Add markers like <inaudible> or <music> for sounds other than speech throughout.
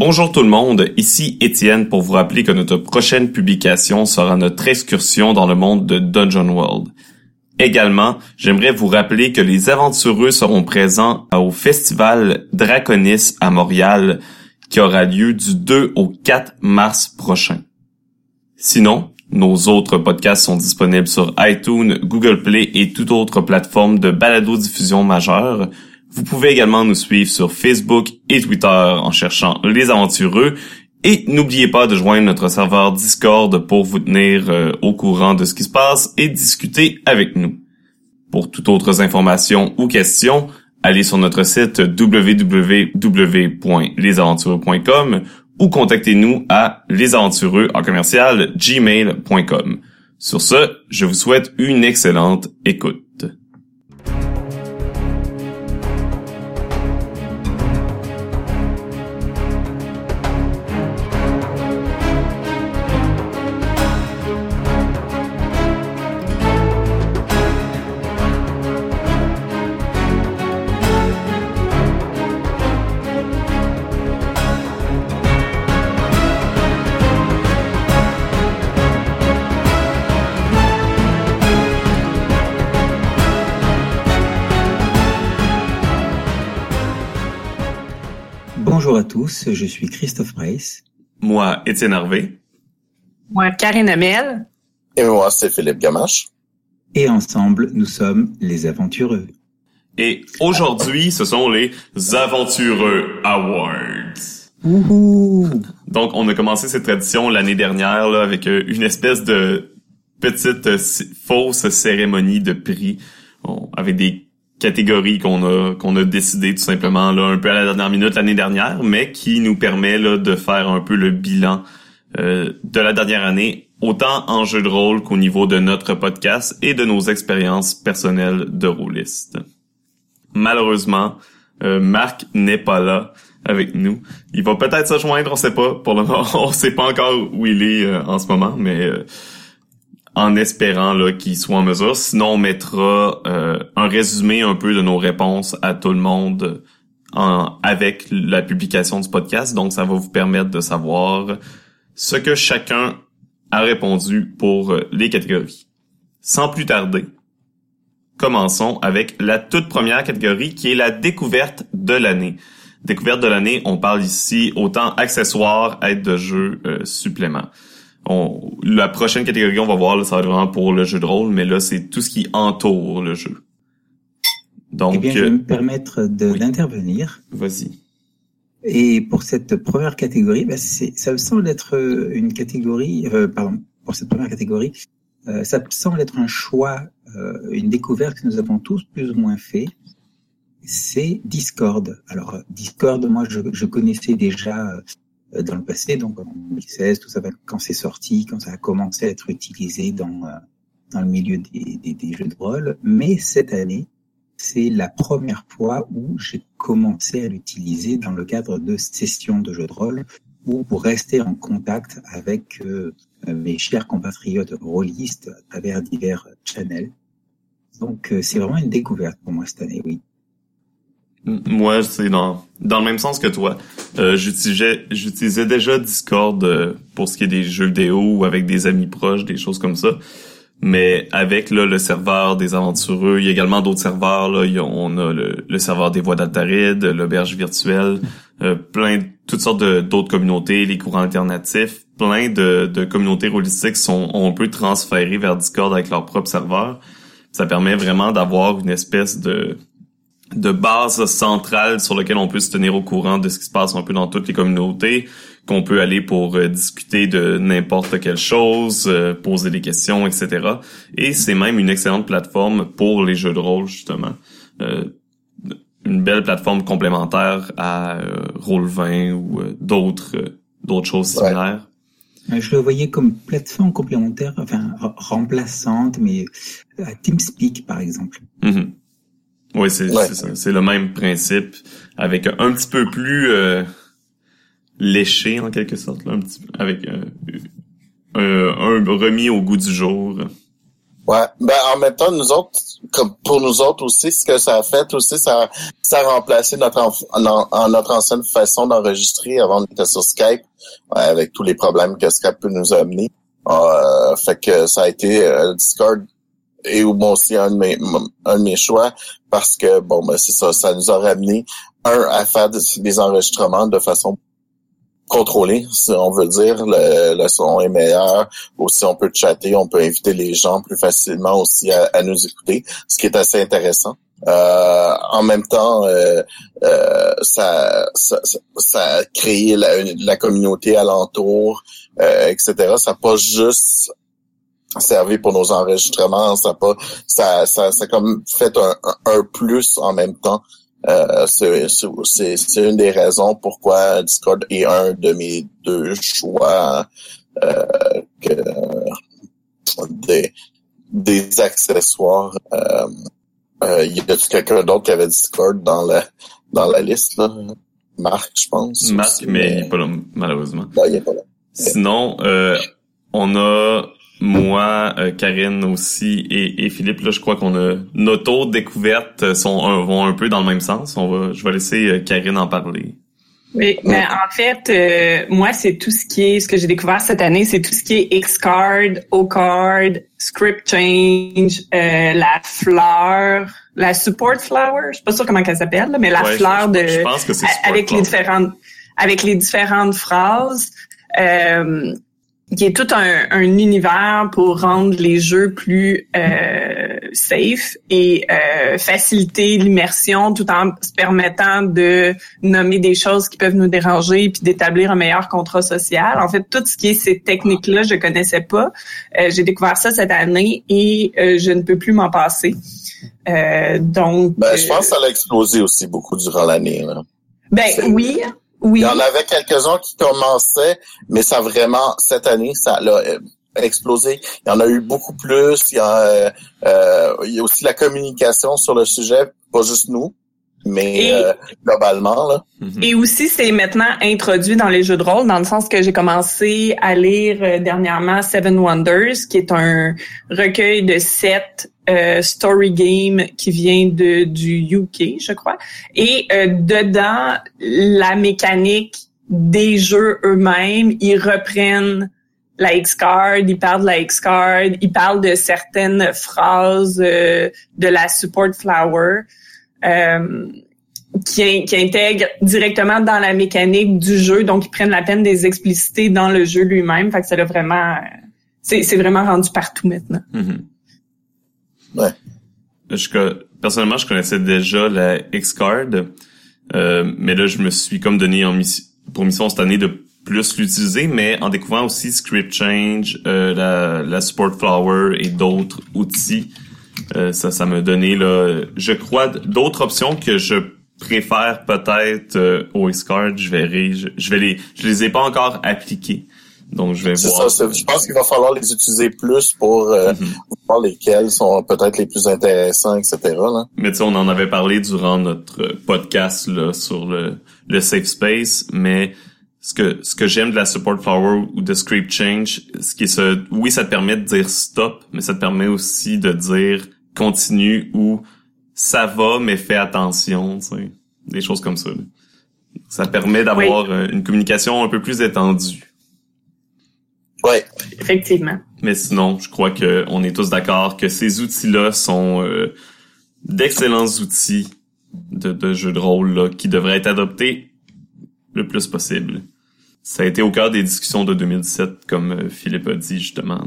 Bonjour tout le monde, ici Étienne pour vous rappeler que notre prochaine publication sera notre excursion dans le monde de Dungeon World. Également, j'aimerais vous rappeler que les aventureux seront présents au festival Draconis à Montréal qui aura lieu du 2 au 4 mars prochain. Sinon, nos autres podcasts sont disponibles sur iTunes, Google Play et toute autre plateforme de balado-diffusion majeure. Vous pouvez également nous suivre sur Facebook et Twitter en cherchant Les Aventureux. Et n'oubliez pas de joindre notre serveur Discord pour vous tenir euh, au courant de ce qui se passe et discuter avec nous. Pour toutes autres informations ou questions, allez sur notre site www.lesaventureux.com ou contactez-nous à lesaventureux en commercial gmail.com. Sur ce, je vous souhaite une excellente écoute. Tous, je suis Christophe Reiss. Moi, Étienne Harvey. Moi, Karine Amel. Et moi, c'est Philippe Gamache. Et ensemble, nous sommes les aventureux. Et aujourd'hui, ce sont les Aventureux Awards. Ouhou Donc, on a commencé cette tradition l'année dernière là, avec euh, une espèce de petite euh, fausse cérémonie de prix On- avec des catégories qu'on a qu'on a décidé tout simplement là un peu à la dernière minute l'année dernière, mais qui nous permet là de faire un peu le bilan euh, de la dernière année, autant en jeu de rôle qu'au niveau de notre podcast et de nos expériences personnelles de rôliste. Malheureusement, euh, Marc n'est pas là avec nous. Il va peut-être se joindre, on sait pas. Pour le moment, <laughs> on sait pas encore où il est euh, en ce moment, mais euh, en espérant là qu'il soit en mesure. Sinon, on mettra euh, un résumé un peu de nos réponses à tout le monde en, avec la publication du podcast. Donc, ça va vous permettre de savoir ce que chacun a répondu pour euh, les catégories. Sans plus tarder, commençons avec la toute première catégorie qui est la découverte de l'année. Découverte de l'année, on parle ici autant accessoires, aides de jeu, euh, suppléments. On, la prochaine catégorie, on va voir, là, ça va être vraiment pour le jeu de rôle, mais là, c'est tout ce qui entoure le jeu. Donc, Eh bien, je vais euh, me permettre oui. d'intervenir. vas-y. Et pour cette première catégorie, c'est, ça me semble être euh, une catégorie, euh, pardon, pour cette première catégorie, euh, ça me semble être un choix, euh, une découverte que nous avons tous plus ou moins fait. C'est Discord. Alors Discord, moi, je, je connaissais déjà euh, dans le passé, donc en 2016, tout ça, quand c'est sorti, quand ça a commencé à être utilisé dans euh, dans le milieu des, des, des jeux de rôle. Mais cette année, c'est la première fois où j'ai commencé à l'utiliser dans le cadre de sessions de jeux de rôle ou pour rester en contact avec euh, mes chers compatriotes rôlistes à travers divers channels. Donc euh, c'est vraiment une découverte pour moi cette année, oui. Moi, c'est dans, dans le même sens que toi. Euh, j'utilisais, déjà Discord euh, pour ce qui est des jeux vidéo ou avec des amis proches, des choses comme ça. Mais avec le serveur des aventureux, il y a également d'autres serveurs. On a le, serveur des voix d'Altaride, l'auberge virtuelle, euh, plein toutes sortes d'autres communautés, les courants alternatifs, plein de, de communautés holistiques sont on peut transférer vers Discord avec leur propre serveur. Ça permet vraiment d'avoir une espèce de de base centrale sur laquelle on peut se tenir au courant de ce qui se passe un peu dans toutes les communautés, qu'on peut aller pour euh, discuter de n'importe quelle chose, euh, poser des questions, etc. Et c'est même une excellente plateforme pour les jeux de rôle, justement. Euh, une belle plateforme complémentaire à euh, Roll20 ou euh, d'autres euh, d'autres choses Ouais. similaires. Je le voyais comme plateforme complémentaire, enfin remplaçante, mais à TeamSpeak par exemple. Mhm. Oui, c'est Ouais. c'est ça. C'est le même principe, avec un petit peu plus euh, léché en quelque sorte, là, un petit, avec euh, un, un remis au goût du jour. Ouais, ben en même temps, nous autres, comme pour nous autres aussi, ce que ça a fait aussi, ça, ça a remplacé notre en, notre ancienne façon d'enregistrer avant d'être sur Skype, avec tous les problèmes que Skype peut nous amener. Euh, fait que ça a été euh, Discord et moi aussi un de mes un de mes choix parce que bon ben c'est ça, ça nous a ramené un à faire des enregistrements de façon contrôlé, si on veut dire. Le, son est meilleur. Aussi, on peut chatter, on peut inviter les gens plus facilement aussi à, nous écouter, ce qui est assez intéressant. Euh, en même temps, euh, euh, ça, ça, ça, a créé la, communauté alentour, etc. Ça n'a pas juste servi pour nos enregistrements, ça pas, ça, ça, ça comme fait un, un plus en même temps euh, c'est une des raisons pourquoi Discord est un de mes deux choix euh, que des, des accessoires. Euh, euh, y a quelqu'un d'autre qui avait Discord dans la dans la liste là? Marc, je pense. Marc, mais, il n'est pas là, malheureusement. il est pas là. Sinon, euh, on a moi, euh, Karine aussi et, Philippe, là, je crois qu'on a nos taux de découverte sont vont un peu dans le même sens. On va, je vais laisser euh, Karine en parler. Oui, mais en fait, euh, moi, c'est tout ce qui est, ce que j'ai découvert cette année, c'est tout ce qui est Xcard, O-Card, Script Change, la fleur, la Support Flower, je suis pas sûre comment elle s'appelle, mais la fleur de, je pense que c'est avec les différentes, avec les différentes phrases. Euh, qui est tout un, un, univers pour rendre les jeux plus euh, safe et euh, faciliter l'immersion tout en se permettant de nommer des choses qui peuvent nous déranger puis d'établir un meilleur contrat social. En fait, tout ce qui est ces techniques-là, je connaissais pas. Euh, J'ai découvert ça cette année et euh, je ne peux plus m'en passer. Euh, donc, ben, je pense que ça a explosé aussi beaucoup durant l'année. Ben oui, oui. Il y en avait quelques-uns qui commençaient, mais ça vraiment, cette année, ça a euh, explosé. Il y en a eu beaucoup plus. Il y a, euh, euh, il y a aussi la communication sur le sujet, pas juste nous, mais globalement. Là. Mhm. Et aussi, c'est maintenant introduit dans les jeux de rôle, dans le sens que j'ai commencé à lire dernièrement Seven Wonders, qui est un recueil de sept euh, story game qui vient de du UK, je crois. Et euh, dedans, la mécanique des jeux eux-mêmes, ils reprennent la X-Card, ils parlent de la X-Card, ils parlent de certaines phrases euh, de la Support Flower qui, qui intègrent directement dans la mécanique du jeu, donc ils prennent la peine de les expliciter dans le jeu lui-même. Fait que ça a vraiment... C'est vraiment rendu partout maintenant. Mm-hmm. Ouais. Je, personnellement, je connaissais déjà la X-Card, euh, mais là, je me suis comme donné en pour mission cette année de plus l'utiliser, mais en découvrant aussi Script Change, euh, la, la Support Flower et d'autres outils, euh, ça, ça m'a donné là, je crois, d'autres options que je préfère peut-être euh, au X-Card. Je verrai, je, je, vais les, je les ai pas encore appliqués. Donc, je vais voir. Ça, je pense qu'il va falloir les utiliser plus pour euh, mhm. voir lesquels sont peut-être les plus intéressants, etc. Là. Mais tu sais, on en avait parlé durant notre podcast là, sur le, le safe space, mais ce que ce que j'aime de la support flower ou de script change, ce qui est ce, oui, ça te permet de dire stop, mais ça te permet aussi de dire continue ou ça va, mais fais attention, tu sais, des choses comme ça. Ça permet d'avoir euh, une communication un peu plus étendue. Ouais. Effectivement. Mais sinon, je crois que on est tous d'accord que ces outils-là sont euh, d'excellents outils de, de jeux de rôle là, qui devraient être adoptés le plus possible. Ça a été au cœur des discussions de 2017, comme euh, Philippe a dit justement.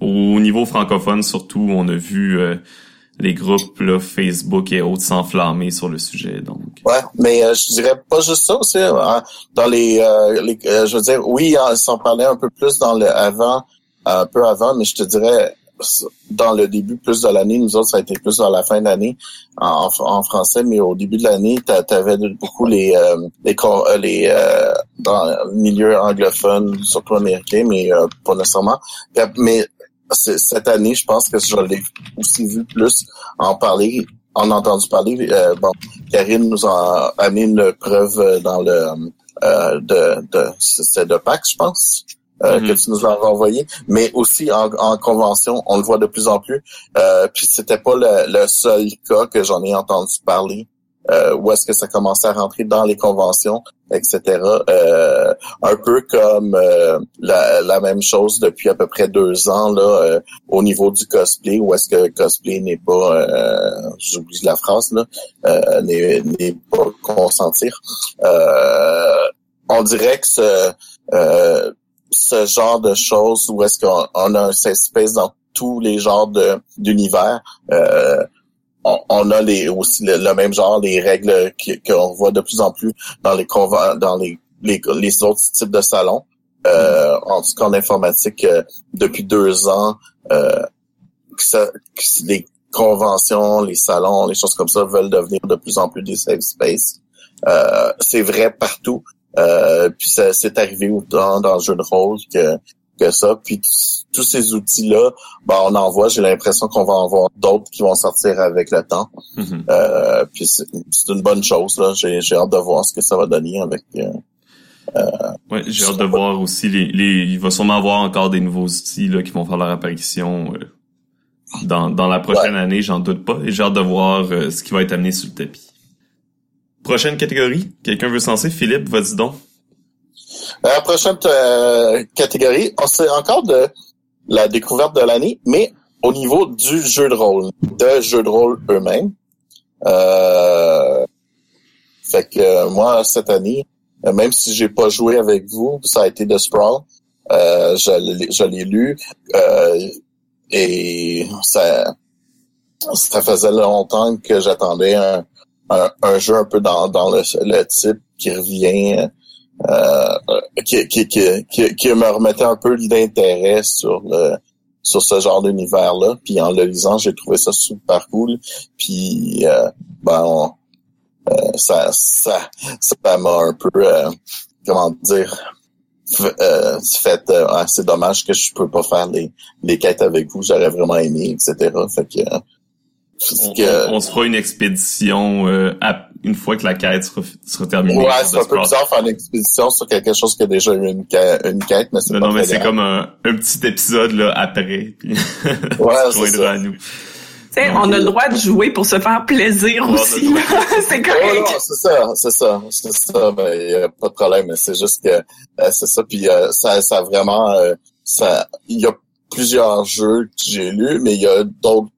Au niveau francophone, surtout, on a vu euh, les groupes là, Facebook et autres s'enflammer sur le sujet. Donc. Ouais, mais euh, je dirais pas juste ça aussi. Hein. Dans les, euh, les euh, je veux dire, oui, ils s'en parlait un peu plus dans le avant, un peu avant, mais je te dirais dans le début plus de l'année, nous autres, ça a été plus dans la fin de l'année en, en, français, mais au début de l'année, tu avais beaucoup les les, les dans le milieu anglophone, surtout américain, mais pas nécessairement. Mais cette année, je pense que je l'ai aussi vu plus en parler, en entendu parler. Euh, bon, Karine nous a amené une preuve dans le euh, de, de c'est de Pâques, je pense. euh, Mhm. que tu nous as renvoyé, mais aussi en, en convention, on le voit de plus en plus. Euh, puis c'était pas le, le seul cas que j'en ai entendu parler. Euh, où est-ce que ça commençait à rentrer dans les conventions, etc. Euh, un peu comme euh, la, la même chose depuis à peu près deux ans là, euh, au niveau du cosplay, où est-ce que cosplay n'est pas, euh, j'oublie la phrase là, euh, n'est n'est pas consentir. Euh, on dirait que ce, ce genre de choses où est-ce qu'on on a safe space dans tous les genres de d'univers, euh, on, a les aussi le, même genre les règles qu'on voit de plus en plus dans les dans les, les les autres types de salons. Euh, en tout cas en informatique euh, depuis deux ans, euh, les conventions, les salons, les choses comme ça veulent devenir de plus en plus des safe spaces. Euh, c'est vrai partout. Euh, puis ça c'est arrivé autant dans le jeu de rôle que que ça. Puis tous ces outils-là, ben, on en voit. J'ai l'impression qu'on va en voir d'autres qui vont sortir avec le temps. Mhm. Euh, puis c'est une bonne chose. là. J'ai j'ai hâte de voir ce que ça va donner avec. euh, Ouais, j'ai hâte de voir aussi les, les, il va sûrement avoir encore des nouveaux outils, là, qui vont faire leur apparition, euh, dans, dans la prochaine année, j'en doute pas, et j'ai hâte de voir euh, ce qui va être amené sur le tapis. Prochaine catégorie, quelqu'un veut s'en Philippe, vas-y donc. La prochaine euh, catégorie, on sait encore de la découverte de l'année, mais au niveau du jeu de rôle, de jeux de rôle eux-mêmes. Euh, fait que euh, moi cette année, euh, même si j'ai pas joué avec vous, ça a été The Sprawl. Euh, je l'ai lu euh, et ça ça faisait longtemps que j'attendais un, un, jeu un peu dans, le, le type qui revient qui, qui, qui, qui, qui me remettait un peu d'intérêt sur le sur ce genre d'univers là puis en le lisant j'ai trouvé ça super cool. Puis euh, ben on- euh, ça ça ça m'a un peu euh, comment dire euh, fait euh, ah, c'est dommage que je peux pas faire les les quêtes avec vous. J'aurais vraiment aimé etc fait que euh, On, que- on- on se fera une expédition euh, à- une fois que la quête sera, sera terminée. Ouais, c'est un peu bizarre faire une expédition sur quelque chose qui a déjà eu une, ca- une quête, mais c'est Non, pas non, mais c'est grave. comme un, un petit épisode là après, puis <laughs> Ouais, c'est ça. à nous. Tu sais, on a le droit de jouer pour se faire plaisir aussi. c'est correct. non, c'est ça, c'est ça, c'est ça, ben, y a pas de problème, mais c'est juste que, euh, c'est ça, puis euh, ça, ça a vraiment, euh, ça, il y a plusieurs jeux que j'ai lus, mais il y a d'autres,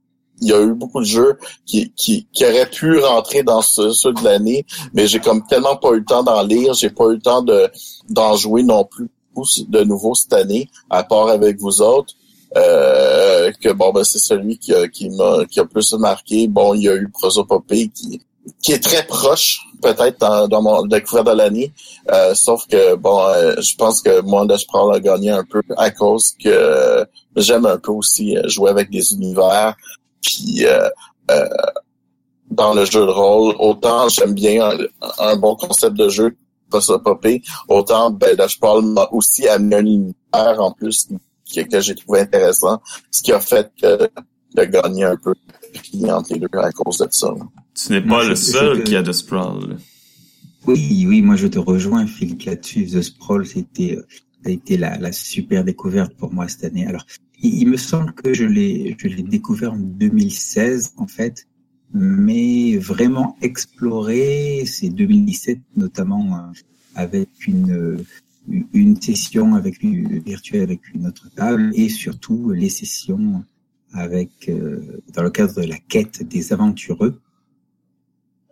il y a eu beaucoup de jeux qui, qui, qui auraient pu rentrer dans ce, ceux de l'année, mais j'ai comme tellement pas eu le temps d'en lire, j'ai pas eu le temps de, d'en jouer non plus de nouveau cette année, à part avec vous autres. Euh, que bon ben c'est celui qui a qui m'a qui a plus marqué bon il y a eu Prosopopée qui qui est très proche peut-être dans, dans mon découverte de l'année euh, sauf que bon euh, je pense que moi je prends a gagné un peu à cause que j'aime un peu aussi jouer avec des univers puis euh, euh, dans le jeu de rôle autant j'aime bien un, un bon concept de jeu Prosopopée autant ben Dash Paul m'a aussi amené un univers en plus que, que j'ai trouvé intéressant ce qui a fait que de gagner un peu entre les deux à cause de ça. Tu n'es pas le seul qui a de Sprawl. Oui, oui, moi je te rejoins, Philippe, là-dessus. The Sprawl, c'était, euh, ça a été la, la super découverte pour moi cette année. Alors, il, me semble que je l'ai, je l'ai découvert en 2016, en fait, mais vraiment exploré, c'est 2017, notamment euh, avec une, euh, une session avec une, virtuelle avec une autre table et surtout les sessions avec, euh, dans le cadre de la quête des aventureux.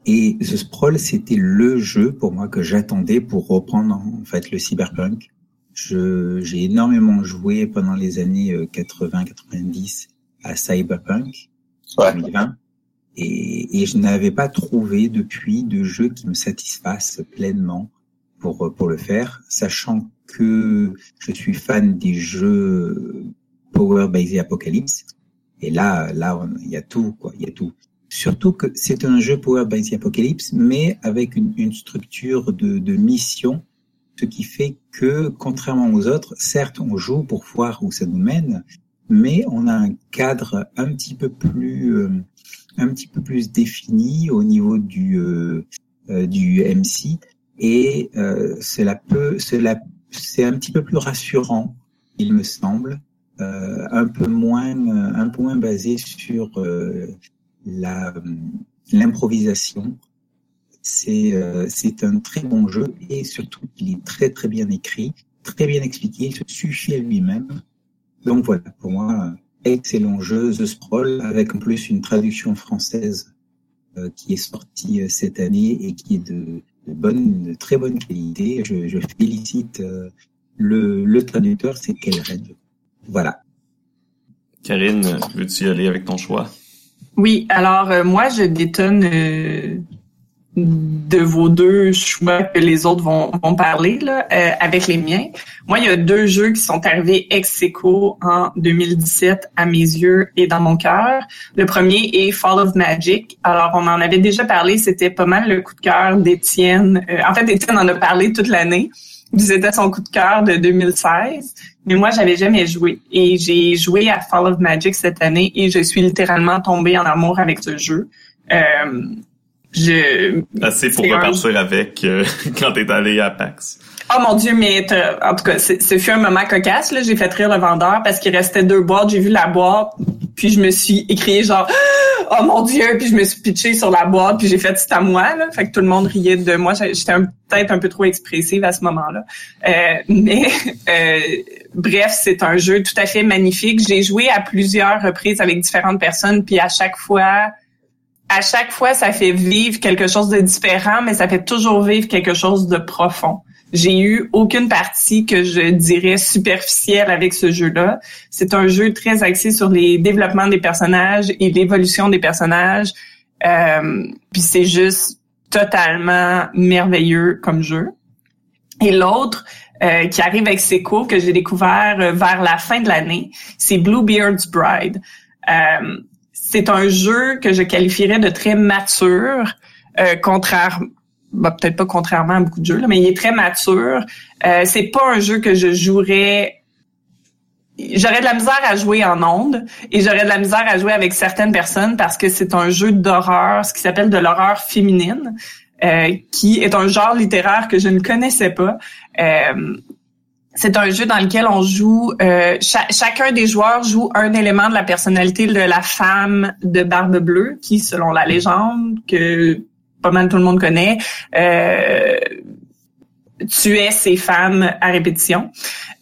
Et The Sprawl, c'était le jeu pour moi que j'attendais pour reprendre en fait le cyberpunk. Je, j'ai énormément joué pendant les années 80-90 à Cyberpunk Ouais. 2020 et, et je n'avais pas trouvé depuis de jeu qui me satisfasse pleinement pour pour le faire, sachant que je suis fan des jeux Power the Apocalypse. Et là, là, il y a tout, quoi. Il y a tout. Surtout que c'est un jeu Power by the Apocalypse, mais avec une, une structure de, de mission, ce qui fait que, contrairement aux autres, certes, on joue pour voir où ça nous mène, mais on a un cadre un petit peu plus, euh, un petit peu plus défini au niveau du euh, euh, du MC, et euh, cela peut, cela, c'est un petit peu plus rassurant il me semble, un peu moins, un peu moins basé sur la l'improvisation. C'est c'est un très bon jeu et surtout il est très très bien écrit, très bien expliqué, il se suffit à lui-même. Donc voilà, pour moi, excellent jeu, The Sprawl, avec en plus une traduction française euh, qui est sortie euh, cette année et qui est de, de bonne, de très bonne qualité. Je, je félicite euh, le, le traducteur, c'est Kelred. Voilà. Karine, veux-tu y aller avec ton choix? Oui, alors moi je détonne de vos deux choix que les autres vont, vont parler là, euh, avec les miens. Moi, il y a deux jeux qui sont arrivés ex aequo en 2017 à mes yeux et dans mon cœur. Le premier est Fall of Magic. Alors, on en avait déjà parlé, c'était pas mal le coup de cœur d'Étienne. Euh, en fait, Étienne en a parlé toute l'année. C'était son coup de cœur de 2016. Mais moi, j'avais jamais joué. Et j'ai joué à Fall of Magic cette année et je suis littéralement tombée en amour avec ce jeu. Euh, je, Assez pour repartir avec euh, <laughs> quand t'es allé à PAX. Oh mon dieu, mais en tout cas, ce fut un moment cocasse. Là, j'ai fait rire le vendeur parce qu'il restait deux boîtes. J'ai vu la boîte, puis je me suis écrié genre <gasps> oh mon dieu, puis je me suis pitché sur la boîte, puis j'ai fait c'est à moi. Là. Fait que tout le monde riait de moi. J'étais peut-être un peu trop expressive à ce moment-là. Euh, mais <laughs> euh, bref, c'est un jeu tout à fait magnifique. J'ai joué à plusieurs reprises avec différentes personnes, puis à chaque fois à chaque fois, ça fait vivre quelque chose de différent, mais ça fait toujours vivre quelque chose de profond. J'ai eu aucune partie que je dirais superficielle avec ce jeu-là. C'est un jeu très axé sur les développements des personnages et l'évolution des personnages. Euh, puis c'est juste totalement merveilleux comme jeu. Et l'autre, euh, qui arrive avec Seco, que j'ai découvert euh, vers la fin de l'année, c'est Bluebeard's Bride. Euh, c'est un jeu que je qualifierais de très mature, euh, contrairement bah, peut-être pas contrairement à beaucoup de jeux, là, mais il est très mature. Euh, c'est pas un jeu que je jouerais. J'aurais de la misère à jouer en ondes et j'aurais de la misère à jouer avec certaines personnes parce que c'est un jeu d'horreur, ce qui s'appelle de l'horreur féminine, euh, qui est un genre littéraire que je ne connaissais pas. Euh, c'est un jeu dans lequel on joue, euh, chacun des joueurs joue un élément de la personnalité de la femme de barbe bleue, qui, selon la légende que pas mal tout le monde connaît, euh, tuait ses femmes à répétition.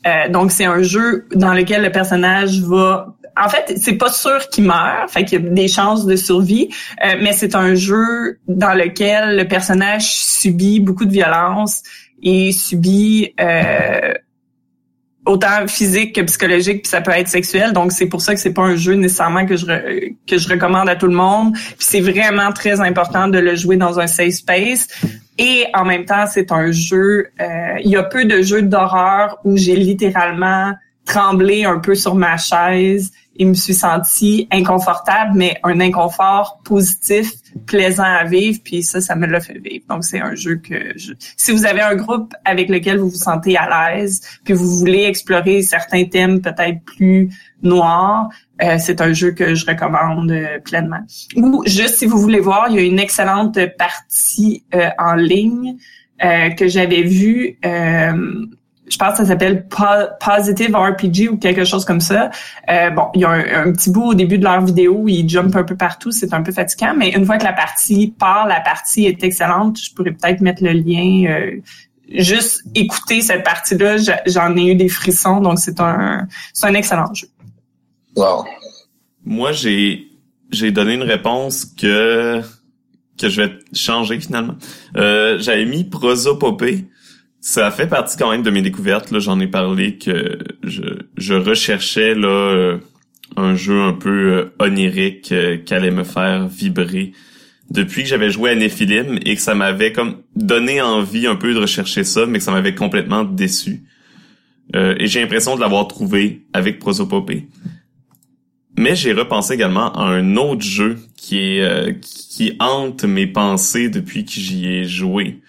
Euh, donc c'est un jeu dans lequel le personnage va en fait, c'est pas sûr qu'il meurt, fait qu'il y a des chances de survie, euh, mais c'est un jeu dans lequel le personnage subit beaucoup de violence et subit euh, autant physique que psychologique, puis ça peut être sexuel. Donc c'est pour ça que c'est pas un jeu nécessairement que je que je recommande à tout le monde. Puis c'est vraiment très important de le jouer dans un safe space. Et en même temps, c'est un jeu. Euh, il y a peu de jeux d'horreur où j'ai littéralement tremblé un peu sur ma chaise et me suis sentie inconfortable, mais un inconfort positif, plaisant à vivre, puis ça, ça me l'a fait vivre. Donc, c'est un jeu que je... Si vous avez un groupe avec lequel vous vous sentez à l'aise, puis vous voulez explorer certains thèmes peut-être plus noirs, euh, c'est un jeu que je recommande euh, pleinement. Ou juste si vous voulez voir, il y a une excellente partie euh, en ligne que j'avais vue je pense que ça s'appelle Positive RPG ou quelque chose comme ça. Euh, bon, il y a un, petit bout au début de leur vidéo où ils jumpent un peu partout, c'est un peu fatigant, mais une fois que la partie part, la partie est excellente. Je pourrais peut-être mettre le lien. Euh, juste écouter cette partie-là, j'en ai eu des frissons, donc c'est un, c'est un excellent jeu. Wow. Moi, j'ai, j'ai donné une réponse que que je vais changer finalement. Euh, j'avais mis prosopopée ça fait partie quand même de mes découvertes. J'en ai parlé que je, je recherchais là euh, un jeu un peu euh, onirique euh, qui allait me faire vibrer depuis que j'avais joué à Nephilim et que ça m'avait comme donné envie un peu de rechercher ça, mais que ça m'avait complètement déçu. et j'ai l'impression de l'avoir trouvé avec Prosopopée. Mais j'ai repensé également à un autre jeu qui est qui hante mes pensées depuis que j'y ai joué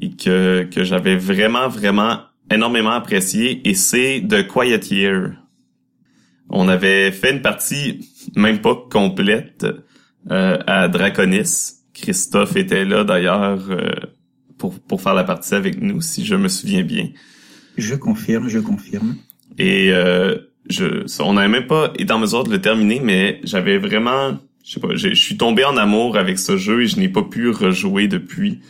et que, que j'avais vraiment, vraiment énormément apprécié et c'est The Quiet Year. On avait fait une partie même pas complète euh, à Draconis. Christophe était là d'ailleurs euh, pour, pour faire la partie avec nous, si je me souviens bien. Je confirme, je confirme. Et euh, je, on n'avait même pas été en mesure de le terminer, mais j'avais vraiment, je sais pas, je suis tombé en amour avec ce jeu et je n'ai pas pu rejouer depuis.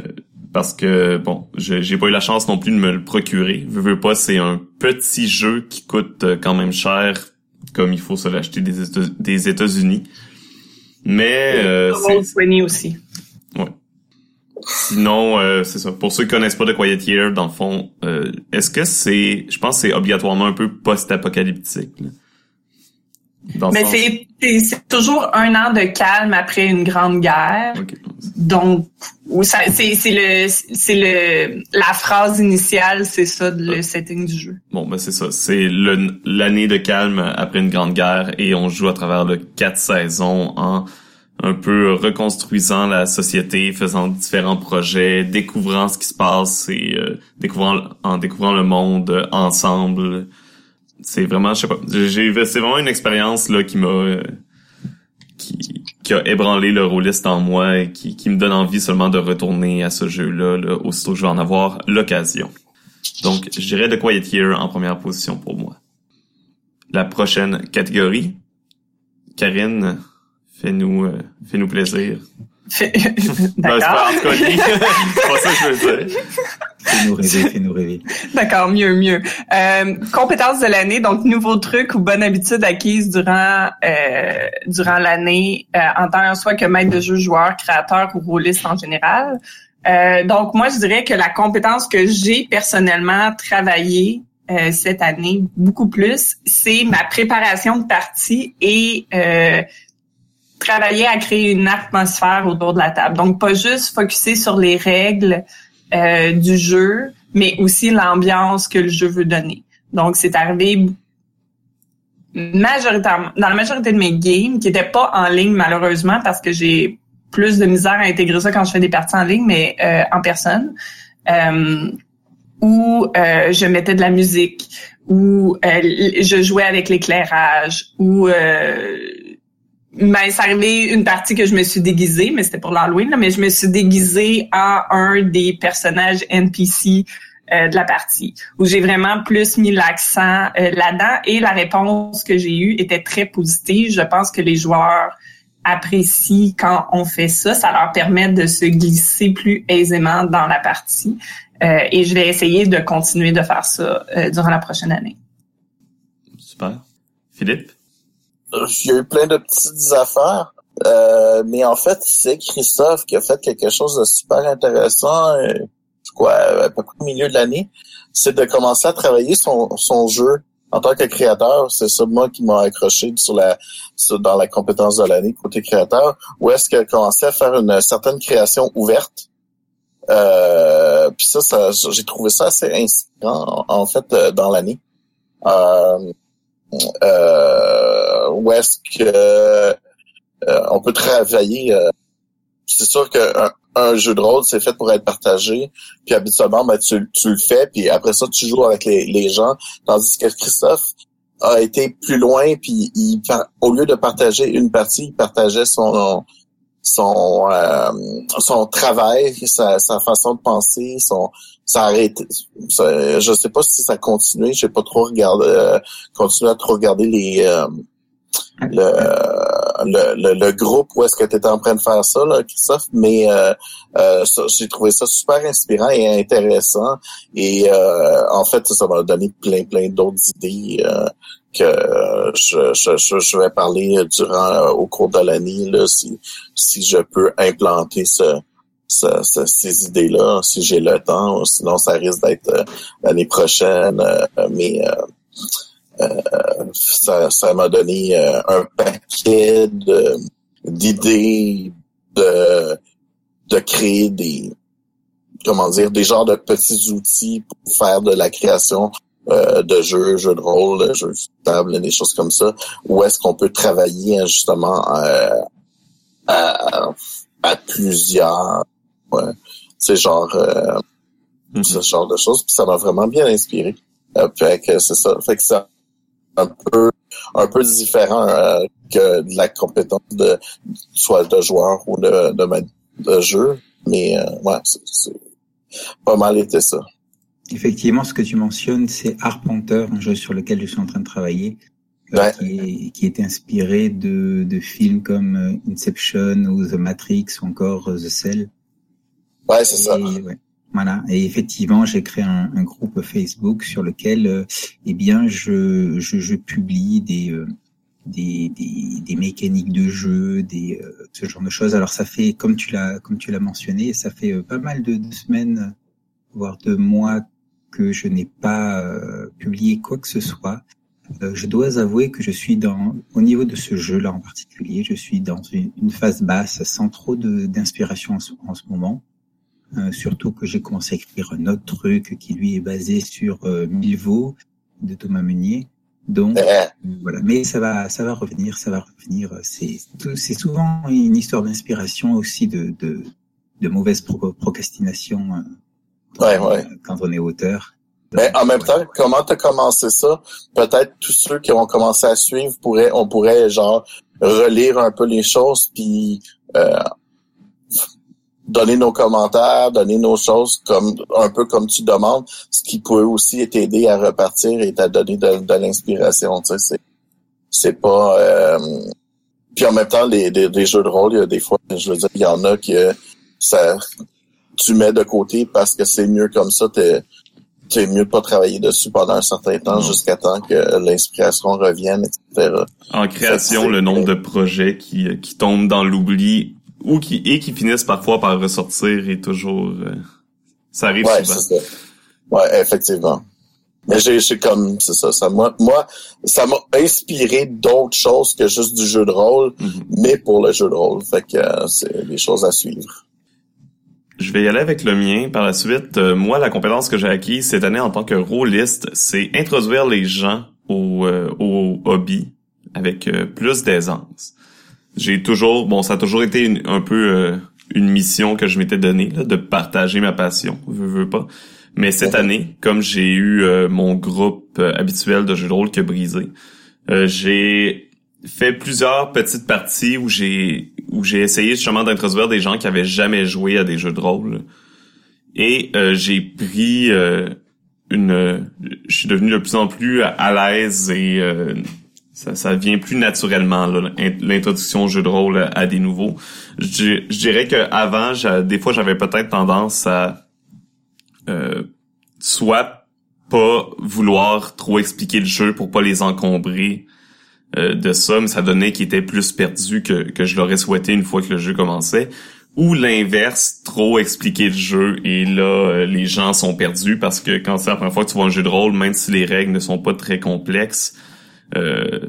Euh, parce que bon, j'ai pas eu la chance non plus de me le procurer. Veux, veux pas, c'est un petit jeu qui coûte euh, quand même cher, comme il faut se l'acheter des États-Unis. Mais euh, c'est aussi. Ouais. Sinon, euh, c'est ça. Pour ceux qui connaissent pas de Quiet Year, dans le fond, euh, est-ce que c'est, je pense, c'est obligatoirement un peu post-apocalyptique. Mais c'est c'est toujours un an de calme après une grande guerre. Donc c'est le c'est le la phrase initiale, c'est ça le setting du jeu. Bon ben c'est ça, c'est l'année de calme après une grande guerre et on joue à travers le quatre saisons en un peu reconstruisant la société, faisant différents projets, découvrant ce qui se passe et euh, découvrant en découvrant le monde ensemble. C'est vraiment, je sais pas, j'ai c'est vraiment une expérience là qui m'a euh, qui, qui a ébranlé le rôliste en moi et qui, qui me donne envie seulement de retourner à ce jeu-là là, aussitôt que je vais en avoir l'occasion. Donc, je dirais The Quiet Year en première position pour moi. La prochaine catégorie, Karine, Fais-nous, euh, fais-nous plaisir. <laughs> D'accord. <laughs> c'est pas ça que je veux dire. Fais-nous rêver, <laughs> fais-nous rêver. D'accord, mieux, mieux. Euh, compétences de l'année, donc nouveaux trucs ou bonnes habitudes acquises durant euh, durant l'année euh, en tant soit que maître de jeu, joueur, créateur ou rôliste en général. Euh, donc moi, je dirais que la compétence que j'ai personnellement travaillée euh, cette année beaucoup plus, c'est ma préparation de partie et euh, travailler à créer une atmosphère autour de la table. Donc, pas juste focuser sur les règles euh, du jeu, mais aussi l'ambiance que le jeu veut donner. Donc, c'est arrivé majoritairement dans la majorité de mes games, qui n'étaient pas en ligne malheureusement, parce que j'ai plus de misère à intégrer ça quand je fais des parties en ligne, mais euh, en personne, euh, où euh, je mettais de la musique, où euh, je jouais avec l'éclairage, où ben, c'est arrivé une partie que je me suis déguisée, mais c'était pour l'Halloween, mais je me suis déguisée en un des personnages NPC euh, de la partie, où j'ai vraiment plus mis l'accent euh, là-dedans et la réponse que j'ai eue était très positive. Je pense que les joueurs apprécient quand on fait ça. Ça leur permet de se glisser plus aisément dans la partie. Euh, et je vais essayer de continuer de faire ça durant la prochaine année. Super. Philippe? Il y a eu plein de petites affaires. Euh, mais en fait, c'est Christophe qui a fait quelque chose de super intéressant, euh, quoi, à peu près au milieu de l'année, c'est de commencer à travailler son, son jeu en tant que créateur. C'est ça, moi, qui m'a accroché sur la, dans la compétence de l'année côté créateur, où est-ce qu'il a commencé à faire une certaine création ouverte. Euh, puis ça, ça j'ai trouvé ça assez inspirant, en, fait, euh, dans l'année. Euh, euh, où est-ce que euh, on peut travailler. Euh, c'est sûr qu'un un jeu de rôle, c'est fait pour être partagé. Puis habituellement, ben, tu, le fais, puis après ça, tu joues avec les, les gens. Tandis que Christophe a été plus loin, puis il, au lieu de partager une partie, il partageait son son euh, son travail, sa, sa façon de penser, son ça arrête. je sais pas si ça continue. J'ai pas trop regardé, euh, continué à trop regarder les euh, le, le, le, groupe où est-ce que tu étais en train de faire ça, là, Christophe, mais euh, euh j'ai trouvé ça super inspirant et intéressant. Et euh, en fait, ça m'a donné plein, plein d'autres idées que je, je, je, vais parler durant au cours de l'année, si, si je peux implanter ce, ces idées-là, si j'ai le temps, sinon ça risque d'être euh, l'année prochaine. Euh, mais euh, ça, m'a donné un paquet d'idées de, de créer des comment dire des genres de petits outils pour faire de la création de jeux, jeux de rôle, jeux de table, des choses comme ça, où est-ce qu'on peut travailler justement à, à plusieurs Ouais. C'est genre euh, mm-hmm. ce genre de choses. Puis ça m'a vraiment bien inspiré. Euh, fait que c'est ça. Fait que c'est un peu un peu différent euh, que de la compétence de soit de joueur ou de, de, jeu. Mais euh, ouais, c'est pas mal été ça. Effectivement, ce que tu mentionnes, c'est Arpenter, un jeu sur lequel je suis en train de travailler, euh, qui, est, qui est inspiré de, de films comme euh, Inception ou The Matrix ou encore euh, The Cell. Ouais, c'est ça. Voilà. Et effectivement, j'ai créé un, un, groupe Facebook sur lequel, eh bien, je, je, je publie des, des, des, des, mécaniques de jeu, des ce genre de choses. Alors ça fait, comme tu l'as comme tu l'as mentionné, ça fait pas mal de, de semaines, voire de mois que je n'ai pas euh, publié quoi que ce soit. Euh, je dois avouer que je suis dans, au niveau de ce jeu-là en particulier, je suis dans une, une phase basse, sans trop d'inspiration en, en, ce moment. Euh, surtout que j'ai commencé à écrire un autre truc qui lui est basé sur euh, Milvaux de Thomas Meunier. Donc voilà, mais ça va, ça va revenir, ça va revenir. C'est, c'est souvent une histoire d'inspiration aussi de, de, de mauvaise procrastination ouais, ouais. quand on est auteur. Mais en même temps, comment t'as commencé ça? Peut-être tous ceux qui ont commencé à suivre pourraient, on pourrait genre relire un peu les choses puis euh, donner nos commentaires, donner nos choses comme un peu comme tu demandes, ce qui peut aussi t'aider à repartir et à donner de, de l'inspiration. Tu sais, c'est c'est pas. Euh... Puis en même temps, les, les, jeux de rôle, il y a des fois, je veux dire, il y en a qui ça tu mets de côté parce que c'est mieux comme ça. T'es c'est mieux de pas travailler dessus pendant un certain temps jusqu'à temps que l'inspiration revienne, etc. En création, le nombre de projets qui, qui tombent dans l'oubli ou qui et qui finissent parfois par ressortir est toujours euh, ça arrive ouais, souvent. Ça. Ouais, effectivement. Mais j'ai, j'ai comme c'est ça, ça moi, moi ça m'a inspiré d'autres choses que juste du jeu de rôle, mm-hmm. mais pour le jeu de rôle. Fait que euh, c'est des choses à suivre. Je vais y aller avec le mien. Par la suite, euh, moi, la compétence que j'ai acquise cette année en tant que rôliste, c'est introduire les gens au, euh, au hobby avec euh, plus d'aisance. J'ai toujours, bon, ça a toujours été un peu une mission que je m'étais donnée, de partager ma passion, veux, veux pas. Mais cette année, comme j'ai eu mon groupe habituel de jeux de rôle qui a brisé, j'ai fait plusieurs petites parties où j'ai où j'ai essayé justement d'introduire des gens qui avaient jamais joué à des jeux de rôle. Et euh, j'ai pris euh, une je suis devenu de plus en plus à l'aise et euh, ça, ça vient plus naturellement l'introduction au jeu de rôle à, des nouveaux. Je, je dirais que avant, des fois j'avais peut-être tendance à soit pas vouloir trop expliquer le jeu pour pas les encombrer euh, de ça, mais ça donnait qu'il était plus perdu que, que je l'aurais souhaité une fois que le jeu commençait. Ou l'inverse, trop expliquer le jeu et là, euh, les gens sont perdus parce que quand c'est la première fois que tu vois un jeu de rôle, même si les règles ne sont pas très complexes, euh,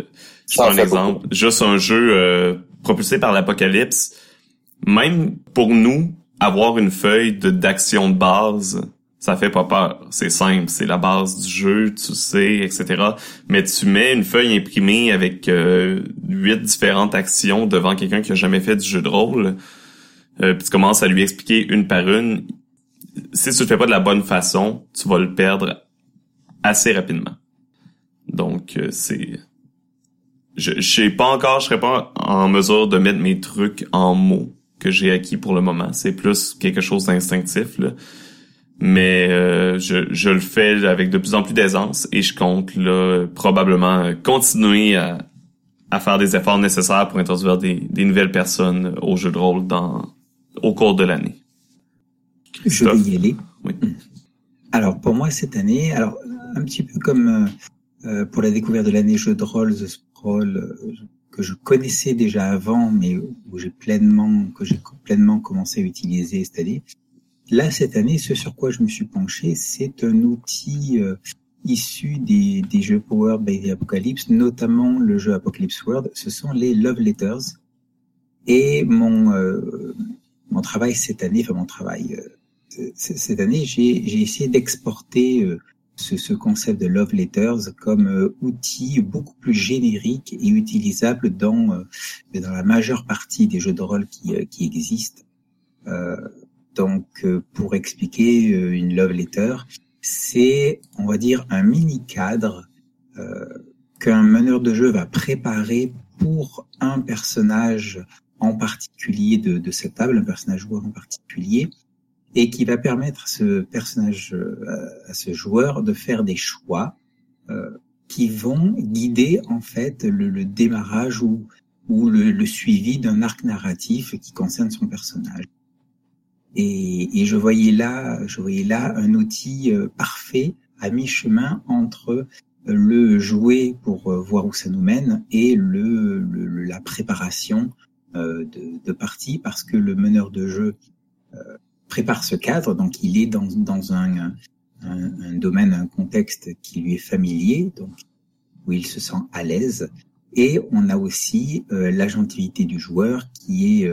je prends un exemple, juste un jeu euh, propulsé par l'apocalypse, même pour nous, avoir une feuille d'action de base, ça fait pas peur. C'est simple, c'est la base du jeu, tu sais, etc. Mais tu mets une feuille imprimée avec euh, huit différentes actions devant quelqu'un qui a jamais fait du jeu de rôle, euh, puis tu commences à lui expliquer une par une. Si tu le fais pas de la bonne façon, tu vas le perdre assez rapidement. Donc euh, c'est, je, sais pas encore, je serais pas en mesure de mettre mes trucs en mots que j'ai acquis pour le moment. C'est plus quelque chose d'instinctif là mais euh, je, je, le fais avec de plus en plus d'aisance et je compte là probablement continuer à, à, faire des efforts nécessaires pour introduire des, des, nouvelles personnes au jeu de rôle dans au cours de l'année. Je vais y aller. Oui. Alors pour moi cette année, alors un petit peu comme euh, pour la découverte de l'année jeu de rôle The Scroll euh, que je connaissais déjà avant, mais où j'ai pleinement que j'ai pleinement commencé à utiliser cette année. Là, cette année, ce sur quoi je me suis penché, c'est un outil euh, issu des, des, jeux Power by Apocalypse, notamment le jeu Apocalypse World. Ce sont les Love Letters. Et mon, euh, mon travail cette année, enfin mon travail euh, cette année, j'ai essayé d'exporter ce, ce, concept de Love Letters comme outil beaucoup plus générique et utilisable dans, dans la majeure partie des jeux de rôle qui, qui existent. Euh, donc, euh, pour expliquer euh, une love letter, c'est, on va dire, un mini cadre euh, qu'un meneur de jeu va préparer pour un personnage en particulier de, cette table, un personnage joueur en particulier, et qui va permettre à ce personnage, à ce joueur, de faire des choix qui vont guider en fait le, démarrage ou le suivi d'un arc narratif qui concerne son personnage. Et, et, je voyais là, je voyais là un outil parfait à mi-chemin entre le jouer pour euh, voir où ça nous mène et le, la préparation euh, de, de partie parce que le meneur de jeu euh, prépare ce cadre, donc il est dans, dans un, un, un, domaine, un contexte qui lui est familier, donc où il se sent à l'aise. Et on a aussi euh, l'agentivité du joueur qui est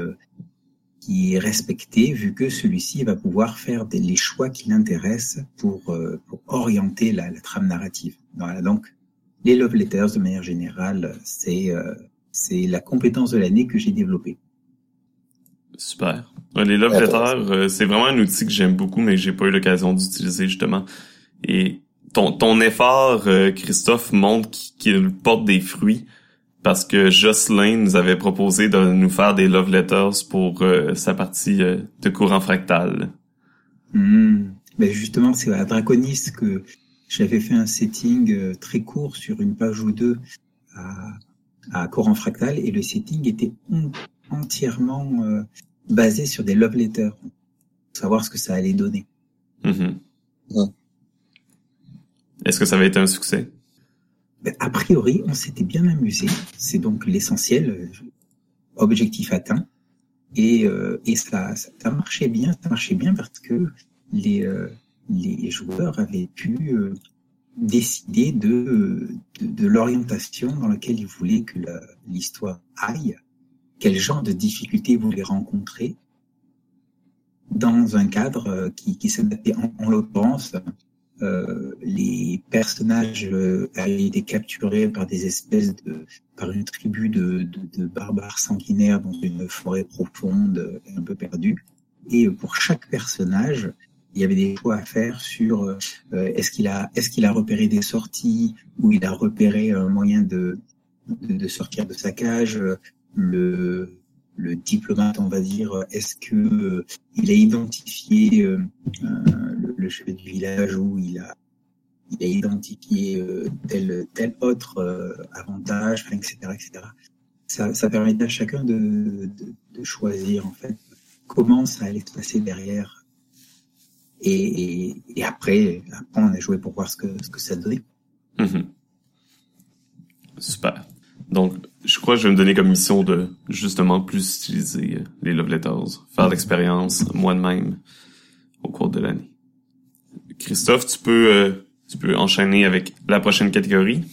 qui est respecté vu que celui-ci va pouvoir faire des, les choix qui l'intéressent pour, euh, pour orienter la, la, trame narrative. Voilà, donc les love letters de manière générale, c'est euh, c'est la compétence de l'année que j'ai développée. Super. Les love letters, euh, c'est vraiment un outil que j'aime beaucoup, mais que j'ai pas eu l'occasion d'utiliser justement. Et ton, ton effort, Christophe, montre qu'il porte des fruits parce que Jocelyn nous avait proposé de nous faire des love letters pour euh, sa partie euh, de courant fractal. Mmh. Ben justement, c'est à Draconis que j'avais fait un setting euh, très court sur une page ou deux à, à courant fractal et le setting était entièrement basé sur des love letters, pour savoir ce que ça allait donner. Mmh. Est-ce que ça avait été un succès? A priori, on s'était bien amusé. C'est donc l'essentiel, euh, objectif atteint. Et, euh, ça, ça marchait bien, ça marchait bien parce que les, euh, joueurs avaient pu euh, décider de, de, de l'orientation dans laquelle ils voulaient que l'histoire aille, quel genre de difficultés ils voulaient rencontrer dans un cadre qui, qui s'adaptait en, en l'occurrence euh, les personnages euh, avaient été capturés par des espèces de, par une tribu de, de, de barbares sanguinaires dans une forêt profonde, un peu perdue. Et pour chaque personnage, il y avait des choix à faire sur euh, est-ce qu'il a est-ce qu'il a repéré des sorties ou il a repéré un moyen de, de, de sortir de sa cage le le diplomate, on va dire, est-ce que euh, il a identifié euh, le, le, chef du village ou il a, il a identifié euh, tel tel autre avantage, etc., etc. Ça, ça permettait à chacun de, de, de, choisir en fait comment ça allait se passer derrière. Et, et, et après, après, on a joué pour voir ce que ce que ça donnait. Mmh. Super. Donc, je crois que je vais me donner comme mission de justement plus utiliser euh, les love letters, faire l'expérience moi-même au cours de l'année. Christophe, tu peux, euh, tu peux enchaîner avec la prochaine catégorie.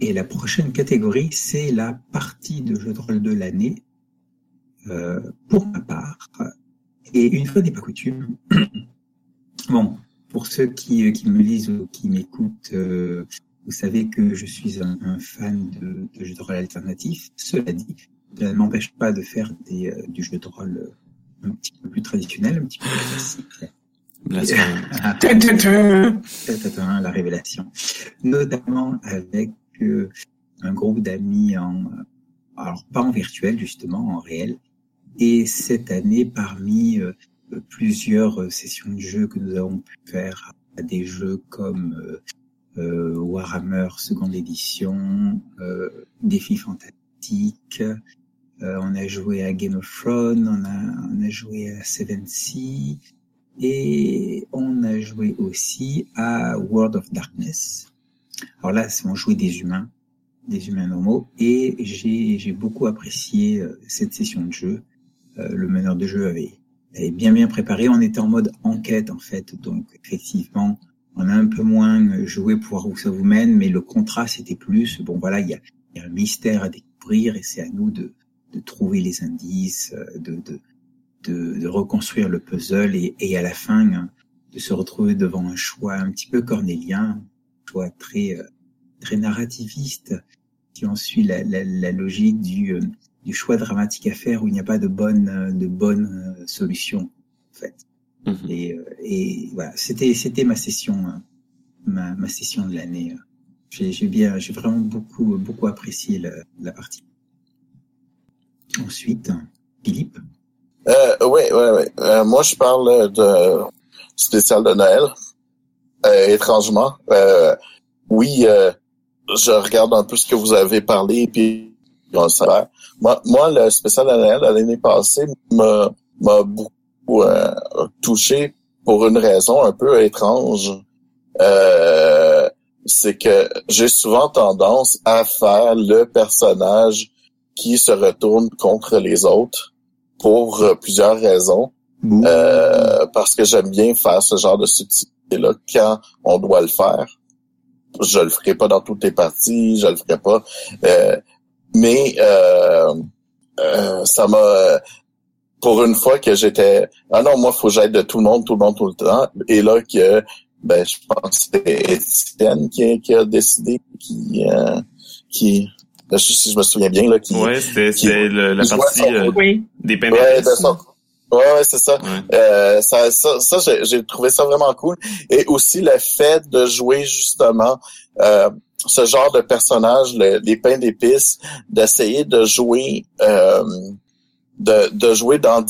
Et la prochaine catégorie, c'est la partie de jeu de rôle de l'année, euh, pour ma part. Et une fois n'est pas coutume, <clears throat> bon, pour ceux qui, qui me lisent ou qui m'écoutent, euh, vous savez que je suis un, un fan de, de, jeux de rôle alternatifs. Cela dit, ça ne m'empêche pas de faire des, euh, du jeu de rôle euh, un petit peu plus traditionnel, un petit peu plus classique. <laughs> la révélation. Notamment avec euh, un groupe d'amis en, alors pas en virtuel justement, en réel. Et cette année, parmi euh, plusieurs sessions de jeu que nous avons pu faire à des jeux comme euh, Warhammer seconde édition, euh, Défi fantastique. Euh, on a joué à Game of Thrones, on a, on a joué à Seven Sea et on a joué aussi à World of Darkness. Alors là, on jouait des humains, des humains normaux, et j'ai, beaucoup apprécié euh, cette session de jeu. Euh, le meneur de jeu avait, avait bien bien préparé. On était en mode enquête en fait, donc effectivement, on a un peu moins joué pour voir où ça vous mène, mais le contrat c'était plus, bon voilà, il y a, un mystère à découvrir et c'est à nous de, de, trouver les indices, euh, de, de, reconstruire le puzzle et, et, à la fin hein, de se retrouver devant un choix un petit peu cornélien, un choix très, euh, très narrativiste qui en suit la, la, la logique du, euh, du choix dramatique à faire où il n'y a pas de bonne, de bonne solution en fait. Mmh. Et, euh, et, voilà, c'était c'était ma session, euh, ma, ma session de l'année. J'ai bien, j'ai vraiment beaucoup beaucoup apprécié la, la partie. Ensuite, Philippe. Euh, oui, oui, oui. Euh, moi, je parle de spécial de Noël. Euh, étrangement. Euh, oui, euh, je regarde un peu ce que vous avez parlé, puis on le Moi, moi, le spécial de Noël l'année passée m'a, m'a beaucoup touché pour une raison un peu étrange. c'est que j'ai souvent tendance à faire le personnage qui se retourne contre les autres pour plusieurs raisons. Euh, parce que j'aime bien faire ce genre de subtilité-là quand on doit le faire. Je le ferai pas dans toutes les parties, je le ferai pas. Euh, mais euh, euh ça m'a pour une fois que j'étais ah non moi faut que j'aide de tout le monde tout le monde tout le temps et là que ben je pense que c'est Étienne qui, qui, a décidé qui euh, qui si je me souviens bien là qui ouais c'était la partie des pains ouais, Ouais, ouais c'est ça. Euh, ça. Ça, ça, j'ai trouvé ça vraiment cool. Et aussi le fait de jouer justement euh, ce genre de personnage, les pains d'épices, d'essayer de jouer, euh, de, de jouer dans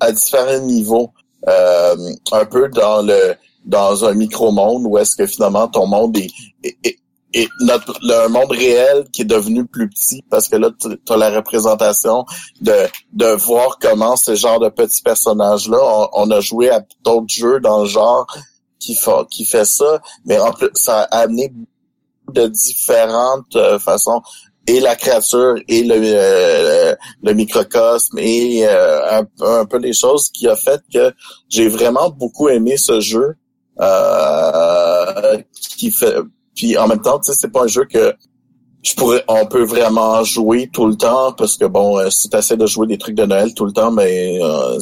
à différents niveaux, euh, un peu dans le dans un micro monde où est-ce que finalement ton monde est, est, et notre le monde réel qui est devenu plus petit parce que là tu as la représentation de de voir comment ce genre de petits personnages là on, a joué à d'autres jeux dans le genre qui fait qui fait ça mais en plus ça a amené de différentes euh, façons et la créature et le euh, le microcosme et euh, un, peu les choses qui a fait que j'ai vraiment beaucoup aimé ce jeu qui fait puis en même temps, tu sais, c'est pas un jeu que je pourrais, on peut vraiment jouer tout le temps parce que bon, euh, si tu essaies de jouer des trucs de Noël tout le temps, mais ben, euh,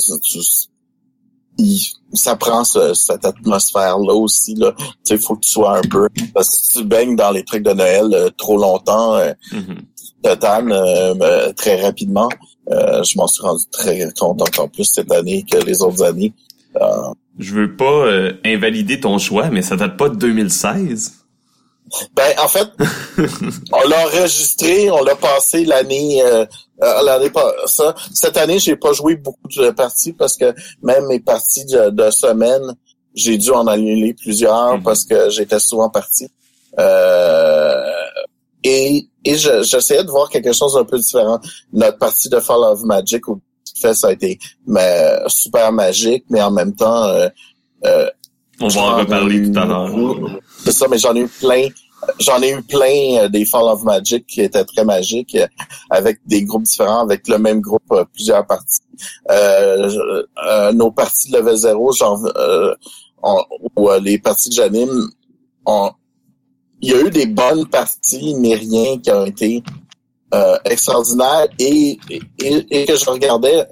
ça prend cette atmosphère là aussi là. Tu sais, il faut que tu sois un peu parce que si tu baignes dans les trucs de Noël euh, trop longtemps, euh, mm-hmm. très rapidement. je m'en suis rendu très content encore plus cette année que les autres années. je veux pas invalider ton choix, mais ça date pas de 2016. Ben en fait, <laughs> on l'a enregistré, on l'a passé l'année euh, euh l'année ça. Cette année, j'ai pas joué beaucoup de parties parce que même mes parties de, semaine, j'ai dû en annuler plusieurs mhm. parce que j'étais souvent parti. Euh, et et j'essayais de voir quelque chose d'un peu différent. Notre partie de Fall of Magic où fait ça a été mais, super magique, mais en même temps euh, euh on va en reparler tout à l'heure. C'est ça, mais j'en ai eu plein. J'en ai eu plein euh, des Fall of Magic qui étaient très magiques, euh, avec des groupes différents, avec le même groupe, euh, plusieurs parties. Euh, nos parties de level 0, genre ou les parties que j'anime, il y a eu des bonnes parties, mais rien qui ont été extraordinaires et, et, que je regardais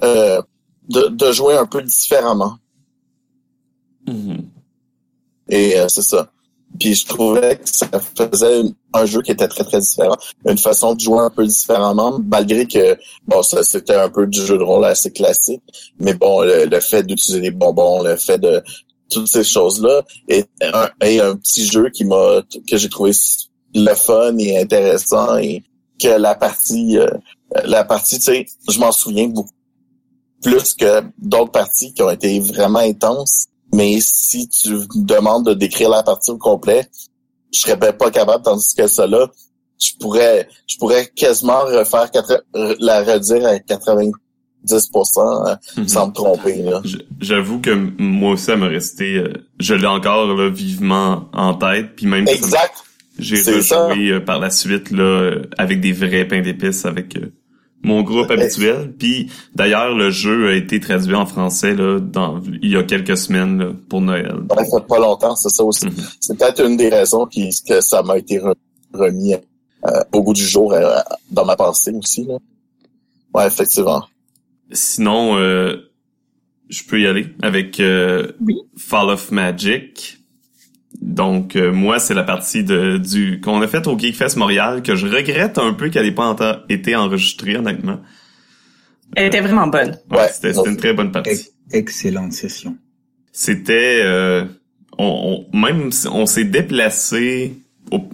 de, de jouer un peu différemment. Mm-hmm. Et euh, c'est ça. Puis je trouvais que ça faisait un jeu qui était très très différent, une façon de jouer un peu différemment, malgré que bon ça c'était un peu du jeu de rôle assez classique, mais bon le, fait d'utiliser des bonbons, le fait de toutes ces choses là et un, et un petit jeu qui m'a que j'ai trouvé le fun et intéressant et que la partie euh, la partie tu sais je m'en souviens beaucoup plus que d'autres parties qui ont été vraiment intenses mais si tu me demandes de décrire la partie au complet, je serais pas capable, tandis que ça là, je pourrais, je pourrais quasiment refaire la redire à 90 hein, mhm. sans me tromper. J'avoue que moi aussi, ça m'a resté, euh, je l'ai encore là, vivement en tête, puis même exact. j'ai rejoué euh, par la suite là euh, avec des vrais pains d'épices avec mon groupe habituel. Puis d'ailleurs, le jeu a été traduit en français là, dans, il y a quelques semaines pour Noël. Ça fait pas longtemps, c'est ça aussi. Mhm. C'est peut-être une des raisons qui, que ça m'a été remis euh, au bout du jour euh, dans ma pensée aussi. Là. Ouais, effectivement. Sinon, euh, je peux y aller avec Fall of Magic. Donc euh, moi c'est la partie de du qu'on a faite au Geekfest Montréal que je regrette un peu qu'elle n'ait pas été enregistrée honnêtement. Elle était vraiment bonne. Ouais, c'était une très bonne partie. Excellente session. C'était euh, on, on, même on s'est déplacé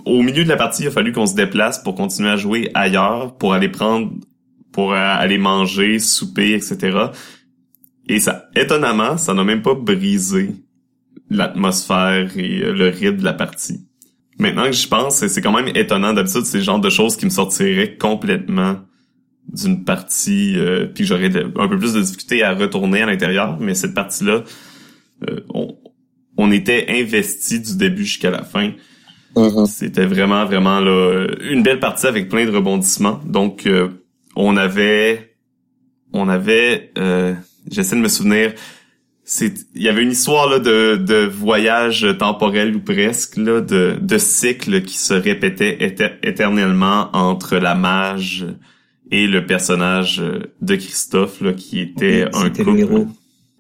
au, milieu de la partie, il a fallu qu'on se déplace pour continuer à jouer ailleurs, pour aller prendre, pour aller manger, souper, etc. Et ça, étonnamment, ça n'a même pas brisé l'atmosphère et euh, le rythme de la partie. Maintenant que j'y pense, c'est quand même étonnant. D'habitude, c'est le genre de choses qui me sortiraient complètement d'une partie, euh, puis j'aurais un peu plus de difficulté à retourner à l'intérieur. Mais cette partie-là, euh, on, on était investi du début jusqu'à la fin. Mhm. C'était vraiment, vraiment là, une belle partie avec plein de rebondissements. Donc, euh, on avait, on avait, euh, j'essaie de me souvenir, c'est, il y avait une histoire là de, de voyage temporel ou presque là, de, de cycle qui se répétait éter- éternellement entre la mage et le personnage de Christophe là, qui était un couple. héros.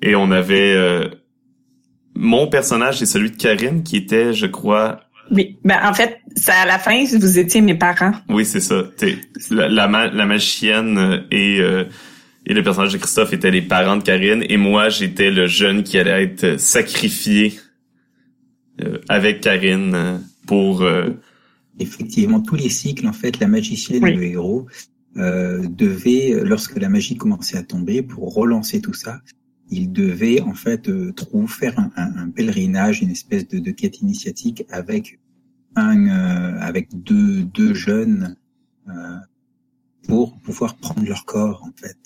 Et on avait euh, mon personnage et celui de Karine qui était, je crois, Oui. Ben, en fait, c'est à la fin, vous étiez mes parents. Oui, c'est ça. T'es- la, la, ma- la magicienne et, euh, et le personnage de Christophe étaient les parents de Karine et moi, j'étais le jeune qui allait être sacrifié euh, avec Karine euh, pour... euh, Effectivement, tous les cycles, en fait, la magicienne Oui. et le héros euh, devaient, lorsque la magie commençait à tomber, pour relancer tout ça, ils devaient en fait euh, trouver faire un, un- un pèlerinage, une espèce de, de quête initiatique avec un, euh, avec deux, deux jeunes euh, pour pouvoir prendre leur corps en fait,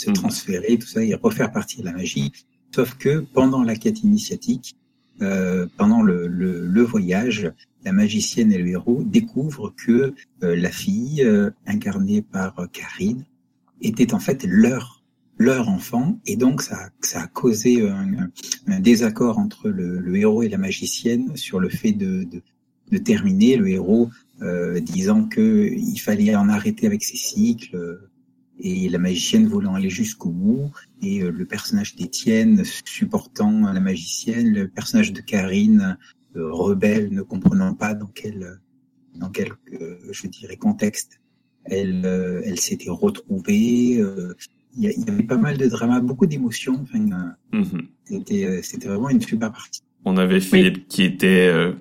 se Mhm. transférer, tout ça, et refaire partie de la magie. Sauf que pendant la quête initiatique, euh, pendant le, le, le voyage, la magicienne et le héros découvrent que euh, la fille, euh, incarnée par euh, Karine, était en fait leur leur enfant, et donc ça, a- ça a causé un, un- un désaccord entre le, le héros et la magicienne sur le fait de, de, de terminer. Le héros euh, disant que il fallait en arrêter avec ses cycles, euh, et la magicienne voulant aller jusqu'au bout, et euh, le personnage d'Étienne supportant la magicienne, le personnage de Karine euh, rebelle, ne comprenant pas dans quel dans quel euh, je dirais contexte elle euh, elle s'était retrouvée. euh, Il y, a- il y avait pas mal de drama, beaucoup d'émotions. Enfin, euh, mhm. c'était euh, c'était vraiment une super partie. On avait Philippe qui était euh,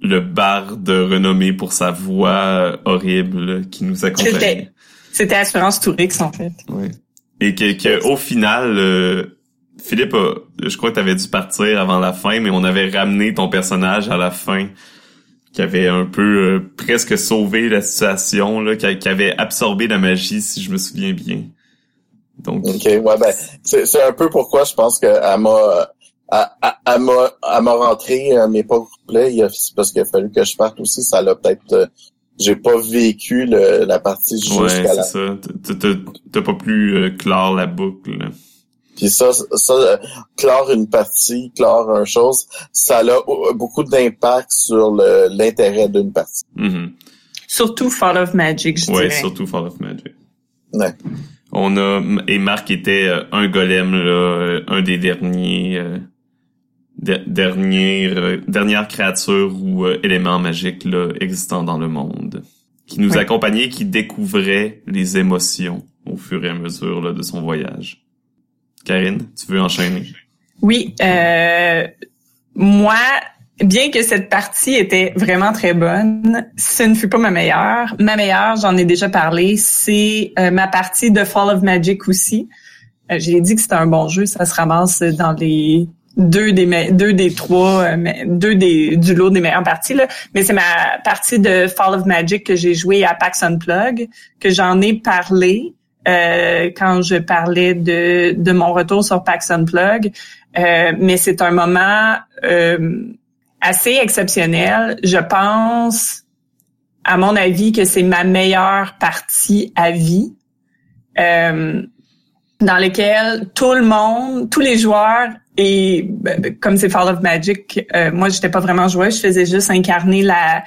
le barde renommé pour sa voix horrible qui nous accompagnait. C'était- Assurance Tourix, en fait. Ouais. Et que, que au final, euh, Philippe, a- je crois que t'avais dû partir avant la fin, mais on avait ramené ton personnage à la fin, qui avait un peu euh, presque sauvé la situation, là, qui, qui avait absorbé la magie, si je me souviens bien. Donc, OK, ouais, ben, c'est, c'est un peu pourquoi je pense que elle m'a, elle, elle- m'a, elle m'a rentré à mes pauvres c'est parce qu'il a fallu que je parte aussi, ça l'a peut-être, euh, j'ai pas vécu le- la partie ouais, jusqu'à c'est la ça. T'as- t'as- T'as pas pu euh, clore la boucle. Puis ça, ça, euh, clore une partie, clore une chose, ça a beaucoup d'impact sur le- l'intérêt d'une partie. Mhm. Surtout Fall of Magic, je Ouais, dirais. surtout Fall of Magic. Ouais. On a et Marc était euh, un golem là, un des derniers euh, de- dernières euh, dernières créatures ou euh, éléments magiques là existants dans le monde qui nous accompagnait qui découvrait les émotions au fur et à mesure là, de son voyage. Karine, tu veux enchaîner? Oui, euh, moi, bien que cette partie était vraiment très bonne, ce ne fut pas ma meilleure. Ma meilleure, j'en ai déjà parlé, c'est euh, ma partie de Fall of Magic aussi. J'ai dit que c'était un bon jeu, ça se ramasse dans les deux des deux des trois euh, deux des du lot des meilleures parties là. Mais c'est ma partie de Fall of Magic que j'ai joué à PAX Unplug que j'en ai parlé euh, quand je parlais de de mon retour sur PAX Unplug euh, mais c'est un moment euh, assez exceptionnel. Je pense à mon avis que c'est ma meilleure partie à vie euh, dans lequel tout le monde, tous les joueurs et ben, comme c'est Fall of Magic, euh, moi j'étais pas vraiment joueuse, je faisais juste incarner la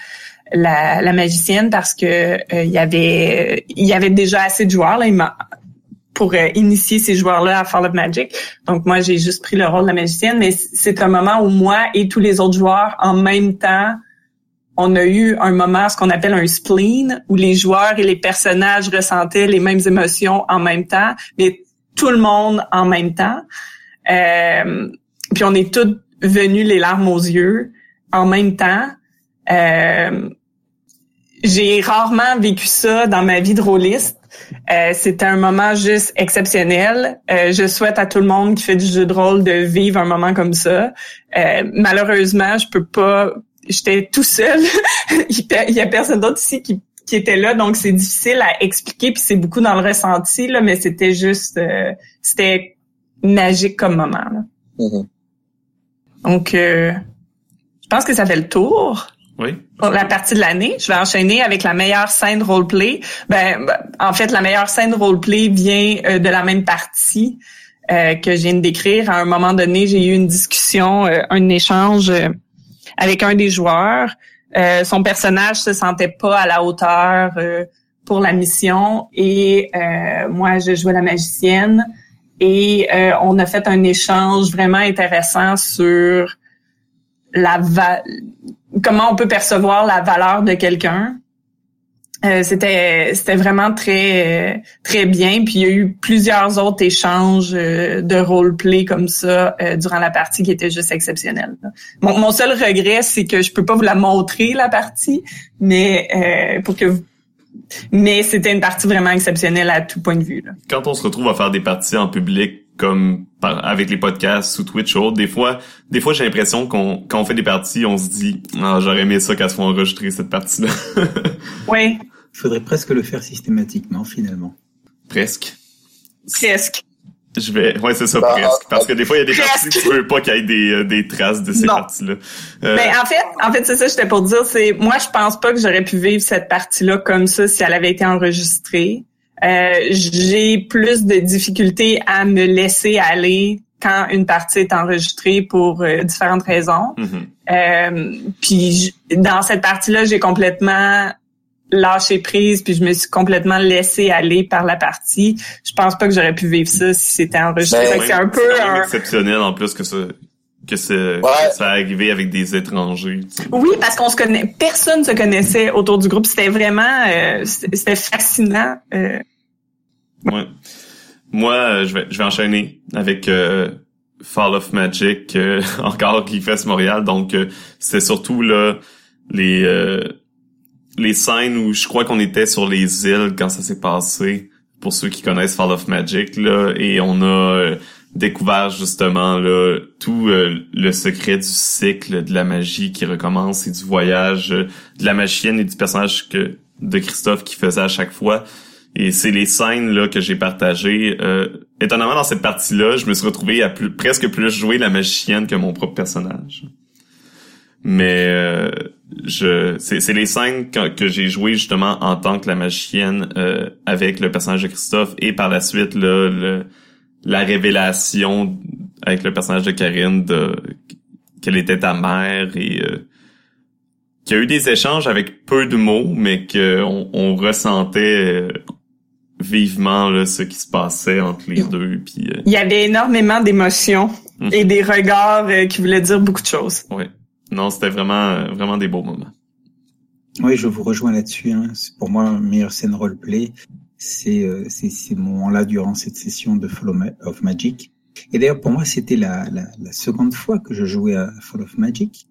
la, la magicienne parce que euh, il y avait il y avait déjà assez de joueurs là, pour euh, initier ces joueurs-là à Fall of Magic. Donc moi j'ai juste pris le rôle de la magicienne, mais c'est un moment où moi et tous les autres joueurs en même temps on a eu un moment, ce qu'on appelle un spleen, où les joueurs et les personnages ressentaient les mêmes émotions en même temps, mais tout le monde en même temps. Euh, puis on est tous venus les larmes aux yeux en même temps. Euh, j'ai rarement vécu ça dans ma vie de rôliste. Euh, C'était un moment juste exceptionnel. Euh, je souhaite à tout le monde qui fait du jeu de rôle de vivre un moment comme ça. Euh, malheureusement, je peux pas. J'étais tout seul. <laughs> Il y a personne d'autre ici qui, qui était là, donc c'est difficile à expliquer. Puis c'est beaucoup dans le ressenti là, mais c'était juste, euh, c'était magique comme moment. Là. Mhm. Donc, euh, je pense que ça fait le tour Oui. pour la partie de l'année. Je vais enchaîner avec la meilleure scène roleplay. Ben, ben, en fait, la meilleure scène roleplay vient euh, de la même partie euh, que je viens de décrire. À un moment donné, j'ai eu une discussion, euh, un échange euh, avec un des joueurs. Euh, son personnage se sentait pas à la hauteur euh, pour la mission et euh, moi, je jouais la magicienne et euh, on a fait un échange vraiment intéressant sur la va- comment on peut percevoir la valeur de quelqu'un. Euh, c'était c'était vraiment très très bien puis il y a eu plusieurs autres échanges euh, de roleplay comme ça euh, durant la partie qui étaient juste. Mon, mon seul regret c'est que je peux pas vous la montrer la partie mais euh, pour que vous mais c'était une partie vraiment exceptionnelle à tout point de vue là. Quand on se retrouve à faire des parties en public comme par- avec les podcasts ou Twitch ou autre, des fois, des fois j'ai l'impression qu'on quand on fait des parties, on se dit ah j'aurais aimé ça qu'elle soit enregistrée cette partie-là. <laughs> Oui, Il faudrait presque le faire systématiquement, finalement. Presque. presque. Je vais, ouais c'est ça Bah, presque, parce que des fois il y a des presque. parties tu veux pas qu'il y ait des, euh, des traces de ces parties-là. Euh, Ben, en fait, en fait, c'est ça que j'étais pour dire. C'est moi, je pense pas que j'aurais pu vivre cette partie-là comme ça si elle avait été enregistrée. Euh, j'ai plus de difficultés à me laisser aller quand une partie est enregistrée pour euh, différentes raisons. mhm. Euh, puis j- dans cette partie-là, j'ai complètement lâché prise, puis je me suis complètement laissé aller par la partie. Je pense pas que j'aurais pu vivre ça si c'était enregistré. Ben, c'est un peu un, exceptionnel en plus que ça que, c'est- Ouais. que ça arrivé avec des étrangers. tu sais. Oui, parce qu'on se connaît, personne se connaissait autour du groupe. C'était vraiment, euh, c'était fascinant. euh. Ouais. Moi, euh, je vais je vais enchaîner avec euh, Fall of Magic euh, <laughs> encore qui fait Montréal. Donc euh, c'est surtout là les euh, les scènes où je crois qu'on était sur les îles quand ça s'est passé. Pour ceux qui connaissent Fall of Magic là, et on a euh, découvert justement là tout euh, le secret du cycle de la magie qui recommence et du voyage euh, de la magicienne et du personnage de Christophe qui faisait à chaque fois. Et c'est les scènes là que j'ai partagées. Étonnamment, dans cette partie-là, je me suis retrouvé à presque plus jouer la magicienne que mon propre personnage. Mais je, c'est, c'est les scènes que, que j'ai jouées justement en tant que la magicienne euh, avec le personnage de Christophe et par la suite là, le, la révélation avec le personnage de Karine de qu'elle était ta mère et euh, qu'il y a eu des échanges avec peu de mots, mais qu'on on ressentait euh, vivement là, ce qui se passait entre les deux. Puis, euh, Il y avait énormément d'émotions Mhm. et des regards euh, qui voulaient dire beaucoup de choses. ouais. Non, c'était vraiment, euh, vraiment des beaux moments. Oui, je vous rejoins là-dessus. Hein. C'est Pour moi, meilleure scène roleplay, c'est euh, c'est ces moments-là durant cette session de Fall of Ma- of Magic. Et d'ailleurs, pour moi, c'était la, la, la seconde fois que je jouais à Fall of Magic.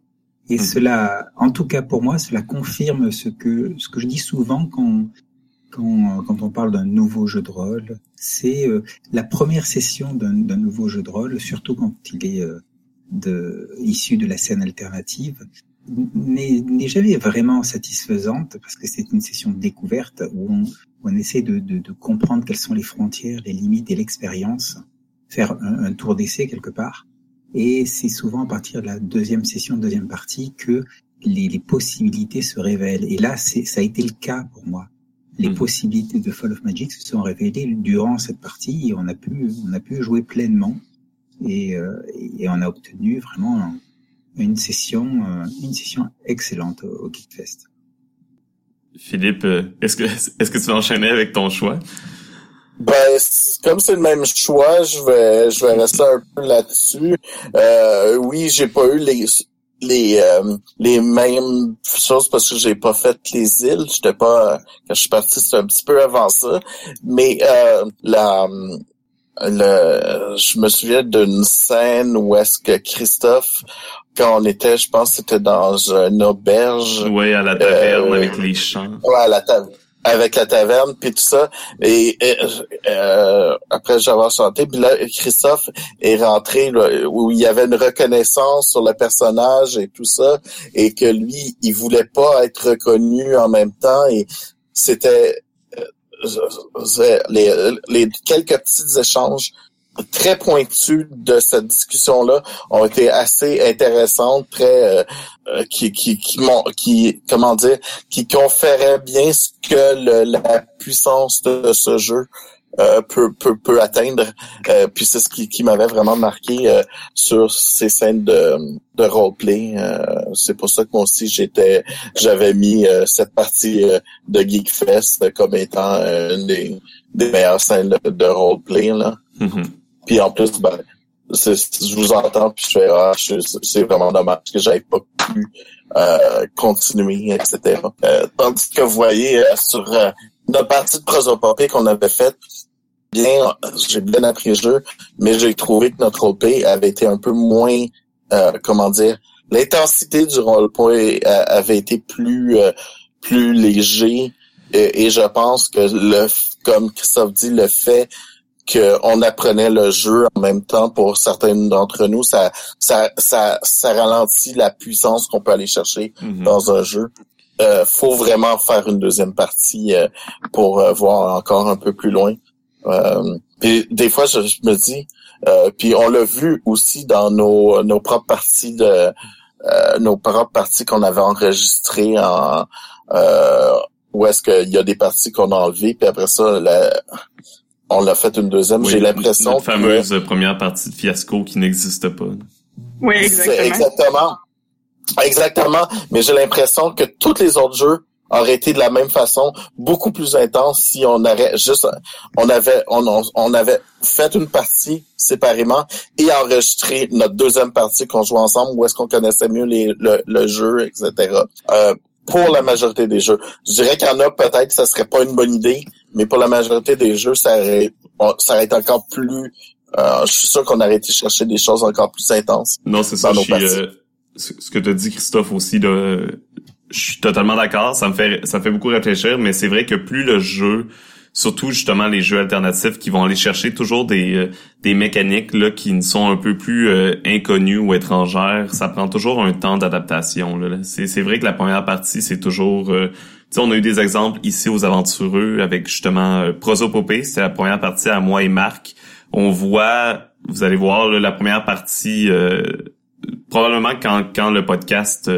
Et Mhm. cela, en tout cas pour moi, cela confirme ce que ce que je dis souvent quand quand, quand on parle d'un nouveau jeu de rôle. C'est euh, la première session d'un d'un nouveau jeu de rôle, surtout quand il est euh, de, issu de la scène alternative, n'est jamais vraiment satisfaisante parce que c'est une session de découverte où on, où on essaie de, de, de comprendre quelles sont les frontières, les limites et l'expérience, faire un, un tour d'essai quelque part. Et c'est souvent à partir de la deuxième session, deuxième partie, que les, les possibilités se révèlent. Et là, c'est ça a été le cas pour moi. Les Mhm. possibilités de Fall of Magic se sont révélées durant cette partie et on a pu, on a pu jouer pleinement et, euh, et on a obtenu vraiment un- une session, euh, une session excellente au, au Geekfest. Philippe, euh, est-ce que est-ce que tu vas enchaîner avec ton choix? Ben, c'est- comme c'est le même choix, je vais, je vais rester un peu là-dessus. Euh, oui, j'ai pas eu les les euh, les mêmes choses parce que j'ai pas fait les îles. J'étais pas quand je suis parti, c'était un petit peu avant ça. Mais euh, la le, je me souviens d'une scène où est-ce que Christophe, quand on était, je pense, c'était dans une auberge, Ouais, à la taverne Euh, avec les chants. ouais, à la table. avec la taverne puis tout ça et, euh, après j'avais chanté puis là Christophe est rentré où il y avait une reconnaissance sur le personnage et tout ça et que lui il voulait pas être reconnu en même temps et c'était les, les quelques petits échanges très pointus de cette discussion-là ont été assez intéressantes, très euh, euh, qui qui qui, qui comment dire, qui conféraient bien ce que la puissance de ce jeu euh, peut, peut, peut atteindre. puis c'est ce qui, qui m'avait vraiment marqué sur ces scènes de, de roleplay. c'est pour ça que moi aussi j'étais j'avais mis cette partie de Geekfest comme étant une des, des meilleures scènes de, de roleplay là. Mm-hmm. Puis en plus, ben, je vous entends puis je fais ah, c'est vraiment dommage que j'avais pas pu euh, continuer, etc. Euh, tandis que vous voyez euh, sur euh, notre partie de prosopopée qu'on avait faite, bien, j'ai bien appris le jeu, mais j'ai trouvé que notre roleplay avait été un peu moins, comment dire, l'intensité du roleplay avait été plus plus léger et, et, je pense que le comme Christophe dit le fait qu'on apprenait le jeu en même temps pour certains d'entre nous, ça, ça, ça, ça ralentit la puissance qu'on peut aller chercher mhm. dans un jeu. Euh, faut vraiment faire une deuxième partie euh, pour euh, voir encore un peu plus loin. Euh, des fois, je, me dis, euh, puis on l'a vu aussi dans nos, nos propres parties de nos propres parties qu'on avait enregistrées en où est-ce qu'il y a des parties qu'on a enlevées, puis après ça, la, on l'a fait une deuxième. J'ai l'impression La fameuse première partie de fiasco qui n'existe pas. Oui, exactement. Exactement. Exactement. Mais j'ai l'impression que tous les autres jeux auraient été de la même façon, beaucoup plus intense si on aurait juste, on avait, on, on avait fait une partie séparément et enregistré notre deuxième partie qu'on jouait ensemble où est-ce qu'on connaissait mieux les, le, le jeu, etc. Euh, pour la majorité des jeux. Je dirais qu'il y en a peut-être ça serait pas une bonne idée, mais pour la majorité des jeux, ça aurait, ça aurait été encore plus... Euh, je suis sûr qu'on aurait été chercher des choses encore plus intenses. Non, c'est ça. Euh, ce que tu as dit, Christophe, aussi, là, je suis totalement d'accord. Ça me fait ça me fait beaucoup réfléchir, mais c'est vrai que plus le jeu surtout justement les jeux alternatifs qui vont aller chercher toujours des euh, des mécaniques là qui ne sont un peu plus euh, inconnues ou étrangères. Ça prend toujours un temps d'adaptation. C'est c'est vrai que la première partie c'est toujours euh, sais, on a eu des exemples ici aux aventureux avec justement euh, Prosopopée, c'était la première partie à moi et Marc. On voit, vous allez voir la première partie probablement quand, quand le podcast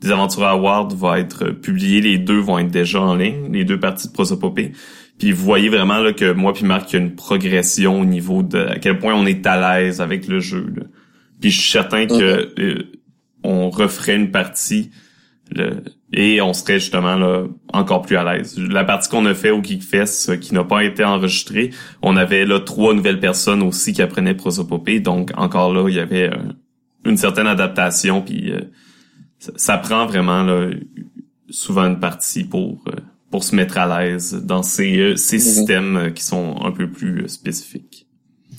des Aventureux Awards va être publié, les deux vont être déjà en ligne, les deux parties de Prosopopée. Puis vous voyez vraiment là, que moi puis Marc, il y a une progression au niveau de à quel point on est à l'aise avec le jeu. Là. Puis je suis certain que euh, on referait une partie et on serait justement là encore plus à l'aise. La partie qu'on a fait au Geekfest euh, qui n'a pas été enregistrée, on avait là trois nouvelles personnes aussi qui apprenaient prosopopée, donc encore là il y avait euh, une certaine adaptation puis ça, prend vraiment là souvent une partie pour pour se mettre à l'aise dans ces, euh, ces mhm. systèmes euh, qui sont un peu plus euh, spécifiques.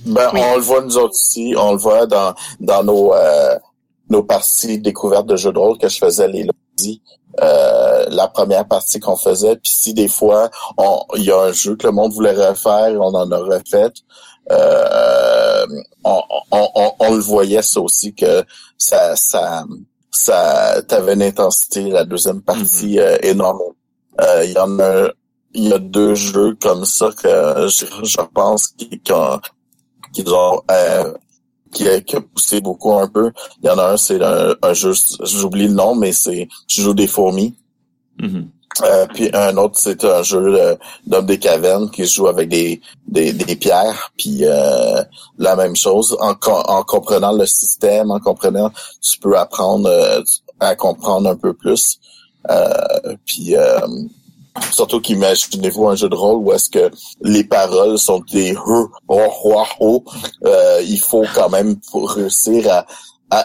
Ben, on le voit nous autres aussi, on le voit dans, dans nos, nos parties découvertes de jeux de rôle que je faisais les lundis. la première partie qu'on faisait, puis si des fois il y a un jeu que le monde voulait refaire, on en a refait. On, on, on, le voyait ça aussi que ça ça ça t'avait une intensité la deuxième partie mhm. énorme euh, il y en a il y a deux jeux comme ça que je, je pense qui, qui ont, qui ont euh, qui, a, qui, a, poussé beaucoup un peu. Il y en a un, c'est un, jeu, j'oublie le nom, mais c'est je joue des fourmis. Mm-hmm. Euh, puis un autre, c'est un jeu d'homme des cavernes qui joue avec des, des, des pierres. Puis euh, la même chose, en, en comprenant le système, en comprenant, tu peux apprendre euh, à comprendre un peu plus. Euh, puis euh, surtout qu'imaginez-vous un jeu de rôle où est-ce que les paroles sont des ho, euh, il faut quand même réussir à,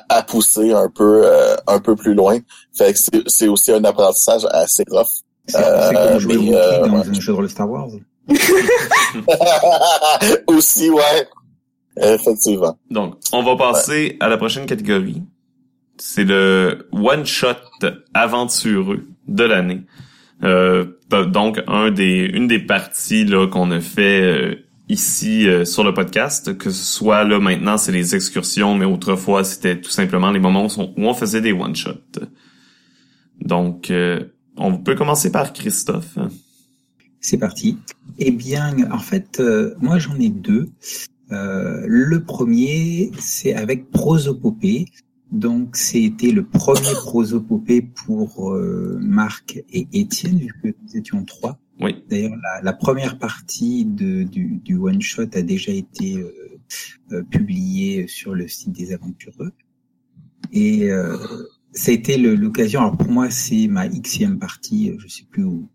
à, pousser un peu un peu plus loin. Fait que c'est aussi un apprentissage assez rough. C'est comme jouer dans un jeu de Star Wars? <laughs> aussi, ouais. Effectivement. Donc, on va passer à la prochaine catégorie. C'est le one-shot aventureux de l'année. Euh, donc un des une des parties là qu'on a fait euh, ici euh, sur le podcast, que ce soit là maintenant c'est les excursions, mais autrefois c'était tout simplement les moments où on, faisait des one shots. Donc on peut commencer par Christophe. C'est parti. Eh bien, en fait, moi j'en ai deux. le premier, c'est avec prosopopée. Donc, c'était le premier prosopopée pour euh, Marc et Étienne, vu que nous étions trois. Oui. D'ailleurs, la, la, première partie de, du, du one shot a déjà été euh, euh, publiée sur le site des Aventureux. Et euh, ça a été l'occasion. Alors pour moi, c'est ma xème partie. Je sais plus où.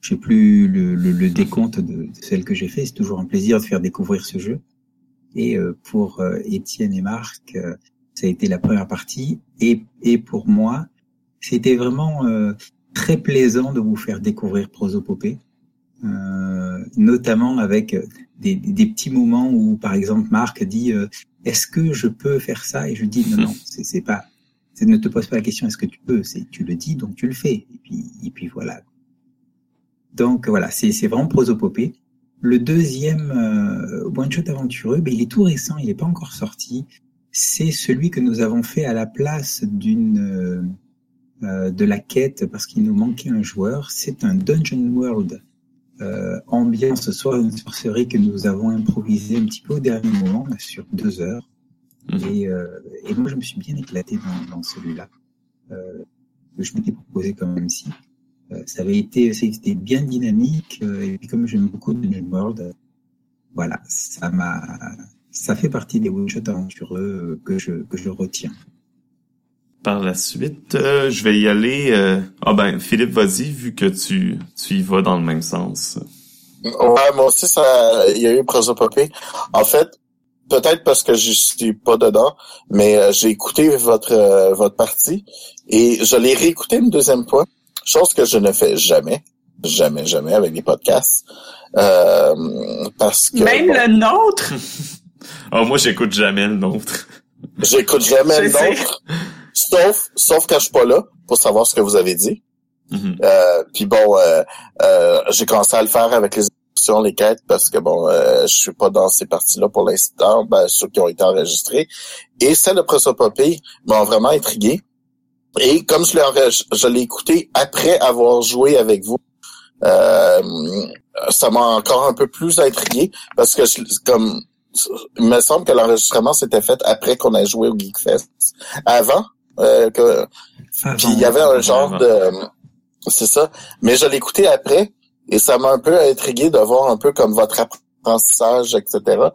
Je sais plus le, le, le décompte de, de, celle que j'ai fait. C'est toujours un plaisir de faire découvrir ce jeu. Et pour Étienne et Marc, ça a été la première partie. Et, et pour moi, c'était vraiment euh, très plaisant de vous faire découvrir Prosopopée, euh, notamment avec des, des, petits moments où, par exemple, Marc dit euh, Est-ce que je peux faire ça? Et je dis Non, non, c'est pas. Ne te pose pas la question est-ce que tu peux, c'est tu le dis donc tu le fais et puis et puis voilà. Donc voilà, c'est c'est vraiment prosopopée. Le deuxième euh, one shot aventureux, ben, il est tout récent, il n'est pas encore sorti c'est celui que nous avons fait à la place d'une euh, euh, de la quête parce qu'il nous manquait un joueur. C'est un Dungeon World euh, ambiance soit une sorcerie que nous avons improvisé un petit peu au dernier moment sur deux heures. Mhm. Et, euh, et, moi, je me suis bien éclaté dans, dans celui-là. Euh, je m'étais proposé comme même si ça avait été, c'était bien dynamique. et puis comme j'aime beaucoup Dungeon World, voilà, ça m'a ça fait partie des one-shots aventureux que je, que je retiens. Par la suite, euh, je vais y aller. Euh... Ah ben, Philippe, vas-y, vu que tu, tu y vas dans le même sens. Ouais, moi aussi, ça, il y a eu Prosopopée. En fait, peut-être parce que je suis pas dedans, mais euh, j'ai écouté votre euh, votre partie et je l'ai réécouté une deuxième fois, chose que je ne fais jamais, jamais, jamais avec des podcasts, parce que même le nôtre? Oh, <laughs> moi, j'écoute jamais le nôtre. J'écoute jamais le nôtre. Sauf, sauf quand je suis pas là pour savoir ce que vous avez dit. Mm-hmm. euh, puis bon, euh, euh, j'ai commencé à le faire avec les émissions, les quêtes, parce que bon, euh, je suis pas dans ces parties-là pour l'instant, ben, ceux qui ont été enregistrés. Et celle de Prosopopée m'ont vraiment intrigué. Et comme je l'ai, je l'ai écouté après avoir joué avec vous, euh, ça m'a encore un peu plus intrigué parce que je, comme il me semble que l'enregistrement s'était fait après qu'on ait joué au Geekfest. Avant euh, que puis il y avait un genre de c'est ça, mais je écouté après et ça m'a un peu intrigué de voir un peu comme votre apprentissage, etc.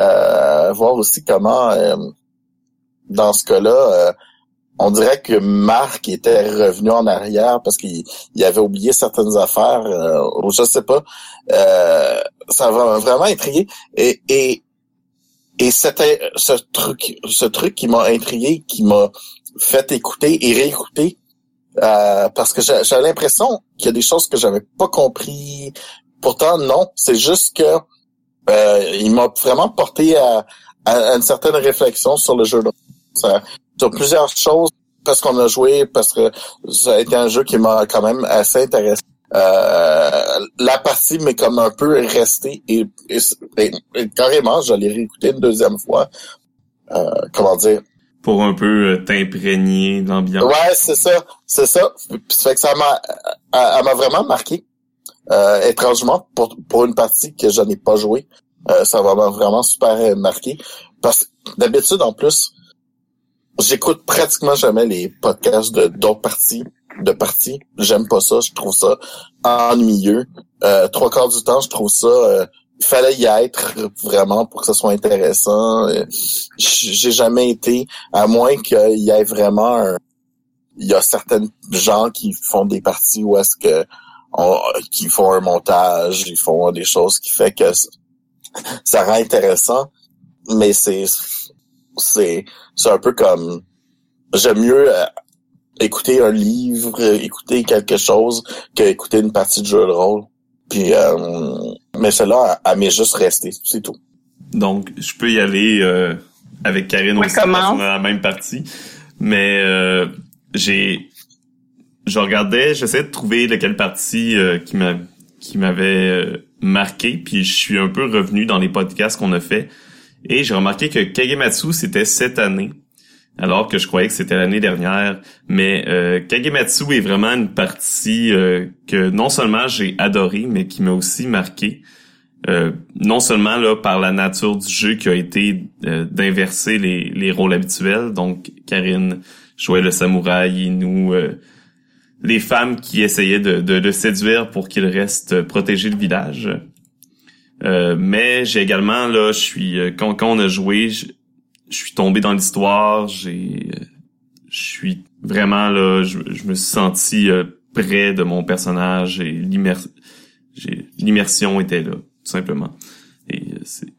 Euh, voir aussi comment euh, dans ce cas-là euh, on dirait que Marc était revenu en arrière parce qu'il avait oublié certaines affaires, ou je sais pas. ça va vraiment intrigué. Et, et et c'était ce truc, ce truc qui m'a intrigué, qui m'a fait écouter et réécouter, euh, parce que j'ai l'impression qu'il y a des choses que j'avais pas compris. Pourtant, non, c'est juste que euh, il m'a vraiment porté à, à, une certaine réflexion sur le jeu. Ça, sur plusieurs choses, parce qu'on a joué, parce que ça a été un jeu qui m'a quand même assez intéressé. Euh, la partie m'est comme un peu restée et, carrément, je l'ai réécouté une deuxième fois. Euh, comment dire? Pour un peu euh, t'imprégner d'ambiance. Ouais, c'est ça, c'est ça. Ça fait que ça m'a, elle, m'a vraiment marqué. Euh, étrangement, pour, pour une partie que je n'ai pas joué, ça m'a vraiment super marqué. Parce que d'habitude, en plus, j'écoute pratiquement jamais les podcasts de d'autres parties de partie. J'aime pas ça. Je trouve ça ennuyeux. Euh, trois quarts du temps, je trouve ça. Il fallait y être vraiment pour que ce soit intéressant. Euh, j'ai jamais été, à moins qu'il y ait vraiment un, il y a certaines gens qui font des parties où est-ce que qui font un montage, ils font des choses qui fait que ça rend intéressant, mais c'est c'est c'est un peu comme j'aime mieux euh, écouter un livre, écouter quelque chose qu'écouter une partie de jeu de rôle. Puis, euh, mais cela, elle m'est juste resté, c'est tout. Donc, je peux y aller euh, avec Karine aussi, dans la même partie. Mais euh, j'ai je regardais, j'essayais de trouver lequel partie euh, qui m'a qui m'avait euh, marqué, puis je suis un peu revenu dans les podcasts qu'on a fait et j'ai remarqué que Kagematsu c'était cette année alors que je croyais que c'était l'année dernière. Mais euh, Kagematsu est vraiment une partie euh, que non seulement j'ai adoré, mais qui m'a aussi marqué. Euh, non seulement là par la nature du jeu qui a été euh, d'inverser les, les rôles habituels, donc Karine jouait le samouraï et nous les femmes qui essayaient de, de le séduire pour qu'il reste protéger le village. mais j'ai également là, je suis quand, quand on a joué, je suis tombé dans l'histoire, j'ai je suis vraiment là, je, me suis senti euh, près de mon personnage et l'immersion était là, tout simplement. Et euh, c'est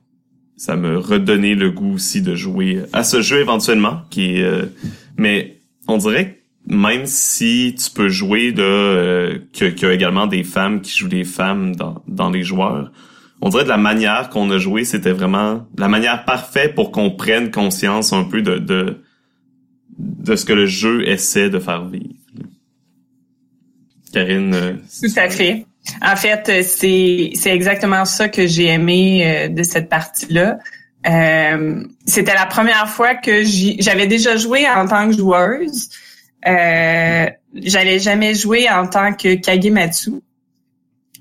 ça me redonnait le goût aussi de jouer à ce jeu éventuellement, qui est, euh, mais on dirait que même si tu peux jouer là, qu'il y a également des femmes qui jouent des femmes dans les joueurs, on dirait de la manière qu'on a joué, c'était vraiment la manière parfaite pour qu'on prenne conscience un peu de, de, de ce que le jeu essaie de faire vivre. Karine. Euh, Tout à fait. En fait, euh, c'est c'est exactement ça que j'ai aimé euh, de cette partie-là. Euh, c'était la première fois que j'avais déjà joué en tant que joueuse. Euh, J'avais jamais joué en tant que Kagematsu.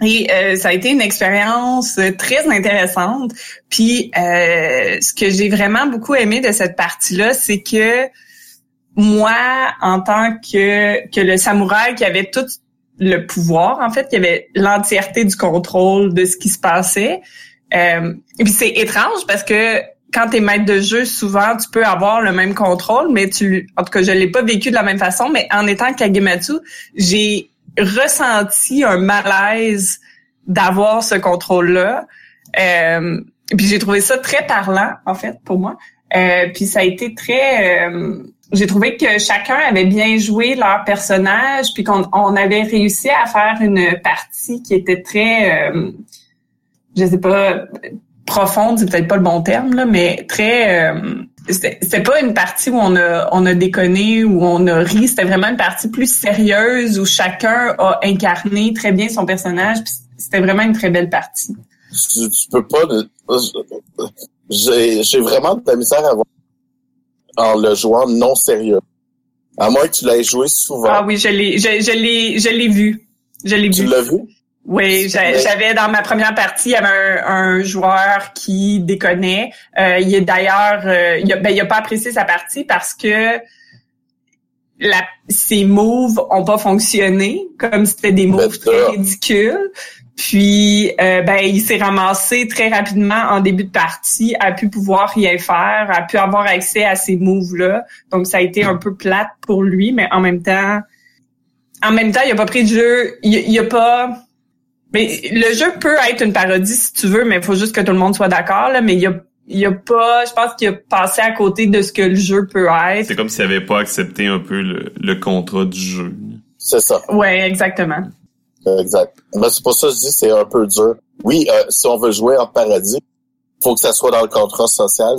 Et euh, ça a été une expérience très intéressante. Puis euh, ce que j'ai vraiment beaucoup aimé de cette partie-là, c'est que moi, en tant que que le samouraï qui avait tout le pouvoir, en fait, qui avait l'entièreté du contrôle de ce qui se passait. Euh, puis c'est étrange parce que quand tu es maître de jeu, souvent tu peux avoir le même contrôle, mais tu, en tout cas, je l'ai pas vécu de la même façon. Mais en étant Kagematsu, j'ai ressenti un malaise d'avoir ce contrôle-là. Euh, puis j'ai trouvé ça très parlant, en fait, pour moi. Euh, puis ça a été très... Euh, j'ai trouvé que chacun avait bien joué leur personnage, puis qu'on on avait réussi à faire une partie qui était très... Euh, je sais pas, profonde, c'est peut-être pas le bon terme, là, mais très... C'était pas une partie où on a on a déconné où on a ri. C'était vraiment une partie plus sérieuse où chacun a incarné très bien son personnage c'était vraiment une très belle partie. Tu, peux pas j'ai j'ai vraiment de la misère à voir en le jouant non sérieux. À moins que tu l'aies joué souvent. Ah oui je l'ai je, je l'ai je l'ai vu. Je l'ai vu. tu l'as vu? Oui, j'avais dans ma première partie, il y avait un, joueur qui déconnait. Euh, il est d'ailleurs, euh, il, a, ben, il a pas apprécié sa partie parce que la, ses moves ont pas fonctionné, comme c'était des moves très ridicules. Puis, euh, ben, il s'est ramassé très rapidement en début de partie, a pu pouvoir rien faire, a pu avoir accès à ces moves-là. Donc, ça a été un peu plate pour lui, mais en même temps, en même temps, il a pas pris de jeu, il, il a pas mais le jeu peut être une parodie si tu veux, mais il faut juste que tout le monde soit d'accord. Là, mais il y a, il y a pas, je pense qu'il a passé à côté de ce que le jeu peut être. C'est comme s'il avait pas accepté un peu le, le contrat du jeu. C'est ça. Ouais, exactement. Exact. Mais c'est pour ça que je dis c'est un peu dur. Oui, euh, si on veut jouer en paradis, faut que ça soit dans le contrat social.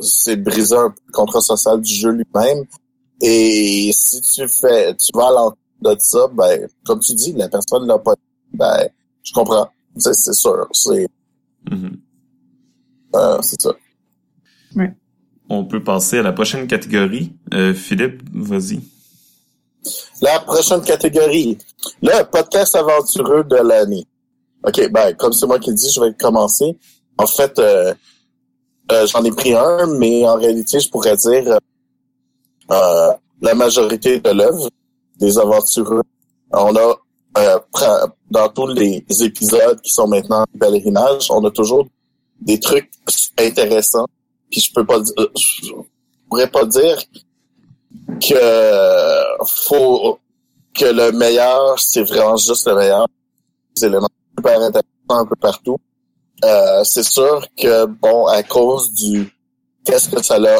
C'est briser un peu le contrat social du jeu lui-même. Et si tu fais, tu vas à l'encontre de ça, ben, comme tu dis, la personne n'a pas ben, je comprends. C'est, sûr. C'est, mm-hmm. euh, c'est ça. Oui. On peut passer à la prochaine catégorie. Euh, Philippe, vas-y. La prochaine catégorie. Le podcast aventureux de l'année. OK, ben, comme c'est moi qui le dis, je vais commencer. En fait, euh, euh j'en ai pris un, mais en réalité, je pourrais dire euh, la majorité de l'œuvre des aventureux. On a euh, dans tous les épisodes qui sont maintenant pèlerinage, on a toujours des trucs intéressants. Puis je peux pas euh, je pourrais pas dire que faut que le meilleur, c'est vraiment juste le meilleur. C'est éléments super intéressant un peu partout. Euh, c'est sûr que bon, à cause du qu'est-ce que ça l'a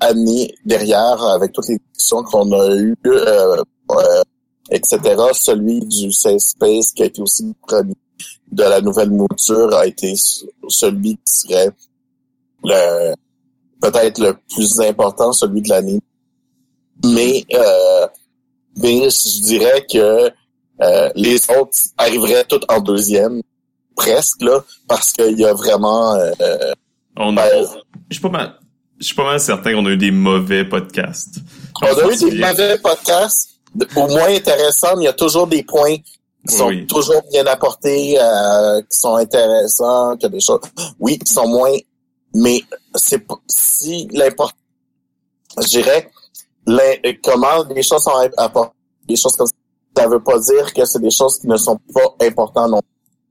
amené derrière avec toutes les discussions qu'on a eues euh, euh etc. Celui du Safe Space qui a été aussi le premier de la nouvelle mouture a été celui qui serait le peut-être le plus important, celui de l'année. Mais euh, mais je dirais que euh, les autres arriveraient tous en deuxième, presque, là, parce qu'il y a vraiment... Euh, on a, ben, je suis pas mal, je suis pas mal certain qu'on a eu des mauvais podcasts. On, a eu des mauvais podcasts, au moins intéressants, mais il y a toujours des points qui sont toujours bien apportés, euh, qui sont intéressants, que des choses, oui, qui sont moins, mais c'est si l'important, je dirais, comment les choses sont apportées, des choses comme ça, ça veut pas dire que c'est des choses qui ne sont pas importantes non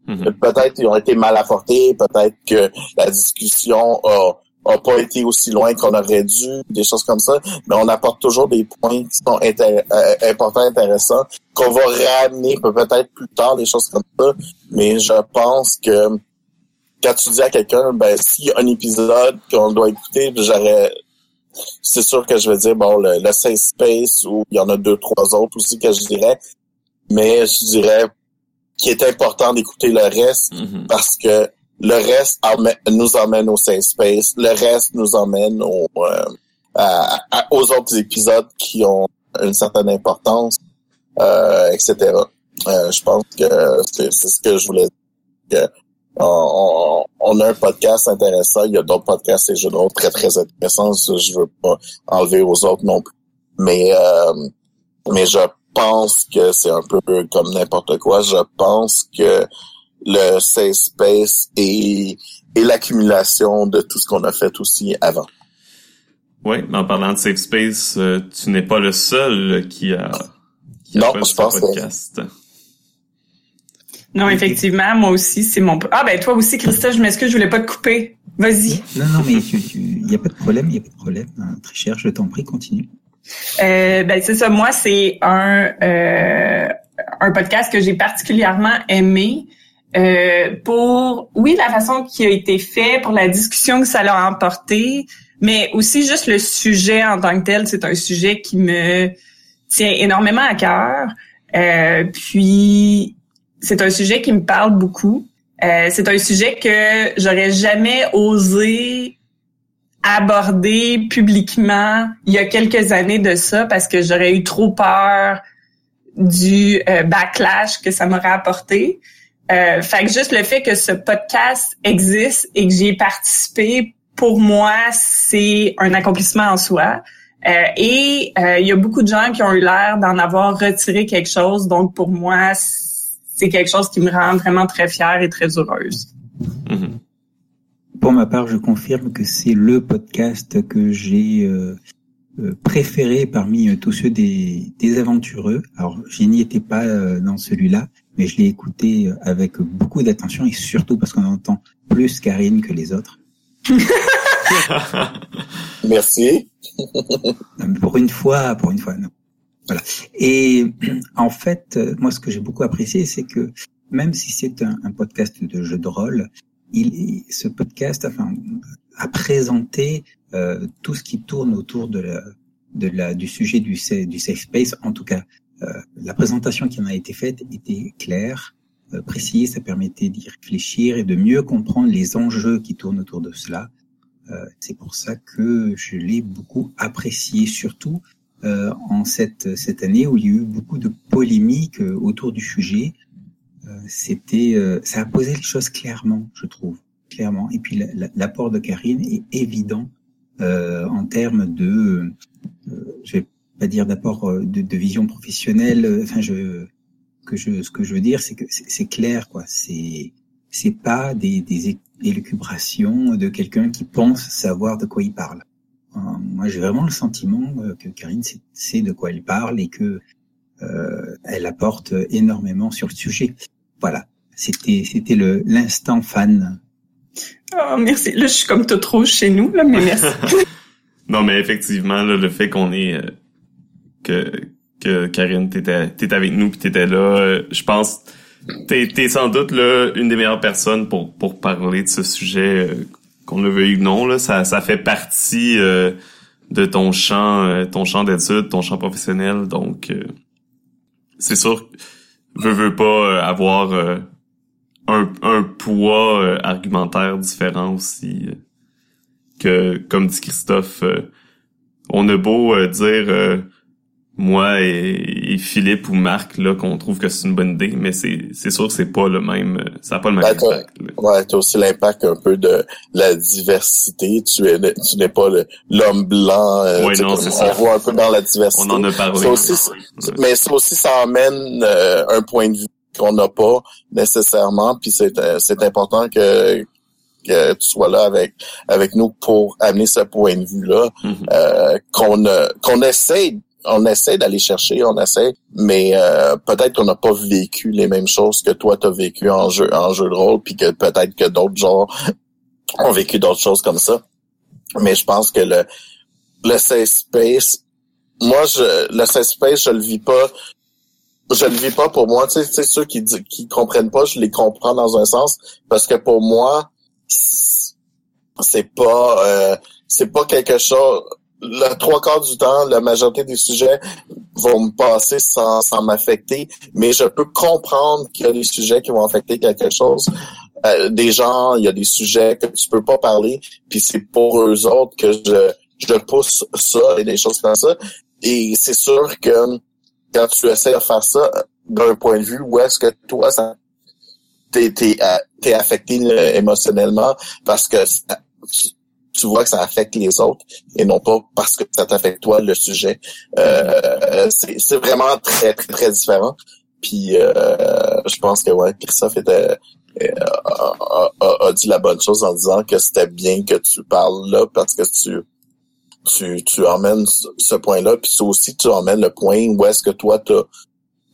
mm-hmm. Peut-être qu'ils ont été mal apportés, peut-être que la discussion a, a pas été aussi loin qu'on aurait dû, des choses comme ça, mais on apporte toujours des points qui sont euh, importants, intéressants, qu'on va ramener peut-être plus tard, des choses comme ça, mais je pense que quand tu dis à quelqu'un, ben, s'il y a un épisode qu'on doit écouter, j'aurais, c'est sûr que je vais dire, bon, le, le Safe Space, ou il y en a deux, trois autres aussi que je dirais, mais je dirais qu'il est important d'écouter le reste mm-hmm. parce que le reste nous emmène au Safe Space, le reste nous emmène euh, aux autres épisodes qui ont une certaine importance, euh, etc. Euh, je pense que c'est ce que je voulais dire. on, a un podcast intéressant, il y a d'autres podcasts et jeux de très très intéressants. Je veux pas enlever aux autres non plus, mais euh, mais je pense que c'est un peu comme n'importe quoi. Je pense que le safe space et, et l'accumulation de tout ce qu'on a fait aussi avant. Oui, mais en parlant de safe space, euh, tu n'es pas le seul qui a, qui a non, je pense podcast. Non, effectivement, moi aussi, c'est mon... Ah ben toi aussi, Christophe, je m'excuse, je voulais pas te couper. Vas-y. Non, non, mais il n'y a pas de problème, il n'y a pas de problème. Hein, très cher, je t'en prie, continue. Euh, ben c'est ça, moi, c'est un, euh, un podcast que j'ai particulièrement aimé. Euh, pour, oui, la façon qui a été fait, pour la discussion que ça l'a emporté, mais aussi juste le sujet en tant que tel, c'est un sujet qui me tient énormément à cœur. Euh, puis, c'est un sujet qui me parle beaucoup. Euh, c'est un sujet que j'aurais jamais osé aborder publiquement il y a quelques années de ça parce que j'aurais eu trop peur du backlash que ça m'aurait apporté. Euh, fait que juste le fait que ce podcast existe et que j'y ai participé, pour moi, c'est un accomplissement en soi. Euh, et euh, il y a beaucoup de gens qui ont eu l'air d'en avoir retiré quelque chose. Donc, pour moi, c'est quelque chose qui me rend vraiment très fière et très heureuse. Mm-hmm. Pour ma part, je confirme que c'est le podcast que j'ai euh, euh, préféré parmi tous ceux des, des aventureux. Alors, je n'y étais pas dans celui-là, mais je l'ai écouté avec beaucoup d'attention et surtout parce qu'on entend plus Karine que les autres. <laughs> Merci. pour une fois, pour une fois, non. Voilà. Et en fait, moi, ce que j'ai beaucoup apprécié, c'est que même si c'est un, un, podcast de jeu de rôle, il, ce podcast, enfin, a présenté euh, tout ce qui tourne autour de la, de la, du sujet du, du safe space, en tout cas euh, la présentation qui en a été faite était claire, euh, précise, ça permettait d'y réfléchir et de mieux comprendre les enjeux qui tournent autour de cela. Euh, c'est pour ça que je l'ai beaucoup apprécié, surtout en cette, cette année où il y a eu beaucoup de polémiques autour du sujet. C'était, ça a posé les choses clairement, je trouve, clairement. Et puis l'apport de Karine est évident en termes de, je vais pas dire d'apport euh, de, de, vision professionnelle. Euh, enfin, je que je ce que je veux dire, c'est que c'est clair, quoi. C'est c'est pas des, des élucubrations de quelqu'un qui pense savoir de quoi il parle. Euh, moi, j'ai vraiment le sentiment que Karine sait, de quoi elle parle et que euh, elle apporte énormément sur le sujet. Voilà, c'était c'était le l'instant fan. Oh merci. Là, je suis comme trop chez nous là, mais merci. <laughs> non, mais effectivement, là, le fait qu'on est que que Karine t'étais avec nous puis t'étais là. Euh, je pense t'es t'es sans doute là une des meilleures personnes pour pour parler de ce sujet euh, qu'on le veuille ou non là. Ça ça fait partie euh, de ton champ ton champ d'études, ton champ professionnel. Donc c'est sûr veux veux pas avoir un, un poids argumentaire différent aussi que comme dit Christophe on a beau dire moi et, et Philippe ou Marc là qu'on trouve que c'est une bonne idée, mais c'est c'est sûr que c'est pas le même, ça a pas le même Ben, impact. là. Ouais, t'as aussi l'impact un peu de la diversité. Tu es, tu n'es pas l'homme blanc. euh, Ouais, non, c'est on ça. voit un peu dans la diversité. On en a parlé. Ça aussi, Ouais. Mais ça aussi, ça amène euh, un point de vue qu'on n'a pas nécessairement. Puis c'est euh, c'est important que que tu sois là avec avec nous pour amener ce point de vue là Mhm. euh, qu'on qu'on essaie on essaie d'aller chercher, on essaie, mais euh, peut-être qu'on n'a pas vécu les mêmes choses que toi t'as vécu en jeu en jeu de rôle, puis que peut-être que d'autres gens ont vécu d'autres choses comme ça. Mais je pense que le le safe space, moi je le safe space, je le vis pas je le vis pas pour moi. Tu sais, ceux qui qui comprennent pas, je les comprends dans un sens parce que pour moi, c'est pas euh, c'est pas quelque chose. Le trois quarts du temps, la majorité des sujets vont me passer sans, sans m'affecter, mais je peux comprendre qu'il y a des sujets qui vont affecter quelque chose. Euh, des gens, il y a des sujets que tu peux pas parler, puis c'est pour eux autres que je, je pousse ça et des choses comme ça. Et c'est sûr que quand tu essaies de faire ça d'un point de vue où est-ce que toi ça t'es euh, affecté euh, émotionnellement parce que ça- tu vois que ça affecte les autres et non pas parce que ça t'affecte toi le sujet. Euh, c'est vraiment très très très différent. Puis euh, je pense que ouais Christophe était euh, a, a- a- dit la bonne chose en disant que c'était bien que tu parles là parce que tu tu, tu emmènes ce- point-là, puis aussi tu emmènes le point où est-ce que toi t'as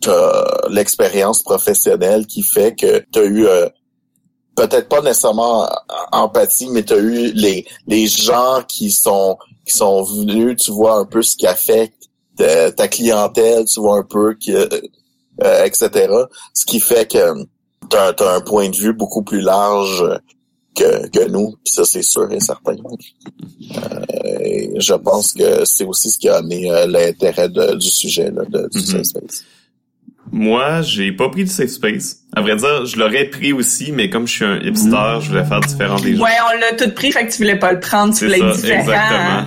as, l'expérience professionnelle qui fait que tu as eu euh, peut-être pas nécessairement empathie, mais tu as eu les les gens qui sont qui sont venus, tu vois un peu ce qui affecte ta, ta clientèle, tu vois un peu que euh, etc. Ce qui fait que tu as, un point de vue beaucoup plus large que, que nous, puis ça c'est sûr et certain. Et je pense que c'est aussi ce qui a amené euh, l'intérêt du sujet là, de, du space. Moi, j'ai pas pris du safe space. À vrai dire, je l'aurais pris aussi, mais comme je suis un hipster, je voulais faire différent des gens. Ouais, on l'a tout pris, fait que tu voulais pas le prendre, tu voulais ça, être différent. exactement.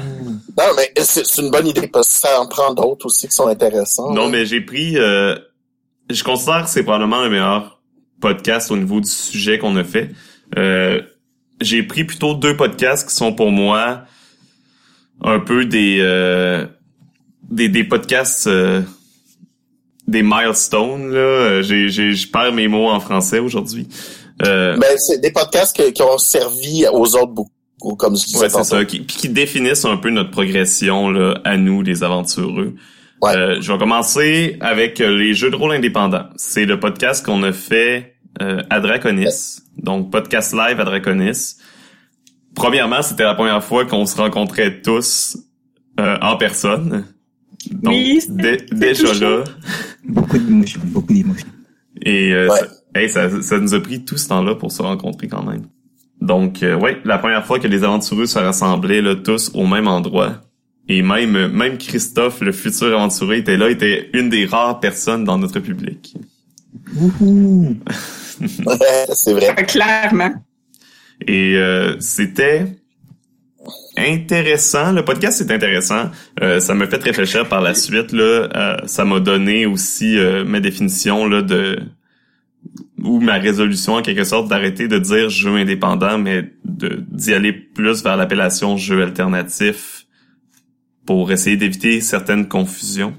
Non, mais c'est une bonne idée parce que ça en prend d'autres aussi qui sont intéressants. Non, mais j'ai pris... euh, je considère que c'est probablement le meilleur podcast au niveau du sujet qu'on a fait. Euh, j'ai pris plutôt deux podcasts qui sont pour moi un peu des... euh, des, des podcasts... des milestones, là. Euh, J'ai, j'ai, je perds mes mots en français aujourd'hui. Euh, Ben, c'est des podcasts que- qui ont servi aux autres beaucoup, comme je disais Ouais, c'est ça. Qui, puis qui définissent un peu notre progression là, à nous, les aventureux. Ouais. Euh, je vais commencer avec euh, les jeux de rôle indépendants. C'est le podcast qu'on a fait euh, à Draconis. Donc, podcast live à Draconis. Premièrement, c'était la première fois qu'on se rencontrait tous euh, en personne. Donc, Oui, déjà là. <laughs> Beaucoup d'émotions, beaucoup d'émotions. Et euh, Ouais. ça, hey, ça, ça nous a pris tout ce temps-là pour se rencontrer quand même. Donc, euh, ouais, la première fois que les aventureux se rassemblaient là, tous au même endroit. Et même même Christophe, le futur aventureux, était là, était une des rares personnes dans notre public. Wouhou! <laughs> Ouais, c'est vrai. Clairement. Et euh, c'était intéressant. Le podcast c'est intéressant. Euh, ça m'a fait réfléchir par la suite. Là, Euh, ça m'a donné aussi euh, ma définition là de ou ma résolution en quelque sorte d'arrêter de dire jeu indépendant, mais d'y aller plus vers l'appellation jeu alternatif pour essayer d'éviter certaines confusions.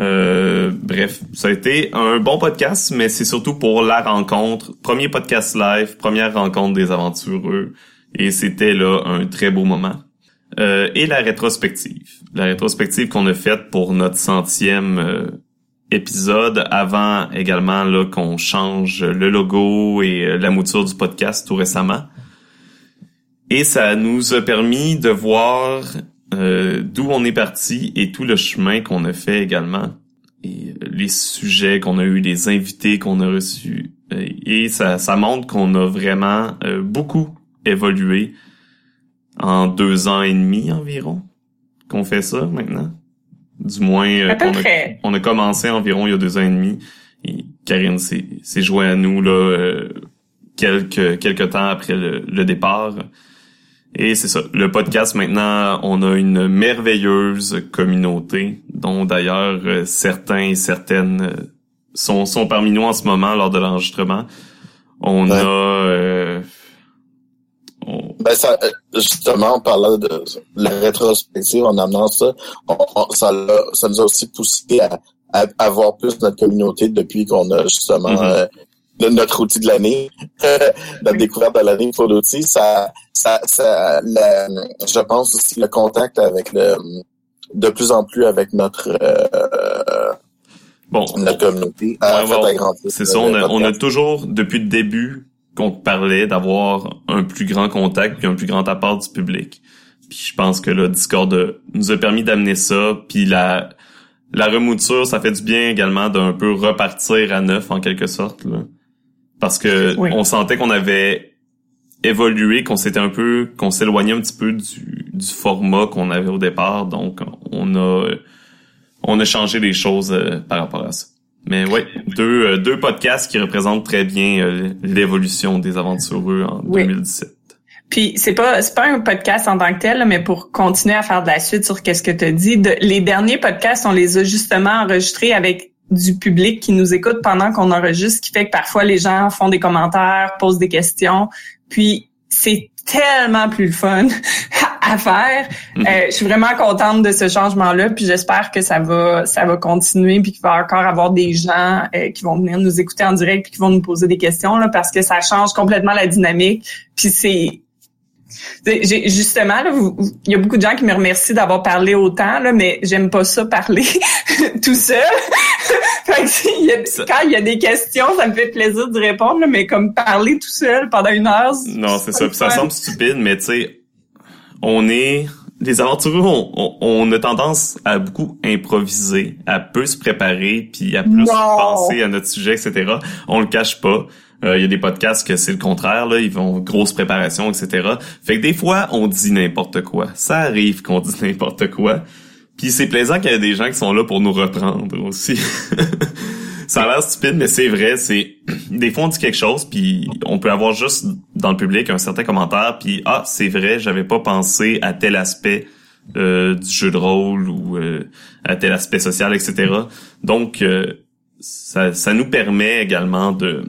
Euh, bref, ça a été un bon podcast, mais c'est surtout pour la rencontre. Premier podcast live, première rencontre des aventureux. Et c'était là un très beau moment. Euh, et la rétrospective. La rétrospective qu'on a faite pour notre centième euh, épisode, avant également là qu'on change le logo et euh, la mouture du podcast tout récemment. Et ça nous a permis de voir euh, d'où on est parti et tout le chemin qu'on a fait également. Et les sujets qu'on a eu, les invités qu'on a reçus. Et ça, ça montre qu'on a vraiment beaucoup évolué en deux ans et demi environ qu'on fait ça maintenant. Du moins, euh, qu'on a- on a commencé environ il y a deux ans et demi. Et Karine s'est joint à nous là euh, quelques quelques temps après le, le départ. Et c'est ça. Le podcast, maintenant, on a une merveilleuse communauté, dont d'ailleurs euh, certains et certaines euh, sont, sont parmi nous en ce moment lors de l'enregistrement. On Ouais. a... Ben ça, euh, justement, en parlant de la rétrospective, en amenant ça, on- on- ça, ça nous a aussi poussé à, à avoir plus notre communauté depuis qu'on a justement Mhm. euh, notre outil de l'année, <laughs> notre découverte de l'année pour l'outil. Ça, ça, ça, la- je pense aussi le contact avec le, de plus en plus avec notre euh, bon, notre communauté Ouais. C'est ça, on a, on a toujours, depuis le début, qu'on parlait d'avoir un plus grand contact puis un plus grand apport du public. Puis je pense que le Discord nous a permis d'amener ça. Puis la, la remouture, ça fait du bien également d'un peu repartir à neuf en quelque sorte. Là. Parce que Oui. on sentait qu'on avait évolué, qu'on s'était un peu, qu'on s'éloignait un petit peu du, du format qu'on avait au départ. Donc on a on a changé les choses euh, par rapport à ça. Mais ouais, deux, euh, deux podcasts qui représentent très bien euh, l'évolution des aventureux en Oui. 2017. Puis c'est pas c'est pas un podcast en tant que tel, mais pour continuer à faire de la suite sur qu'est-ce que tu as dit, de- les derniers podcasts, on les a justement enregistrés avec du public qui nous écoute pendant qu'on enregistre, ce qui fait que parfois les gens font des commentaires, posent des questions, puis c'est tellement plus le fun <laughs> à faire. Mhm. Euh, je suis vraiment contente de ce changement-là, puis j'espère que ça va ça va continuer, puis qu'il va encore avoir des gens euh, qui vont venir nous écouter en direct, puis qui vont nous poser des questions là, parce que ça change complètement la dynamique. Puis c'est c'est- j'ai- justement, il y a beaucoup de gens qui me remercient d'avoir parlé autant, là, mais j'aime pas ça parler <laughs> tout seul. <laughs> fait que y a- quand il y a des questions, ça me fait plaisir de répondre, là, mais comme parler tout seul pendant une heure. Non, c'est ça. Puis ça semble stupide, mais tu sais, on est les aventureux, on, on, on a tendance à beaucoup improviser, à peu se préparer, puis à plus Non. penser à notre sujet, etc. On le cache pas. Euh, Il y a des podcasts que c'est le contraire, là, ils vont grosse préparation, etc. Fait que des fois, on dit n'importe quoi. Ça arrive qu'on dit n'importe quoi. Puis c'est plaisant qu'il y ait des gens qui sont là pour nous reprendre aussi. <laughs> ça a l'air stupide, mais c'est vrai. C'est <clears throat> des fois on dit quelque chose, puis on peut avoir juste dans le public un certain commentaire, puis ah c'est vrai, j'avais pas pensé à tel aspect euh, du jeu de rôle ou euh, à tel aspect social, etc. Donc euh, ça, ça nous permet également de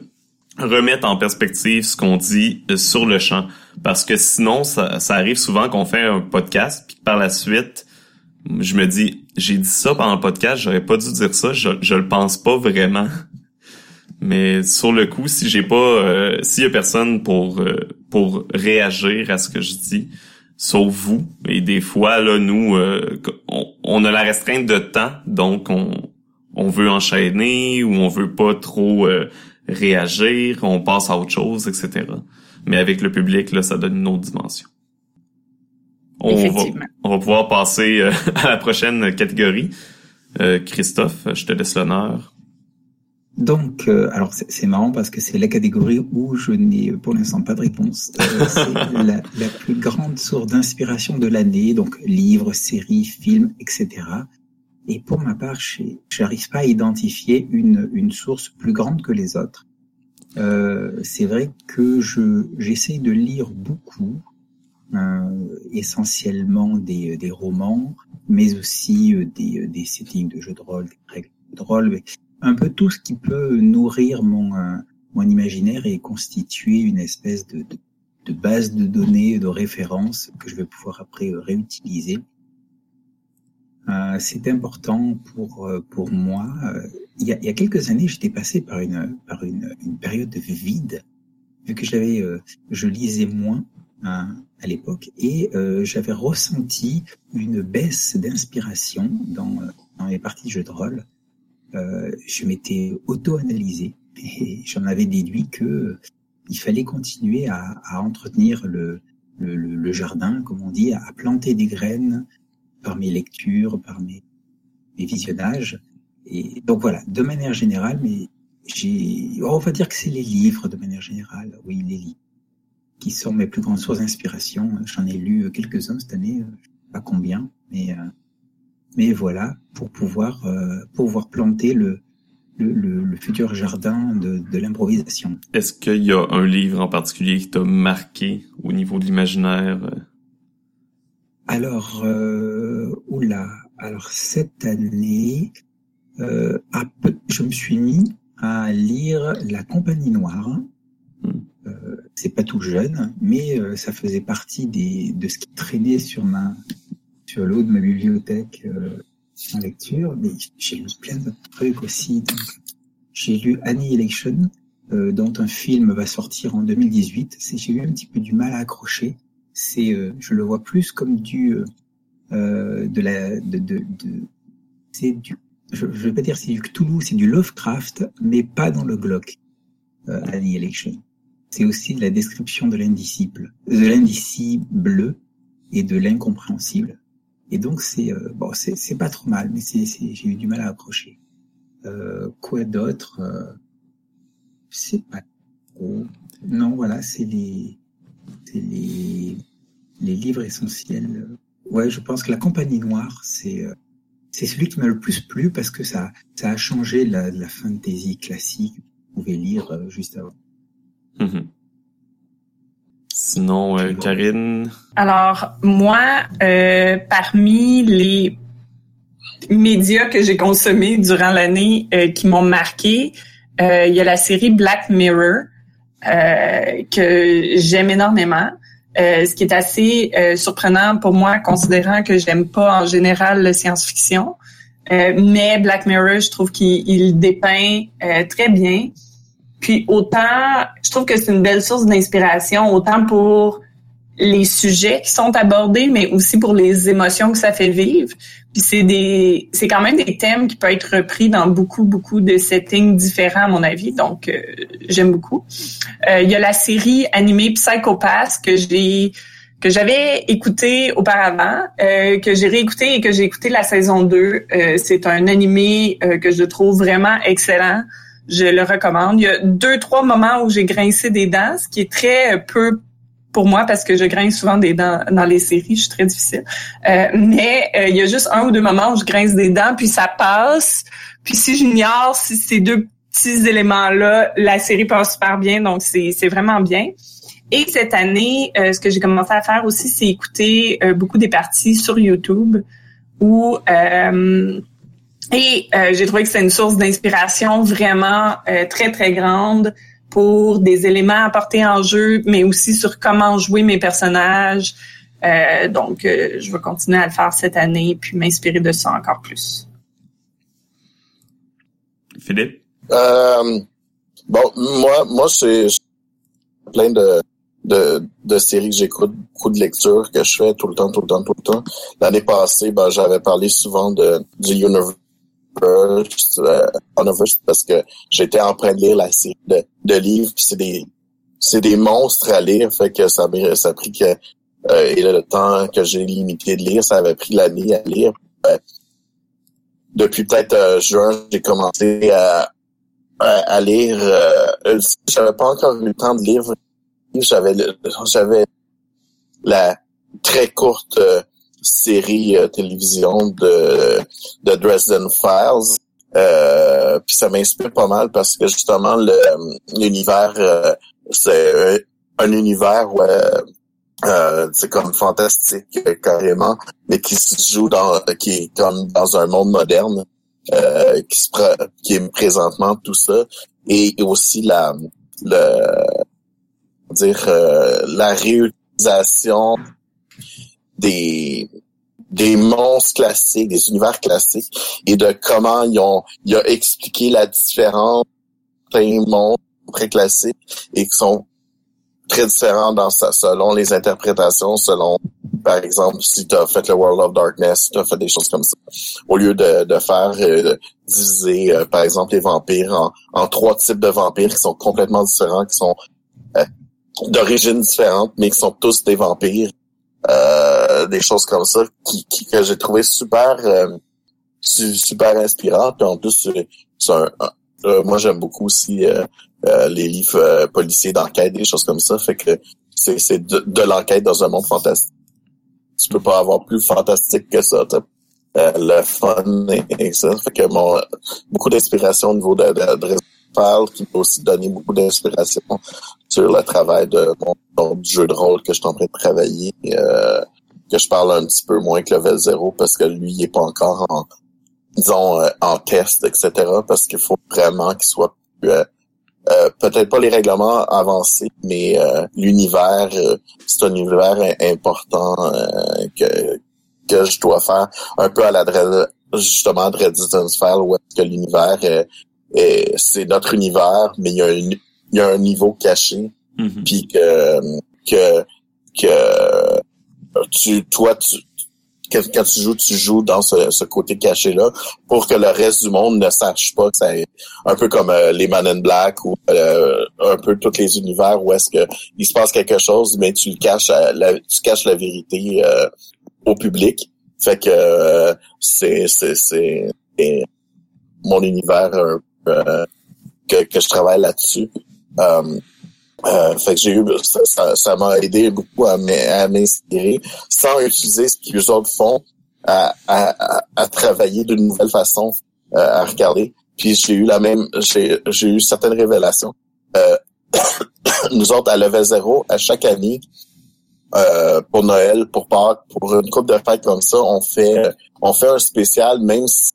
remettre en perspective ce qu'on dit euh, sur le champ. Parce que sinon, ça, ça arrive souvent qu'on fait un podcast, puis par la suite, je me dis, j'ai dit ça pendant le podcast, j'aurais pas dû dire ça, je, je le pense pas vraiment. <laughs> Mais sur le coup, si j'ai pas, euh, s'il y a personne pour euh, pour réagir à ce que je dis, sauf vous, et des fois là, nous, euh, on, on a la restreinte de temps, donc on on veut enchaîner ou on veut pas trop euh, réagir, on passe à autre chose, etc. Mais avec le public, là, ça donne une autre dimension. On va, Effectivement. on va pouvoir passer euh, <laughs> à la prochaine catégorie. Euh, Christophe, je te laisse l'honneur. Donc, euh, alors c'est marrant parce que c'est la catégorie où je n'ai pour l'instant pas de réponse. Euh, <laughs> c'est la, la plus grande source d'inspiration de l'année, donc livres, séries, films, etc. Et pour ma part, j'ai- j'arrive pas à identifier une, une source plus grande que les autres. Euh, c'est vrai que je j'essaye de lire beaucoup, euh, essentiellement des, des romans, mais aussi euh, des, des settings de jeux de rôle, des règles de rôle, un peu tout ce qui peut nourrir mon, euh, mon imaginaire et constituer une espèce de, de, de base de données, de références que je vais pouvoir après euh, réutiliser. Euh, c'est important pour euh, pour moi. Euh, il, y a, il y a quelques années, j'étais passé par une par une, une période de vide, vu que j'avais euh, je lisais moins hein, à l'époque et euh, j'avais ressenti une baisse d'inspiration dans dans les parties de jeux de rôle. Euh, je m'étais auto-analysé et j'en avais déduit que il fallait continuer à, à entretenir le, le, le, jardin, comme on dit, à planter des graines par mes lectures, par mes, mes visionnages. Et donc voilà, de manière générale, mais j'ai, on va dire que c'est les livres de manière générale, oui, les livres, qui sont mes plus grandes sources d'inspiration. J'en ai lu quelques-uns cette année, je sais pas combien, mais euh, mais voilà, pour pouvoir euh, pouvoir planter le le, le, le futur jardin de, de l'improvisation. Est-ce qu'il y a un livre en particulier qui t'a marqué au niveau de l'imaginaire? alors, euh, oula, alors cette année, euh, je me suis mis à lire La Compagnie Noire. Euh, c'est pas tout jeune, mais euh, ça faisait partie des, de ce qui traînait sur ma sur l'eau de ma bibliothèque euh, en lecture. Mais j'ai lu plein d'autres trucs aussi. J'ai lu Annihilation, euh, dont un film va sortir en 2018. J'ai eu un petit peu du mal à accrocher. C'est, euh, je le vois plus comme du euh, de la de, de, de c'est du je, je vais pas dire c'est du Cthulhu, c'est du Lovecraft, mais pas dans le Glock. Euh, Annihilation. C'est aussi de la description de l'indicible, de l'indicible et de l'incompréhensible. Et donc c'est euh, bon, c'est pas trop mal, mais c'est j'ai eu du mal à accrocher. Euh, quoi d'autre euh, C'est pas trop. Non, voilà, c'est les les les livres essentiels. Ouais, je pense que la Compagnie Noire, c'est euh, c'est celui qui m'a le plus plu parce que ça ça a changé la, la fantasy classique qu'on pouvait lire euh, juste avant. Mhm. Sinon, euh, Karine? Alors moi, euh, parmi les médias que j'ai consommés durant l'année euh, qui m'ont marqué, euh, il y a la série Black Mirror euh, que j'aime énormément. ce qui est assez surprenant pour moi, considérant que j'aime pas en général le science-fiction. mais Black Mirror, je trouve qu'il dépeint très bien puis autant, je trouve que c'est une belle source d'inspiration, autant pour les sujets qui sont abordés, mais aussi pour les émotions que ça fait vivre. Puis c'est des, c'est quand même des thèmes qui peuvent être repris dans beaucoup, beaucoup de settings différents à mon avis. Donc euh, j'aime beaucoup. Euh, il y a la série animée Psychopath que j'ai que j'avais écouté auparavant, euh, que j'ai réécouté et que j'ai écouté la saison 2. c'est un animé que je trouve vraiment excellent je le recommande. Il y a deux, trois moments où j'ai grincé des dents, ce qui est très peu pour moi parce que je grince souvent des dents dans les séries, je suis très difficile. Euh, mais euh, il y a juste un ou deux moments où je grince des dents, puis ça passe. Puis si j'ignore ces deux petits éléments-là, la série passe super bien, donc c'est vraiment bien. Et cette année, euh, ce que j'ai commencé à faire aussi, c'est écouter beaucoup des parties sur YouTube où et euh, j'ai trouvé que c'est une source d'inspiration vraiment euh, très, très grande pour des éléments apportés en jeu, mais aussi sur comment jouer mes personnages. Euh, donc, je vais continuer à le faire cette année puis m'inspirer de ça encore plus. Philippe? bon, moi, moi, c'est plein de, de, de séries que j'écoute, beaucoup de lectures que je fais tout le temps, tout le temps, tout le temps. L'année passée, ben, j'avais parlé souvent de du Universe euh, parce que j'étais en train de lire la série de, de livres, c'est des c'est des monstres à lire, fait que ça ça a pris que euh, et le temps que j'ai limité de lire, ça avait pris l'année à lire. Euh, depuis peut-être euh, juin, j'ai commencé à, à, lire. Euh, j'avais pas encore eu le temps de lire. J'avais j'avais la très courte série euh, télévision de, de Dresden Files. Euh, puis ça m'inspire pas mal parce que justement l'univers euh, c'est un univers euh, c'est comme fantastique carrément, mais qui se joue dans qui est comme dans un monde moderne euh, qui se qui est présentement tout ça et aussi la le dire la réutilisation des des monstres classiques, des univers classiques, et de comment ils ont, il a expliqué la différence des monstres très classiques et qui sont très différents dans ça, selon les interprétations, selon, par exemple, si tu as fait le World of Darkness, si tu as fait des choses comme ça. Au lieu de, de faire euh, diviser, euh, par exemple, les vampires en, en, trois types de vampires qui sont complètement différents, qui sont euh, d'origine différente, mais qui sont tous des vampires euh, des choses comme ça qui, qui que j'ai trouvé super euh, super inspirant. Puis en plus, c'est un, euh, moi j'aime beaucoup aussi les livres policiers d'enquête, des choses comme ça. Fait que c'est, de, de l'enquête dans un monde fantastique. Tu peux pas avoir plus fantastique que ça. le fun et, ça. Fait que mon beaucoup d'inspiration au niveau de, de, de qui peut aussi donner beaucoup d'inspiration sur le travail de mon, jeu de rôle que je suis en train de travailler. Euh, que je parle un petit peu moins que level 0 parce que lui, il est pas encore en, disons, euh, en test, etc. Parce qu'il faut vraiment qu'il soit euh, euh, peut-être pas les règlements avancés, mais l'univers, c'est un univers important que que je dois faire un peu à l'adresse justement de Resistance File où est-ce que l'univers c'est notre univers, mais il y a un, il y a un niveau caché, Mhm. puis que que que tu toi tu quand, quand tu joues, tu joues dans ce, ce côté caché-là pour que le reste du monde ne sache pas que c'est un peu comme euh, les Man in Black ou euh, un peu tous les univers où est-ce que il se passe quelque chose, mais tu le caches, à la, tu caches la vérité euh, au public. Fait que euh, c'est c'est c'est mon univers euh, euh, que que je travaille là-dessus. Euh, euh, fait que j'ai eu ça, m'a aidé beaucoup à m'in- à m'inspirer sans utiliser ce que les autres font à, à, à, travailler d'une nouvelle façon euh, à regarder. Puis j'ai eu la même j'ai j'ai eu certaines révélations. Euh, <coughs> nous autres à level 0 à chaque année euh, pour Noël, pour Pâques, pour une coupe de fêtes comme ça, on fait on fait un spécial même si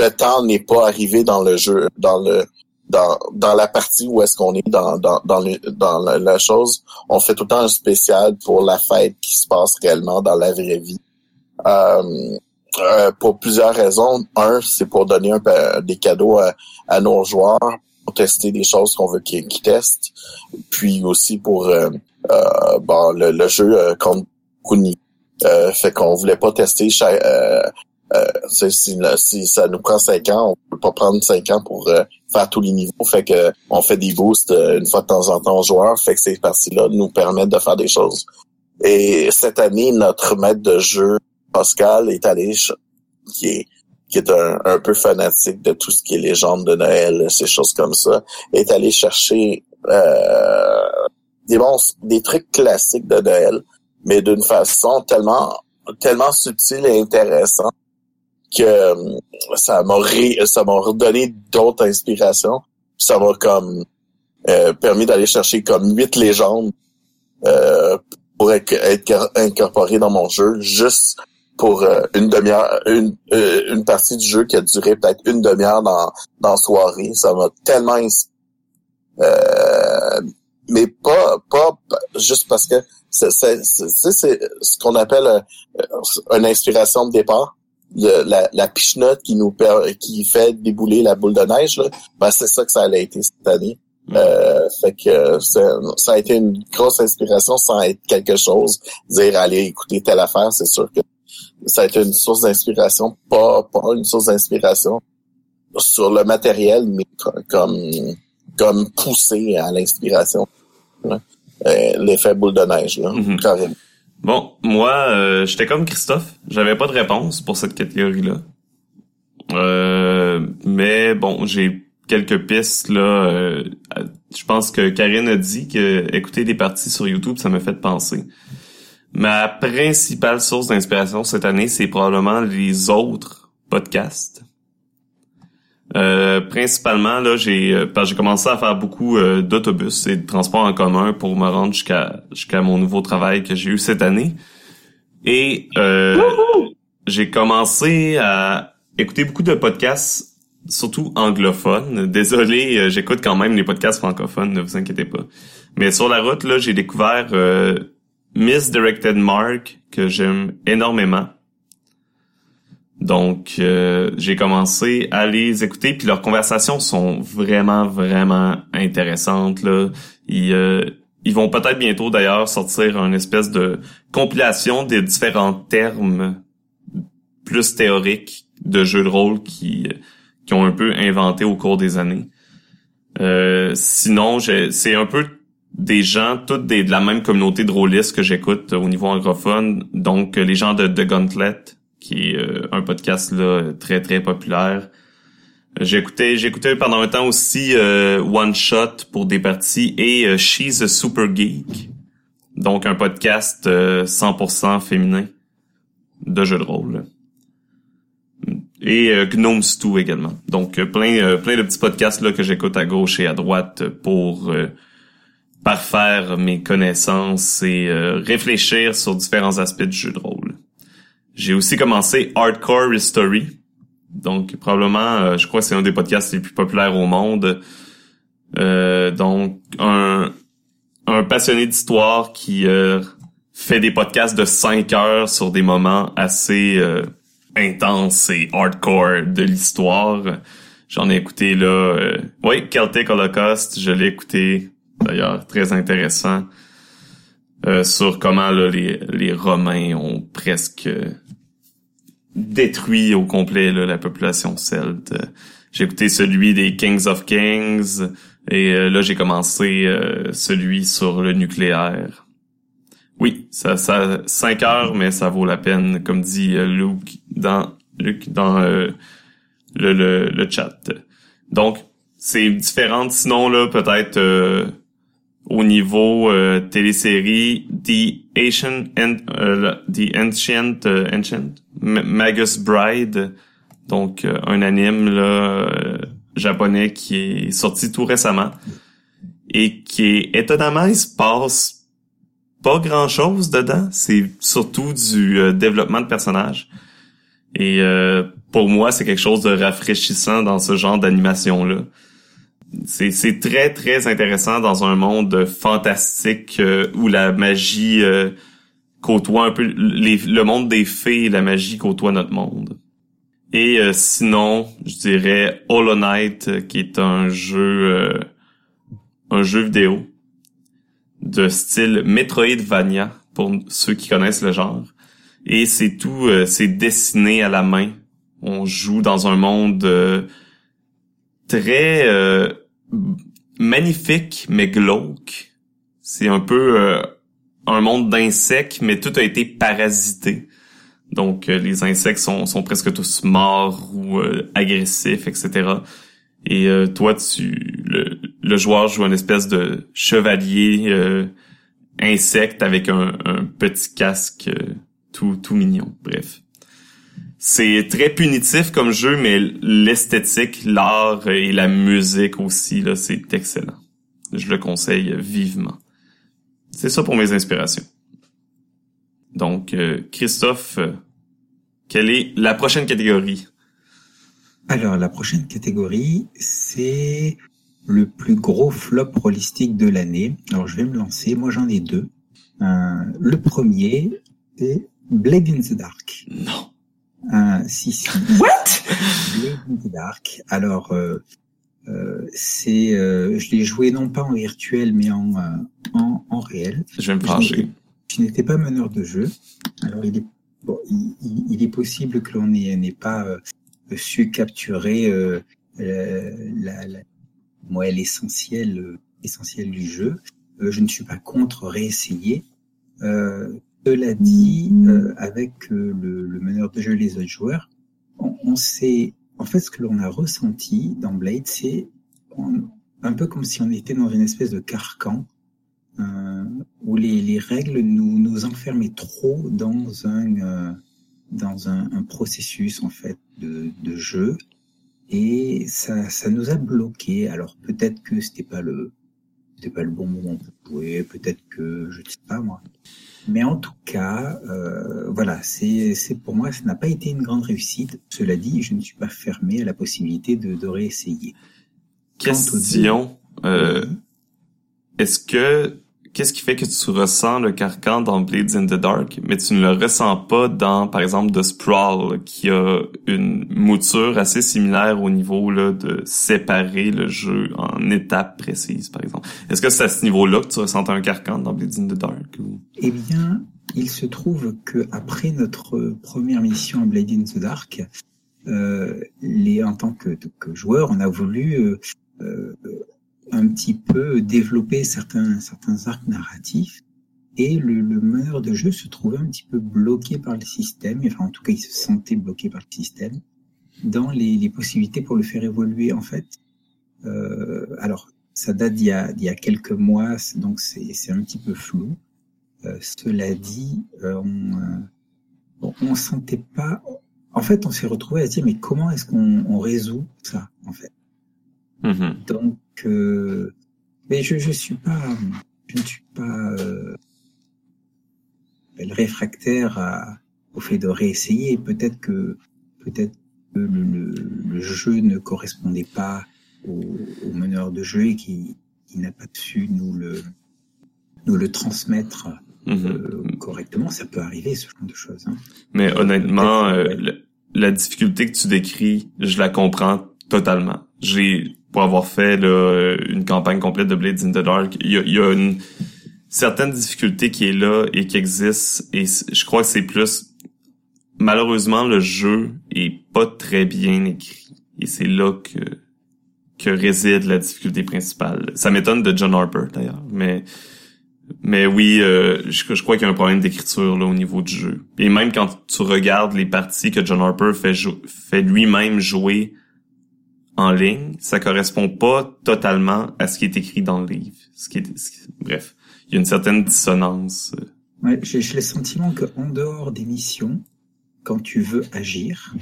le temps n'est pas arrivé dans le jeu dans le dans, la partie où est-ce qu'on est dans, dans, dans, le- dans la, chose, on fait tout le temps un spécial pour la fête qui se passe réellement dans la vraie vie. Euh, euh, pour plusieurs raisons. Un, c'est pour donner des cadeaux à, nos joueurs, pour tester des choses qu'on veut qu'ils testent. Puis aussi pour euh, euh, le, le jeu euh, contre Kuni. Euh, fait qu'on voulait pas tester euh, si, ça nous prend cinq ans, on peut pas prendre cinq ans pour euh, faire tous les niveaux. Fait que on fait des boosts euh, une fois de temps en temps aux joueurs. Fait que ces parties-là nous permettent de faire des choses. Et cette année, notre maître de jeu, Pascal, est allé qui est un peu fanatique de tout ce qui est légende de Noël, ces choses comme ça, est allé chercher euh, des bons, des trucs classiques de Noël, mais d'une façon tellement tellement subtile et intéressante que euh, ça m'a ça m'a redonné d'autres inspirations. Ça m'a comme euh, permis d'aller chercher comme huit légendes euh, pour être, incorporées dans mon jeu juste pour euh, une demi-heure, une, euh, une partie du jeu qui a duré peut-être une demi-heure dans, dans soirée. Ça m'a tellement ins- euh, mais pas pas juste parce que c'est c'est ce qu'on appelle une inspiration de départ la, la pichenote qui nous qui fait débouler la boule de neige là, ben c'est ça que ça a été cette année Mm. euh, fait que ça a été une grosse inspiration sans être quelque chose dire aller écouter telle affaire c'est sûr que ça a été une source d'inspiration pas pas une source d'inspiration sur le matériel mais co- comme comme poussé à l'inspiration là. Euh, l'effet boule de neige là Mhm. carrément Bon, moi, euh, j'étais comme Christophe. J'avais pas de réponse pour cette catégorie-là. Euh, mais bon, j'ai quelques pistes là. euh, je pense que Karine a dit que écouter des parties sur YouTube, ça m'a fait penser. Ma principale source d'inspiration cette année, c'est probablement les autres podcasts. Euh, principalement là, j'ai euh, j'ai commencé à faire beaucoup euh, d'autobus et de transports en commun pour me rendre jusqu'à jusqu'à mon nouveau travail que j'ai eu cette année. Et j'ai commencé à écouter beaucoup de podcasts, surtout anglophones. Désolé, j'écoute quand même les podcasts francophones, ne vous inquiétez pas. Mais sur la route, là, j'ai découvert Misdirected Mark, que j'aime énormément. Donc, euh, j'ai commencé à les écouter, puis leurs conversations sont vraiment, vraiment intéressantes. Là. Ils, euh, ils vont peut-être bientôt d'ailleurs sortir une espèce de compilation des différents termes plus théoriques de jeux de rôle qui, qui ont un peu inventé au cours des années. Euh, sinon, c'est un peu des gens, toutes des, de la même communauté de rôlistes que j'écoute au niveau anglophone. Donc, les gens de The Gauntlet, qui est euh, un podcast là très très populaire. J'écoutais j'écoutais pendant un temps aussi euh, One Shot pour des parties et euh, She's a Super Geek. Donc un podcast euh, 100% féminin de jeux de rôle. Et euh, Gnome également. Donc euh, plein euh, plein de petits podcasts là que j'écoute à gauche et à droite pour euh, parfaire mes connaissances et euh, réfléchir sur différents aspects du jeu de rôle. J'ai aussi commencé Hardcore History. Donc probablement, euh, je crois que c'est un des podcasts les plus populaires au monde. Euh, donc un, un passionné d'histoire qui fait des podcasts de 5 heures sur des moments assez intenses et hardcore de l'histoire. J'en ai écouté là, oui, Celtic Holocaust, je l'ai écouté d'ailleurs très intéressant euh, sur comment là, les, les Romains ont presque détruit au complet là, la population celte. J'ai écouté celui des Kings of Kings et euh, là j'ai commencé euh, celui sur le nucléaire. Oui, ça ça cinq heures mais ça vaut la peine comme dit Luke dans Luke dans le, le, le chat. Donc c'est différent sinon là peut-être au niveau euh, télésérie The Ancient, euh, The Ancient, euh, Ancient? Magus Bride, donc euh, un anime là japonais qui est sorti tout récemment et qui est étonnamment il se passe pas grand chose dedans, c'est surtout du développement de personnages. Et pour moi c'est quelque chose de rafraîchissant dans ce genre d'animation là c'est très très intéressant dans un monde fantastique euh, où la magie euh, côtoie un peu le monde des fées et la magie côtoie notre monde. Et euh, sinon, je dirais Hollow Knight qui est un jeu un jeu vidéo de style Metroidvania pour ceux qui connaissent le genre. Et c'est tout c'est dessiné à la main. On joue dans un monde très magnifique mais glauque. C'est un peu euh, un monde d'insectes, mais tout a été parasité. Donc euh, les insectes sont, sont presque tous morts ou euh, agressifs, etc. Et toi, tu le, le, joueur joue une espèce de chevalier insecte avec un, un petit casque tout tout mignon. Bref. C'est très punitif comme jeu, mais l'esthétique, l'art et la musique aussi, là, c'est excellent. Je le conseille vivement. C'est ça pour mes inspirations. Donc, euh, Christophe, euh, quelle est la prochaine catégorie? Alors, la prochaine catégorie, c'est le plus gros flop holistique de l'année. Alors, je vais me lancer. Moi, j'en ai deux. Euh, le premier, c'est Blade in the Dark. Non. Si, si. What? Dark. Alors, euh, c'est, euh, je l'ai joué non pas en virtuel, mais en, euh, en, en, réel. Je vais me pencher. Je n'étais pas meneur de jeu. Alors, il est, bon, il, il est possible que l'on n'ait pas euh, su capturer euh, la, la, moi, l'essentiel, essentiel du jeu. je ne suis pas contre réessayer. Euh, cela dit, euh, avec le, le, meneur de jeu et les autres joueurs, on, on sait, en fait, ce que l'on a ressenti dans Blade, c'est un peu comme si on était dans une espèce de carcan euh, où les, les, règles nous, enfermaient trop dans un euh, dans un, processus en fait de, de jeu et ça, ça nous a bloqué. Alors peut-être que c'était pas le c'était pas le bon moment pour jouer, peut-être que je sais pas moi. Mais en tout cas, euh, voilà, c'est pour moi, ça n'a pas été une grande réussite. Cela dit, je ne suis pas fermé à la possibilité de, de réessayer. Question. Euh, Est-ce que qu'est-ce qui fait que tu ressens le carcan dans Blades in the Dark, mais tu ne le ressens pas dans, par exemple, The Sprawl, qui a une mouture assez similaire au niveau là, de séparer le jeu en étapes précises, par exemple. Est-ce que c'est à ce niveau-là que tu ressens un carcan dans Blades in the Dark? Ou... Eh bien, il se trouve que après notre première mission à Blade in the Dark, euh, les, en tant que, que, joueur, on a voulu euh, euh, un petit peu développer certains, certains arcs narratifs et le, le meneur de jeu se trouvait un petit peu bloqué par le système, enfin en tout cas il se sentait bloqué par le système, dans les, les possibilités pour le faire évoluer en fait. Euh, alors ça date d'il y a, d'il y a quelques mois, donc c'est, c'est un petit peu flou. Euh, cela dit, euh, on, euh, on sentait pas. En fait, on s'est retrouvé à se dire mais comment est-ce qu'on on résout ça en fait? Mm-hmm. Donc, euh, mais je je suis pas je ne suis pas euh, réfractaire à, au fait de réessayer. Peut-être que peut-être que le, le, jeu ne correspondait pas au, au meneur de jeu et qui, qui n'a pas su nous le nous le transmettre mhm. euh, correctement. Ça peut arriver ce genre de choses. Hein. Mais honnêtement, euh, la, difficulté que tu décris, je la comprends totalement. J'ai pour avoir fait là, une campagne complète de Blades in the Dark, il y a, y a une certaine difficulté qui est là et qui existe et je crois que c'est plus malheureusement le jeu est pas très bien écrit et c'est là que que réside la difficulté principale. Ça m'étonne de John Harper d'ailleurs, mais mais oui, euh, je, crois qu'il y a un problème d'écriture là au niveau du jeu. Et même quand tu regardes les parties que John Harper fait, fait lui-même jouer en ligne, ça correspond pas totalement à ce qui est écrit dans le livre. Ce qui est, bref, il y a une certaine dissonance. Ouais, j'ai le sentiment que en dehors des missions, quand tu veux agir,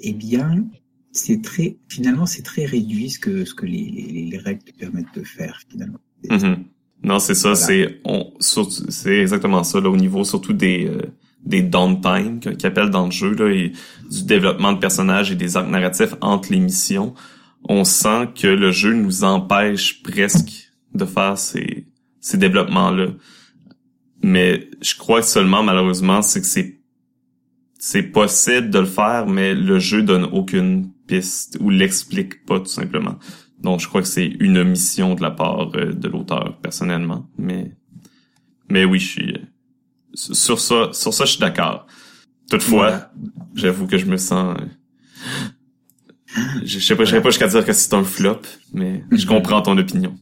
eh bien, c'est très, finalement, c'est très réduit ce que, ce que les, les, les règles te permettent de faire, finalement. Mm-hmm. Non, c'est ça, c'est, on, c'est exactement ça, là, au niveau surtout des, euh, des downtime qu'ils appellent dans le jeu, là, et du développement de personnages et des arcs narratifs entre les missions. On sent que le jeu nous empêche presque de faire ces, ces développements-là. Mais je crois seulement, malheureusement, c'est que c'est c'est possible de le faire, mais le jeu donne aucune piste ou l'explique pas tout simplement. Donc je crois que c'est une omission de la part euh, de l'auteur personnellement, mais mais oui, je suis euh, sur ça sur ça je suis d'accord. Toutefois, j'avoue que je me sens euh, je sais pas je sais pas jusqu'à dire que c'est un flop, mais je mhm. comprends ton opinion.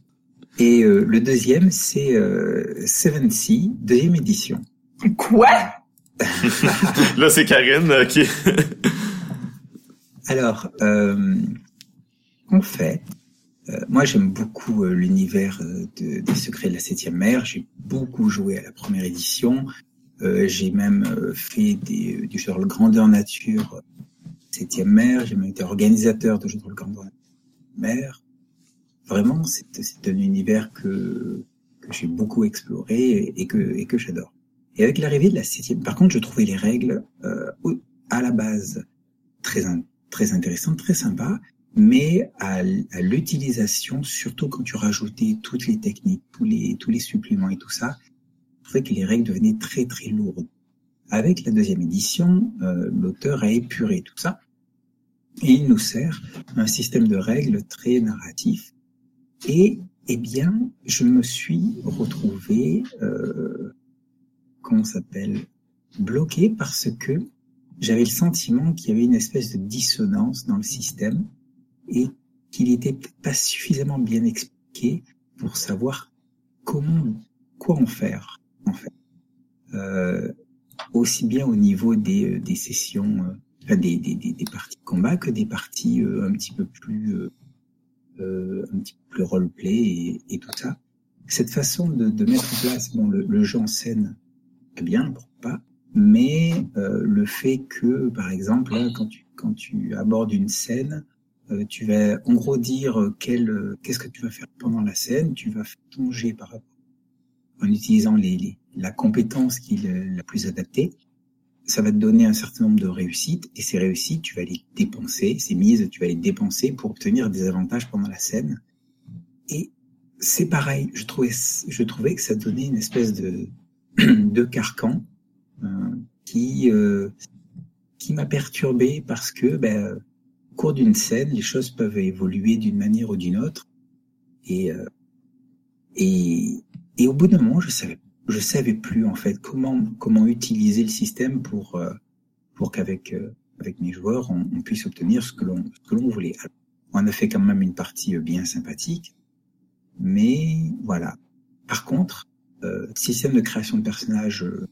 Et le deuxième c'est Seven Sea, deuxième édition. Quoi? <laughs> Là, c'est Karine euh, qui... Alors, euh, en fait, euh, moi j'aime beaucoup euh, l'univers de, des secrets de la septième mer. J'ai beaucoup joué à la première édition. j'ai même fait des, du jeu de grandeur nature septième mer. J'ai même été organisateur de jeux de grandeur mer. Vraiment, c'est un univers que, que j'ai beaucoup exploré et que, et que j'adore. Et avec l'arrivée de la septième, par contre, je trouvais les règles euh, à la base très très intéressantes, très sympas, mais à, l'utilisation, surtout quand tu rajoutais toutes les techniques, tous les suppléments et tout ça, je trouvais que les règles devenaient très très lourdes. Avec la deuxième édition, euh, l'auteur a épuré tout ça et il nous sert un système de règles très narratif. Et eh bien, je me suis retrouvé euh, comment s'appelle, bloqué parce que j'avais le sentiment qu'il y avait une espèce de dissonance dans le système et qu'il n'était pas suffisamment bien expliqué pour savoir comment, quoi en faire, en fait. Euh, aussi bien au niveau des, euh, des sessions, euh, enfin des, des, des, parties de combat que des parties un petit peu plus, euh, un petit peu plus roleplay et, et tout ça. Cette façon de, de mettre en place bon, le, le jeu en scène bien, pourquoi pas. Mais euh, le fait que, par exemple, quand tu quand tu abordes une scène, euh, tu vas en gros dire quel qu'est-ce que tu vas faire pendant la scène. Tu vas faire ton par rapport en utilisant les, les, la compétence qui est la plus adaptée. Ça va te donner un certain nombre de réussites et ces réussites, tu vas les dépenser, ces mises, tu vas les dépenser pour obtenir des avantages pendant la scène. Et c'est pareil, je trouvais, je trouvais que ça donnait une espèce de, <clears throat> de carcan euh, qui euh, qui m'a perturbé parce que ben, cours d'une scène, les choses peuvent évoluer d'une manière ou d'une autre et euh, et et au bout d'un moment, je savais je savais plus en fait comment comment utiliser le système pour pour qu'avec avec mes joueurs on, puisse obtenir ce que l'on ce que l'on voulait. on a fait quand même une partie bien sympathique, mais voilà. Par contre, euh, système de création de personnages euh,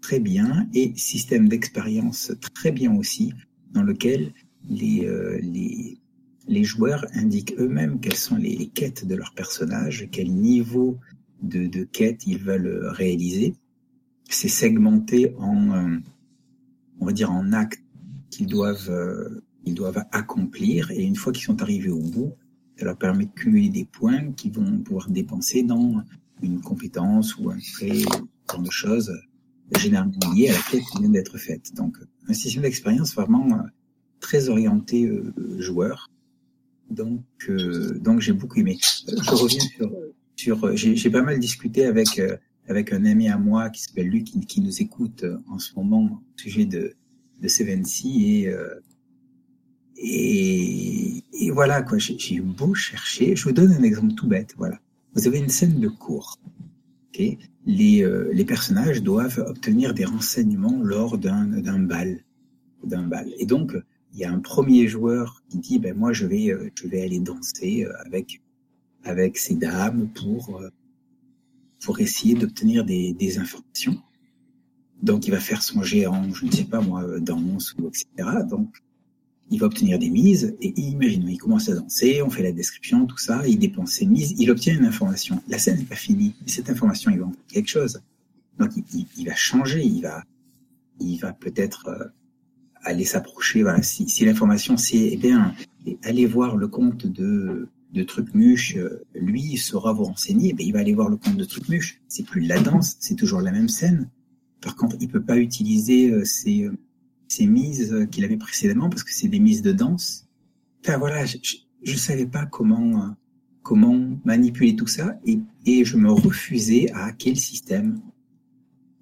très bien et système d'expérience très bien aussi, dans lequel les, euh, les, les joueurs indiquent eux-mêmes quelles sont les, quêtes de leurs personnages, quel niveau de, de quête ils veulent réaliser. C'est segmenté en, on va dire, en actes qu'ils doivent, ils doivent accomplir. Et une fois qu'ils sont arrivés au bout, ça leur permet de cumuler des points qu'ils vont pouvoir dépenser dans une compétence ou un trait, genre de choses généralement liées à la quête qui vient d'être faite. Donc, un système d'expérience vraiment très orienté joueur. Donc, donc j'ai beaucoup aimé. Je reviens sur, sur j'ai pas mal discuté avec avec un ami à moi qui s'appelle Luc, qui, qui, nous écoute en ce moment au sujet de de Seven et et, et voilà, quoi. J'ai beau chercher. Je vous donne un exemple tout bête. Voilà. Vous avez une scène de cours. Okay les, euh, les personnages doivent obtenir des renseignements lors d'un bal. D'un bal. Et donc, il y a un premier joueur qui dit, ben moi, je vais, euh, je vais aller danser euh, avec, avec ces dames pour, pour essayer d'obtenir des, des informations. Donc, il va faire son géant, je ne sais pas moi, danse ou etc. Donc, il va obtenir des mises, et imaginons, il commence à danser, on fait la description, tout ça, il dépense ses mises, il obtient une information. La scène n'est pas finie, mais cette information, il va en faire quelque chose. Donc il, il, va changer, il va, il va peut-être euh, aller s'approcher. Voilà, si, si l'information c'est, eh bien, aller voir le compte de de Trucmuche, euh, lui, saura vous renseigner, eh il va aller voir le compte de Trucmuche. C'est plus de la danse, c'est toujours la même scène. Par contre, il peut pas utiliser euh, ses ces mises qu'il avait précédemment parce que c'est des mises de danse. Enfin voilà, je, je, savais pas comment euh, comment manipuler tout ça et, et je me refusais à hacker le système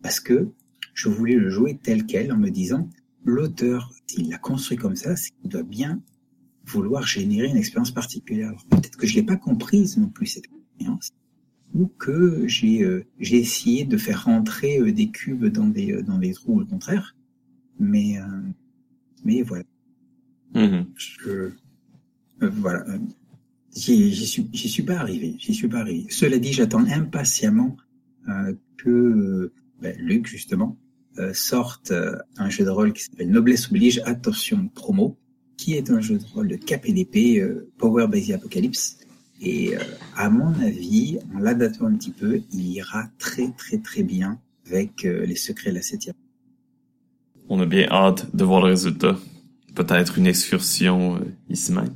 parce que je voulais le jouer tel quel en me disant l'auteur s'il l'a construit comme ça, c'est qu'il doit bien vouloir générer une expérience particulière. Peut-être que je l'ai pas comprise non plus cette expérience ou que j'ai euh, j'ai essayé de faire rentrer euh, des cubes dans des dans des trous au contraire mais, euh, mais voilà. Mmh. Je, euh, voilà. J'y suis, j'y suis pas arrivé. J'y suis pas arrivé. Cela dit, j'attends impatiemment euh, que ben, Luc justement euh, sorte euh, un jeu de rôle qui s'appelle Noblesse oblige. Attention promo, qui est un jeu de rôle de KPDP Power Based Apocalypse. Et à mon avis, en l'adaptant un petit peu, il ira très très très bien avec les secrets de la septième. On a bien hâte de voir le résultat. Peut-être une excursion euh, ici même.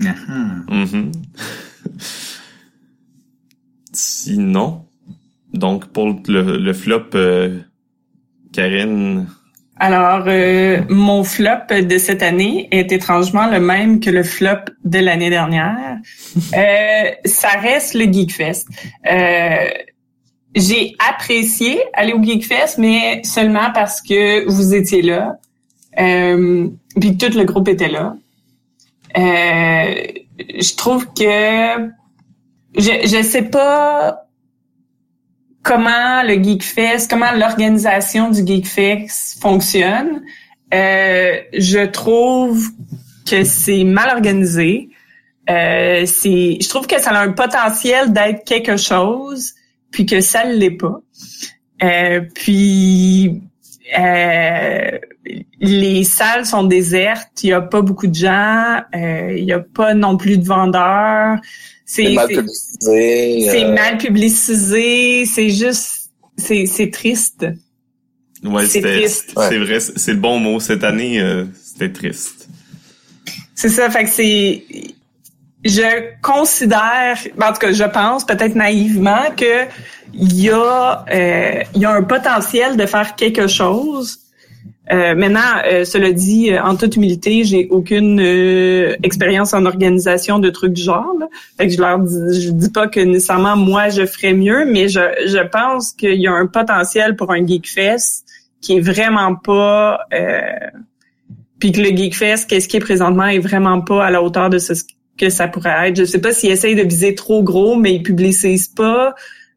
-huh. Sinon, donc pour le, le flop, euh, Karine? Alors, euh, mon flop de cette année est étrangement le même que le flop de l'année dernière. <laughs> euh, ça reste le Geekfest. Euh, j'ai apprécié aller au Geekfest, mais seulement parce que vous étiez là, euh, puis tout le groupe était là. Euh, je trouve que je je sais pas comment le Geekfest, comment l'organisation du Geekfest fonctionne. Euh, je trouve que c'est mal organisé. Euh, c'est, je trouve que ça a un potentiel d'être quelque chose, puis que ça ne l'est pas. Euh, puis euh, les salles sont désertes, il y a pas beaucoup de gens, euh, il y a pas non plus de vendeurs. C'est mal publicisé. C'est mal publicisé, c'est juste c'est c'est triste. Ouais, c'est triste. C'est vrai, c'est le bon mot cette année, c'était triste. C'est ça, fait que c'est je considère, ben, en tout cas, je pense peut-être naïvement que il y a euh, il y a un potentiel de faire quelque chose. Euh, maintenant, euh, cela dit, euh, en toute humilité, j'ai aucune expérience en organisation de trucs du genre. Là. Fait que je leur dis, je dis pas que nécessairement moi je ferais mieux, mais je, je pense qu'il y a un potentiel pour un Geekfest qui est vraiment pas puis que le Geekfest, qu'est-ce qui est présentement, est vraiment pas à la hauteur de ce que ça pourrait être. Je sais pas s'ils essayent de viser trop gros, mais ils publicisent pas.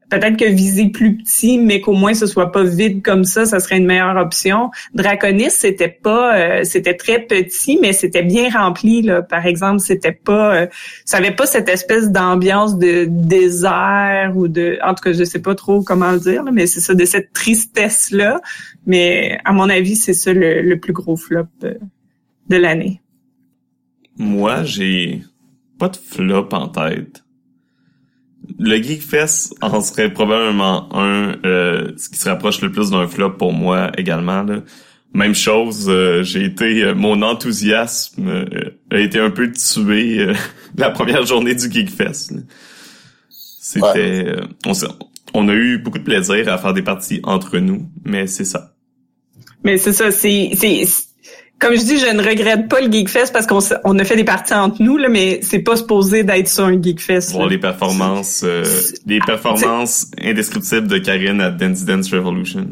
Peut-être que viser plus petit, mais qu'au moins ce soit pas vide comme ça, ça serait une meilleure option. Draconis, c'était pas, euh, c'était très petit, mais c'était bien rempli. Là. Par exemple, c'était pas, euh, ça avait pas cette espèce d'ambiance de désert ou de, en tout cas, je sais pas trop comment le dire, mais c'est ça, de cette tristesse là. Mais à mon avis, c'est ça le, plus gros flop euh, de l'année. Moi, j'ai pas de flop en tête. Le Geekfest en serait probablement un, euh, ce qui se rapproche le plus d'un flop pour moi également. Là. Même chose, euh, j'ai été, euh, mon enthousiasme a été un peu tué <laughs> la première journée du Geekfest. C'était, euh, on, on a eu beaucoup de plaisir à faire des parties entre nous, mais c'est ça. Mais c'est ça, c'est, c'est, comme je dis, je ne regrette pas le Geekfest parce qu'on on a fait des parties entre nous, là, mais c'est pas supposé d'être sur un Geekfest. Voir les performances, euh, les performances indescriptibles de Karine à Dance Dance Revolution.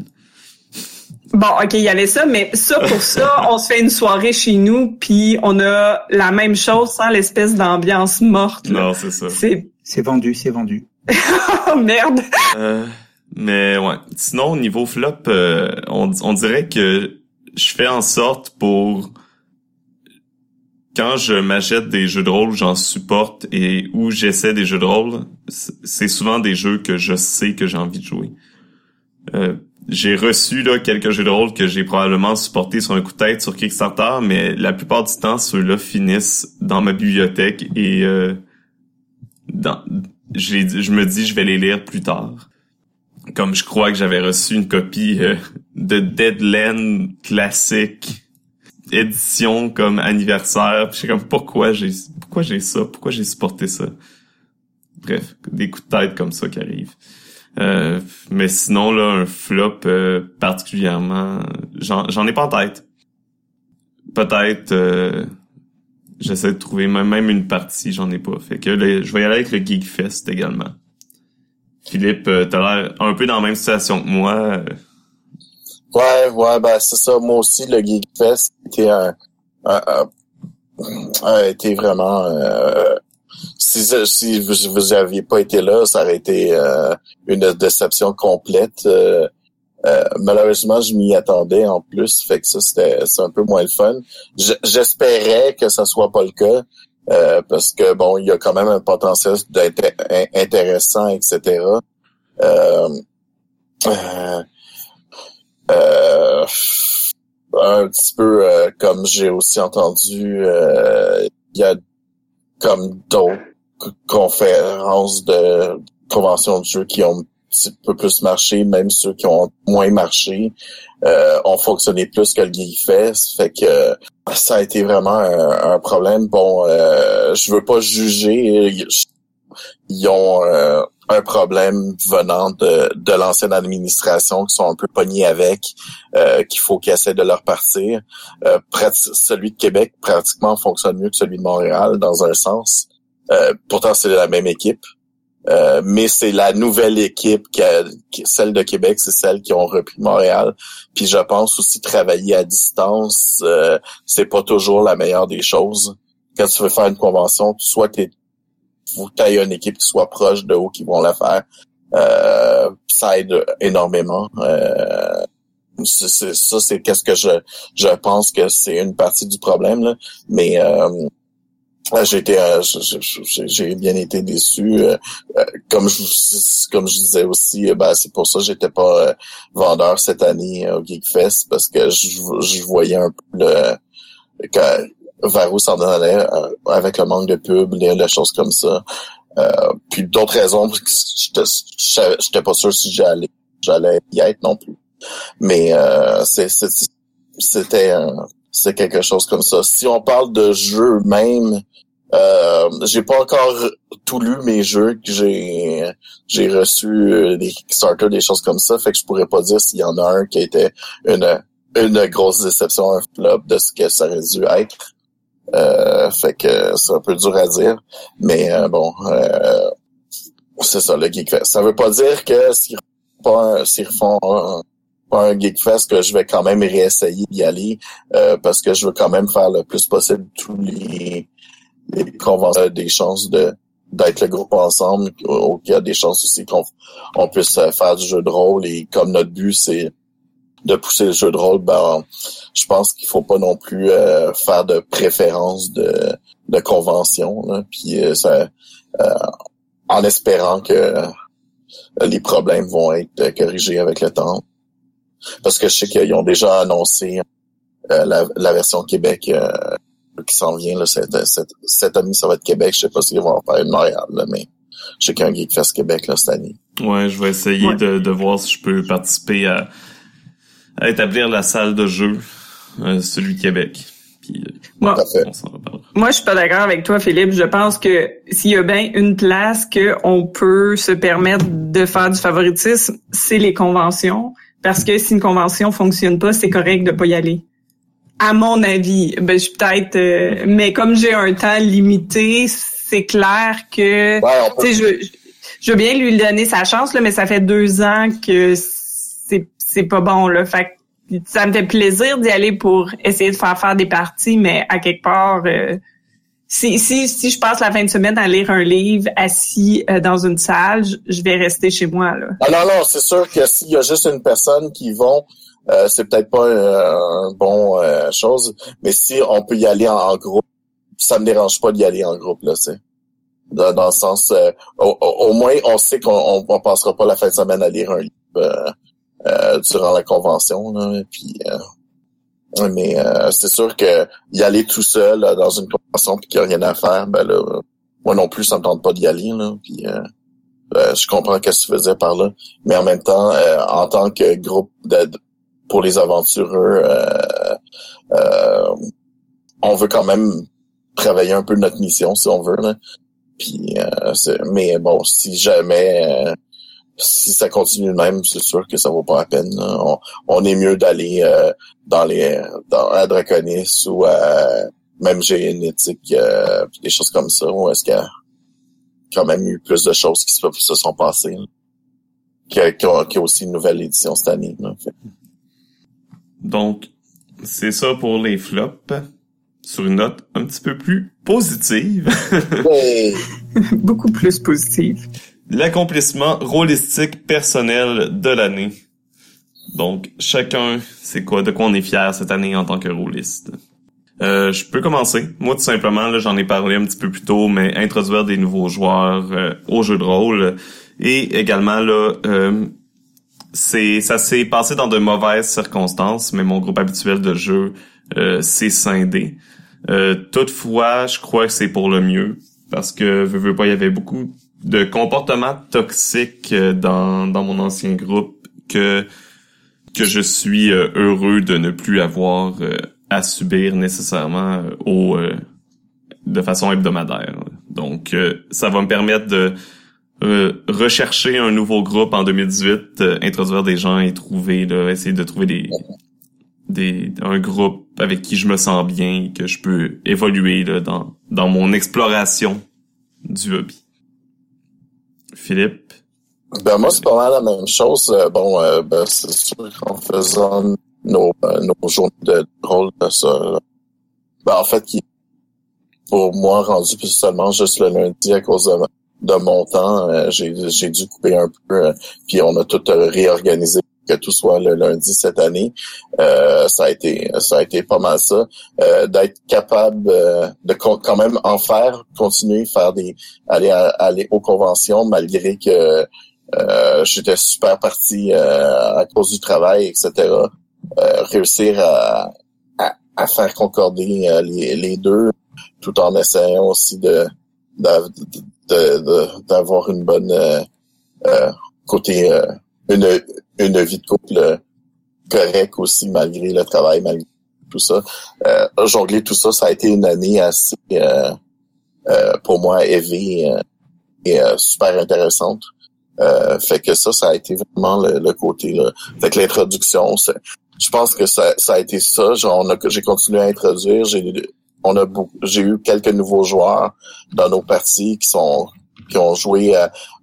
Bon, ok, il y avait ça, mais ça pour <laughs> ça, on se fait une soirée chez nous, puis on a la même chose sans l'espèce d'ambiance morte. Non, c'est ça. C'est vendu, c'est vendu. <laughs> oh merde. Euh, mais ouais. Sinon, au niveau flop, euh, on, on dirait que je fais en sorte pour quand je m'achète des jeux de rôle, j'en supporte et où j'essaie des jeux de rôle, c'est souvent des jeux que je sais que j'ai envie de jouer. Euh, j'ai reçu là quelques jeux de rôle que j'ai probablement supportés sur un coup de tête sur Kickstarter, mais la plupart du temps, ceux-là finissent dans ma bibliothèque et euh, dans, je me dis je vais les lire plus tard comme je crois que j'avais reçu une copie euh, de Deadland classique édition comme anniversaire. Puis comme pourquoi j'ai pourquoi j'ai ça, pourquoi j'ai supporté ça? Bref, des coups de tête comme ça qui arrivent. Euh, mais sinon là un flop euh, particulièrement j'en ai pas en tête. Peut-être j'essaie de trouver même, une partie, j'en ai pas. Fait que je vais y aller avec le Geek Fest également. Philippe, euh, t'as l'air un peu dans la même situation que moi. Ouais, ouais, ben c'est ça. Moi aussi, le Geekfest était un, un, a été vraiment. Euh, si, si vous, vous aviez pas été là, ça aurait été euh, une déception complète. malheureusement, je m'y attendais en plus, fait que ça c'était c'est un peu moins le fun. J'espérais que ça soit pas le cas. Euh, parce que bon, il y a quand même un potentiel d'être intéressant, etc. Euh, euh, euh, un petit peu comme j'ai aussi entendu, il y a comme d'autres conférences de conventions de jeux qui ont petit peu plus marché, même ceux qui ont moins marché euh, ont fonctionné plus que le Geekfest. Fait que ça a été vraiment un, problème. Bon, euh, je veux pas juger. Ils ont euh, un problème venant de, de l'ancienne administration qui sont un peu pognés avec, euh, qu'il faut qu'ils essaient de leur partir. Euh, celui de Québec pratiquement fonctionne mieux que celui de Montréal dans un sens. pourtant, c'est la même équipe. Euh, mais c'est la nouvelle équipe, qui a, celle de Québec, c'est celle qui ont repris Montréal. Puis je pense aussi travailler à distance, euh, c'est pas toujours la meilleure des choses. Quand tu veux faire une convention, soit tu faut que une équipe qui soit proche de où qui vont la faire. Euh, ça aide énormément. Euh, ça, c'est qu'est-ce que je je pense que c'est une partie du problème là. Mais euh, j'ai été, euh, j'ai bien été déçu. Euh, euh, comme je comme je disais aussi, ben c'est pour ça que j'étais pas vendeur cette année au Geekfest parce que je, je voyais un peu le que, vers où s'en allait avec le manque de pub, les, choses comme ça. puis d'autres raisons, j'étais pas sûr si j'allais j'allais y être non plus. Mais c'était c'est quelque chose comme ça. Si on parle de jeux même, euh, j'ai pas encore tout lu mes jeux que j'ai j'ai reçu euh, des Kickstarter, des choses comme ça, fait que je pourrais pas dire s'il y en a un qui était une une grosse déception, un flop de ce que ça aurait dû être. Euh, fait que c'est un peu dur à dire, mais euh, bon, c'est ça le Geekfest. Ça veut pas dire que s'ils pas font un, pas un Geekfest que je vais quand même réessayer d'y aller parce que je veux quand même faire le plus possible tous les qu'on va des chances de d'être le groupe ensemble, qu'il y a des chances aussi qu'on on puisse euh, faire du jeu de rôle et comme notre but c'est de pousser le jeu de rôle, ben je pense qu'il faut pas non plus euh, faire de préférence de, de convention, puis euh, ça, en espérant que les problèmes vont être corrigés avec le temps. Parce que je sais qu'ils ont déjà annoncé la, la, version Québec qui s'en vient là, cette, cette, cette, année, ça va être Québec. Je sais pas s'ils vont en faire une Montréal, là, mais je sais qu'il y a un Geekfest Québec là, cette année. Ouais, je vais essayer de, de voir si je peux participer à, à établir la salle de jeu, euh, celui de Québec. Puis, euh, on s'en reparlera. Moi, je suis pas d'accord avec toi, Philippe. Je pense que s'il y a bien une place qu'on peut se permettre de faire du favoritisme, c'est les conventions. Parce que si une convention fonctionne pas, c'est correct de pas y aller. À mon avis, ben je peut-être, euh, mais comme j'ai un temps limité, c'est clair que, tu sais, je, je veux bien lui donner sa chance là, mais ça fait deux ans que c'est pas bon là. Fait ça me fait plaisir d'y aller pour essayer de faire faire des parties, mais à quelque part, euh, si, si, si je passe la fin de semaine à lire un livre assis euh, dans une salle, je, vais rester chez moi. Là. Ah non, non, c'est sûr que s'il y a juste une personne qui vont, euh, c'est peut-être pas un bon chose, mais si on peut y aller en, groupe, ça me dérange pas d'y aller en groupe, là, c'est. Dans, dans, le sens, au, moins, on sait qu'on on, passera pas la fin de semaine à lire un livre euh, durant la convention. Là, puis, euh, mais euh, c'est sûr que y aller tout seul dans une convention puis qu'il n'y a rien à faire, ben là, moi non plus, ça me tente pas d'y aller. Là, puis, je comprends ce que tu faisais par là. Mais en même temps, en tant que groupe d'aide pour les aventureux, on veut quand même travailler un peu notre mission si on veut. Là. Puis, mais bon, si jamais si ça continue de même, c'est sûr que ça vaut pas la peine. On, est mieux d'aller euh, dans les dans à Draconis ou à même génétique, euh, des choses comme ça, où est-ce qu'il y a quand même eu plus de choses qui se, sont passées. Qu'il y, a, aussi une nouvelle édition cette année. Donc, c'est ça pour les flops. Sur une note un petit peu plus positive. <laughs> Beaucoup plus positive l'accomplissement rôlistique personnel de l'année. Donc, chacun, c'est quoi, de quoi on est fier cette année en tant que rôliste. Euh, je peux commencer. Moi, tout simplement, là, j'en ai parlé un petit peu plus tôt, mais introduire des nouveaux joueurs euh, au jeu de rôle. Et également, là, euh, c'est ça s'est passé dans de mauvaises circonstances, mais mon groupe habituel de jeu euh, s'est scindé. toutefois, je crois que c'est pour le mieux, parce que, veux, veux pas, il y avait beaucoup de comportements toxiques euh, dans, dans mon ancien groupe que que je suis euh, heureux de ne plus avoir euh, à subir nécessairement au de façon hebdomadaire. Donc ça va me permettre de rechercher un nouveau groupe en 2018, introduire des gens et trouver là, essayer de trouver des des un groupe avec qui je me sens bien et que je peux évoluer là, dans dans mon exploration du hobby. Philippe? Ben moi, c'est pas mal la même chose. Euh, bon, euh, ben, c'est sûr qu'en faisant nos, euh, nos journées de rôle de ça, ben, en fait, pour moi, rendu plus seulement juste le lundi à cause de, de mon temps, j'ai, j'ai dû couper un peu, puis on a tout réorganisé que tout soit le lundi cette année. Euh, ça a été ça a été pas mal ça. Euh, d'être capable euh, de quand même en faire, continuer, faire des aller aller aux conventions malgré que j'étais super parti à cause du travail, etc. réussir à, à, faire concorder les, les deux tout en essayant aussi de d'avoir une bonne côté une une vie de couple euh, correcte aussi malgré le travail, malgré tout ça. Euh, jongler tout ça, ça a été une année assez euh, euh pour moi élevée euh, et super intéressante. fait que ça, ça a été vraiment le, côté là. Fait que l'introduction, je pense que ça, ça a été ça. J'ai continué à introduire. J'ai on a j'ai eu quelques nouveaux joueurs dans nos parties qui sont qui ont joué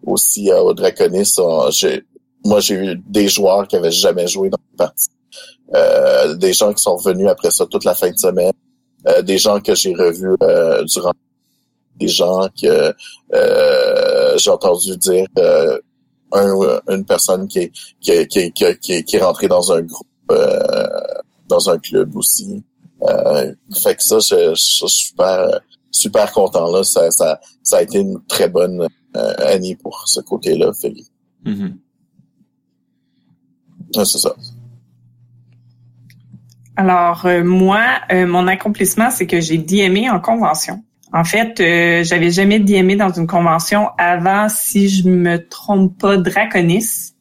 aussi au Draconis. J'ai moi, j'ai eu des joueurs qui avaient jamais joué dans une partie. Euh, des gens qui sont revenus après ça toute la fin de semaine. Euh, des gens que j'ai revus euh, durant des gens que euh, j'ai entendu dire une personne qui est, qui, qui, qui, qui est rentrée dans un groupe dans un club aussi. fait que ça, je, suis super super content là. Ça, ça, ça a été une très bonne année pour ce côté-là, Philippe. Mm-hmm. C'est ça. Alors, euh, moi, euh, mon accomplissement, c'est que j'ai DMé en convention. En fait, euh, j'avais jamais DMé dans une convention avant, si je me trompe pas, Draconis.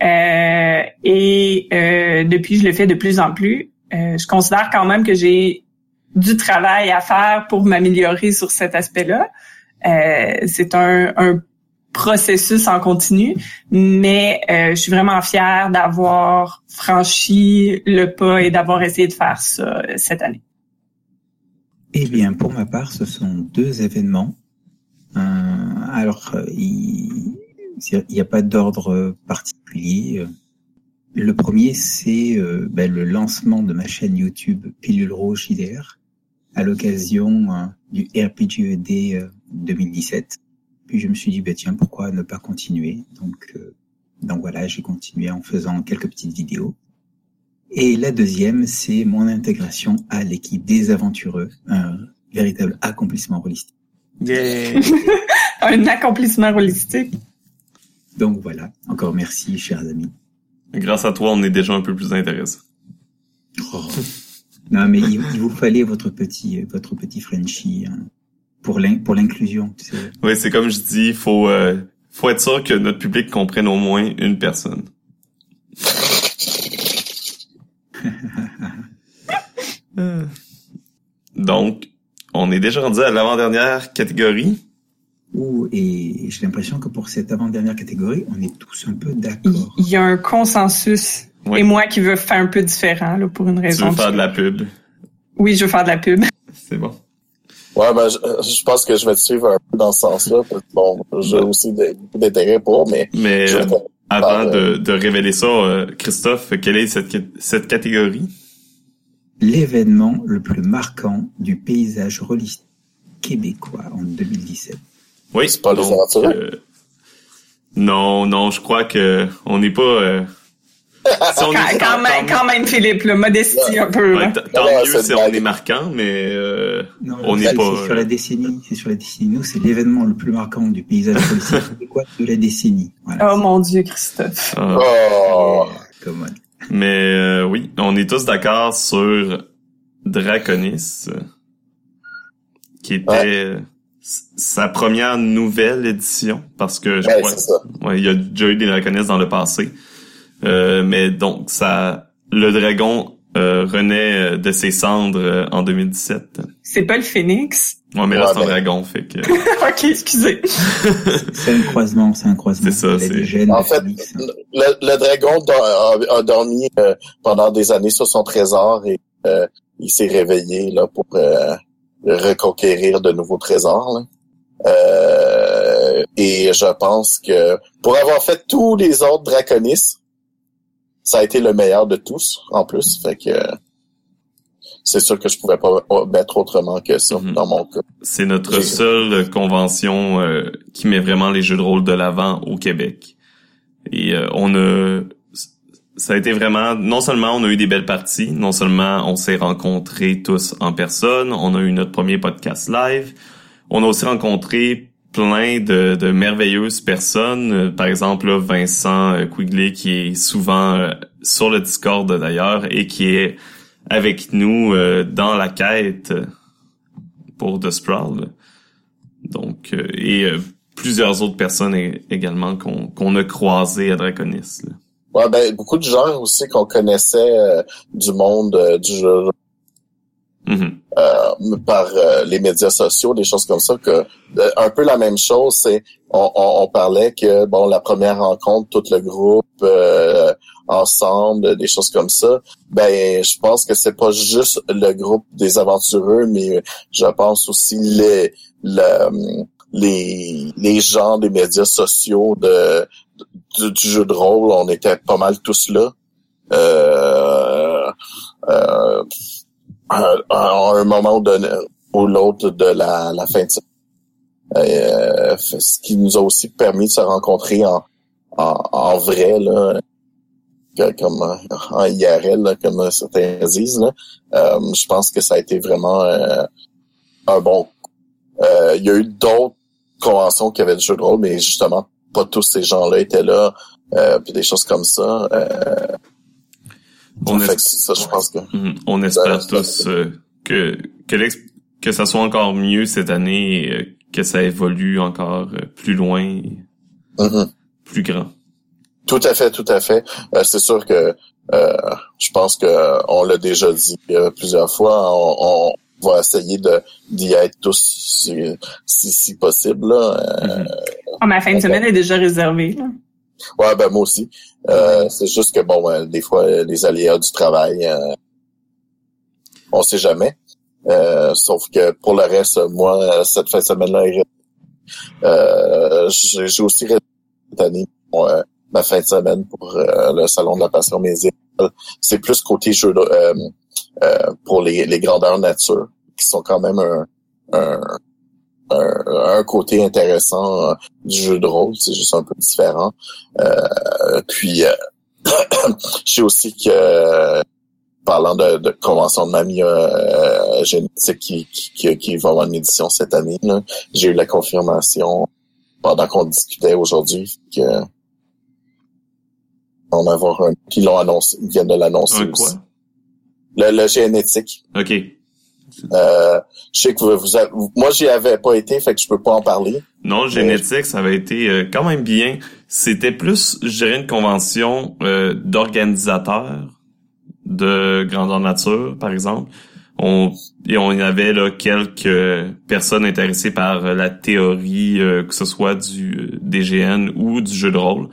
et depuis, je le fais de plus en plus. je considère quand même que j'ai du travail à faire pour m'améliorer sur cet aspect-là. Euh, c'est un, un, processus en continu, mais euh, je suis vraiment fière d'avoir franchi le pas et d'avoir essayé de faire ça cette année. Eh bien, pour ma part, ce sont deux événements. Euh, alors, il n'y a pas d'ordre particulier. Le premier, c'est euh, ben, le lancement de ma chaîne YouTube Pilule Rouge IDR à l'occasion euh, du RPGED 2017. Euh, Puis je me suis dit, ben, tiens, pourquoi ne pas continuer? Donc, donc voilà, j'ai continué en faisant quelques petites vidéos. Et la deuxième, c'est mon intégration à l'équipe des aventureux, un véritable accomplissement holistique. <laughs> un accomplissement holistique. Donc voilà, encore merci, chers amis. Grâce à toi, on est déjà un peu plus intéressant. Oh. Non, mais il, vous fallait votre petit, votre petit Frenchie hein, pour l'inclusion. Oui, c'est comme je dis, faut euh, faut être sûr que notre public comprenne au moins une personne. <laughs> Donc, on est déjà rendu à l'avant-dernière catégorie. Ouh, et j'ai l'impression que pour cette avant-dernière catégorie, on est tous un peu d'accord. Il y a un consensus. Et moi qui veux faire un peu différent, là, pour une raison. Tu veux faire de la pub? Oui, je veux faire de la pub. C'est bon. Ouais, ben, je, pense que je vais te suivre un peu dans ce sens-là. Bon, j'ai aussi beaucoup d'intérêt pour, mais... Mais euh, avant de, de, révéler ça, euh, Christophe, quelle est cette, cette catégorie? L'événement le plus marquant du paysage holistique québécois en 2017. Oui, c'est pas donc, euh, Non, non, je crois que on n'est pas. Euh, si on quand, est, quand, même, quand même, Philippe, le modestie un peu. Ouais, tant mieux si on est marquant, mais euh, non, on n'est pas. C'est sur la décennie. C'est sur la décennie. Nous, c'est l'événement le plus marquant du paysage politique <laughs> quoi de la décennie. Voilà. Oh mon Dieu, Christophe. Ah. Oh. Come on. Mais euh, oui, on est tous d'accord sur Draconis, qui était. Ouais sa première nouvelle édition parce que je crois il y a déjà eu des draconistes dans le passé euh, mais donc ça le dragon euh, renaît euh, de ses cendres euh, en 2017 c'est pas le phénix? Ouais mais là c'est un dragon fait que <laughs> ok excusez. <laughs> C'est un croisement c'est un croisement. C'est ça c'est en fait le, le, dragon a, a dormi pendant des années sur son trésor et il s'est réveillé là pour reconquérir de nouveaux trésors. Euh, et je pense que pour avoir fait tous les autres Draconis, ça a été le meilleur de tous, en plus. Fait que c'est sûr que je pouvais pas mettre autrement que ça mhm. dans mon cas. C'est notre seule convention euh, qui met vraiment les jeux de rôle de l'avant au Québec. Et euh, on a ça a été vraiment, non seulement on a eu des belles parties, non seulement on s'est rencontrés tous en personne, on a eu notre premier podcast live, on a aussi rencontré plein de, de merveilleuses personnes, euh, par exemple Vincent euh, Quigley qui est souvent euh, sur le Discord d'ailleurs et qui est avec nous dans la quête pour The Sprawl. Donc et plusieurs autres personnes également qu'on qu'on a croisées à Draconis. Là. Ouais, ben beaucoup de gens aussi qu'on connaissait euh, du monde euh, du jeu euh, par les médias sociaux, des choses comme ça. Que un peu la même chose, c'est on, on, parlait que bon la première rencontre, tout le groupe ensemble, des choses comme ça. Ben je pense que c'est pas juste le groupe des aventureux, mais je pense aussi les le, les les gens des médias sociaux de du, jeu de rôle, on était pas mal tous là. Euh, euh, à, un moment donné ou l'autre de la, la fin de euh, ce qui nous a aussi permis de se rencontrer en, en, en vrai là comme en IRL comme certains disent là. Euh, je pense que ça a été vraiment euh, un bon euh, il y a eu d'autres conventions qui avaient du jeu de rôle mais justement pas tous ces gens-là étaient là, euh, puis des choses comme ça. On ça, je pense que. On espère tous euh, que que que ça soit encore mieux cette année, et, euh, que ça évolue encore euh, plus loin, mm-hmm. plus grand. Tout à fait, tout à fait. c'est sûr que je pense que on l'a déjà dit plusieurs fois. On, va essayer de d'y être tous si, si, si possible. Là. Euh, Ah, ma fin de semaine est déjà réservée. là. Ouais, ben moi aussi. Euh, c'est juste que bon, euh, des fois, euh, les aléas du travail, euh, on sait jamais. Euh, sauf que pour le reste, moi, cette fin de semaine-là, euh, j'ai aussi cette année euh, ma fin de semaine pour le salon de la passion médiévale. C'est plus côté jeu pour les, les grandeurs nature, qui sont quand même un, un, un, un côté intéressant euh, du jeu de rôle, c'est juste un peu différent. Euh, puis, euh, <clears throat> je sais aussi que, parlant de, de convention de mamie euh, génétique qui, qui, qui, va avoir une édition cette année, j'ai eu la confirmation pendant qu'on discutait aujourd'hui que on va avoir un qui l'ont annoncé, ils viennent de l'annoncer aussi. Le, le génétique. OK. Euh, je sais que vous, vous avez- moi j'y avais pas été, fait que je peux pas en parler. Non, génétique, ça avait été euh, quand même bien. C'était plus, je dirais, une convention euh, d'organisateurs de grandeur nature, par exemple. On, et on y avait là quelques personnes intéressées par euh, la théorie, euh, que ce soit du DGN ou du jeu de rôle.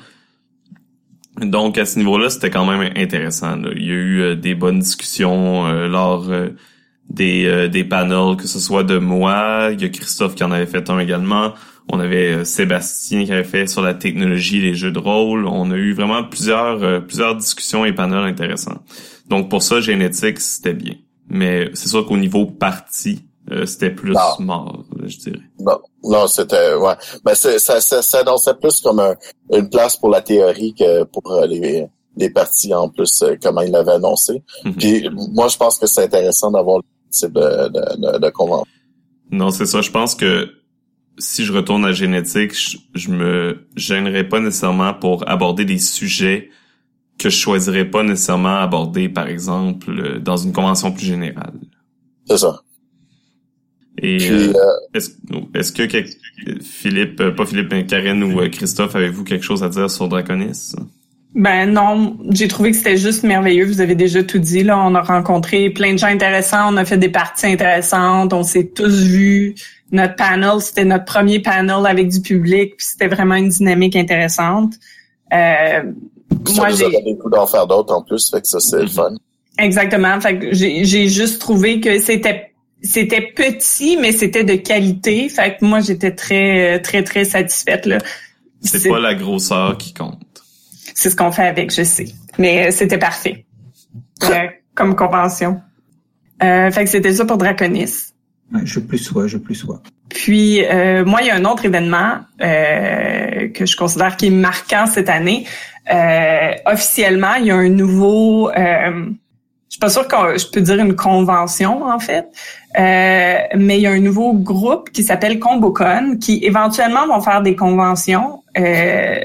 Donc à ce niveau-là, c'était quand même intéressant. là. Il y a eu euh, des bonnes discussions euh, lors euh, des, euh, des panels, que ce soit de moi, il y a Christophe qui en avait fait un également. On avait euh, Sébastien qui avait fait sur la technologie des jeux de rôle. On a eu vraiment plusieurs euh, plusieurs discussions et panels intéressants. Donc pour ça, génétique, c'était bien. Mais c'est sûr qu'au niveau parti, euh, c'était plus Non. mort, je dirais. Non, non, c'était ouais. Ben c'est ça, ça, ça annonçait plus comme un- une place pour la théorie que pour euh, les les parties en plus euh, comment il l'avait annoncé. Mhm. Puis moi je pense que c'est intéressant d'avoir type de de, de, de convention. Non, c'est ça. Je pense que si je retourne à génétique, je, je me gênerais pas nécessairement pour aborder des sujets que je choisirais pas nécessairement aborder, par exemple, euh, dans une convention plus générale. C'est ça. Et euh, euh, est-ce que Philippe, pas Philippe, mais Karen ou Christophe, avez-vous quelque chose à dire sur Draconis? Ben non, j'ai trouvé que c'était juste merveilleux. Vous avez déjà tout dit. Là, on a rencontré plein de gens intéressants, on a fait des parties intéressantes, on s'est tous vus. Notre panel, c'était notre premier panel avec du public, puis c'était vraiment une dynamique intéressante. Euh, ça moi, j'ai donné le coup d'en faire d'autres en plus, fait que ça c'est le fun. exactement. Fait que j'ai j'ai juste trouvé que c'était c'était petit, mais c'était de qualité. Fait que moi, j'étais très très très satisfaite là. C'est pas la grosseur qui compte. C'est ce qu'on fait avec, je sais. Mais euh, c'était parfait. Euh, comme convention. Euh, fait que c'était ça pour Draconis. Ouais, je plus sois, je plus sois. Puis euh, moi, il y a un autre événement euh, que je considère qui est marquant cette année. Euh, officiellement, il y a un nouveau. Euh, je suis pas sûre que je peux dire une convention en fait, euh, mais il y a un nouveau groupe qui s'appelle Combocon qui éventuellement vont faire des conventions. Euh,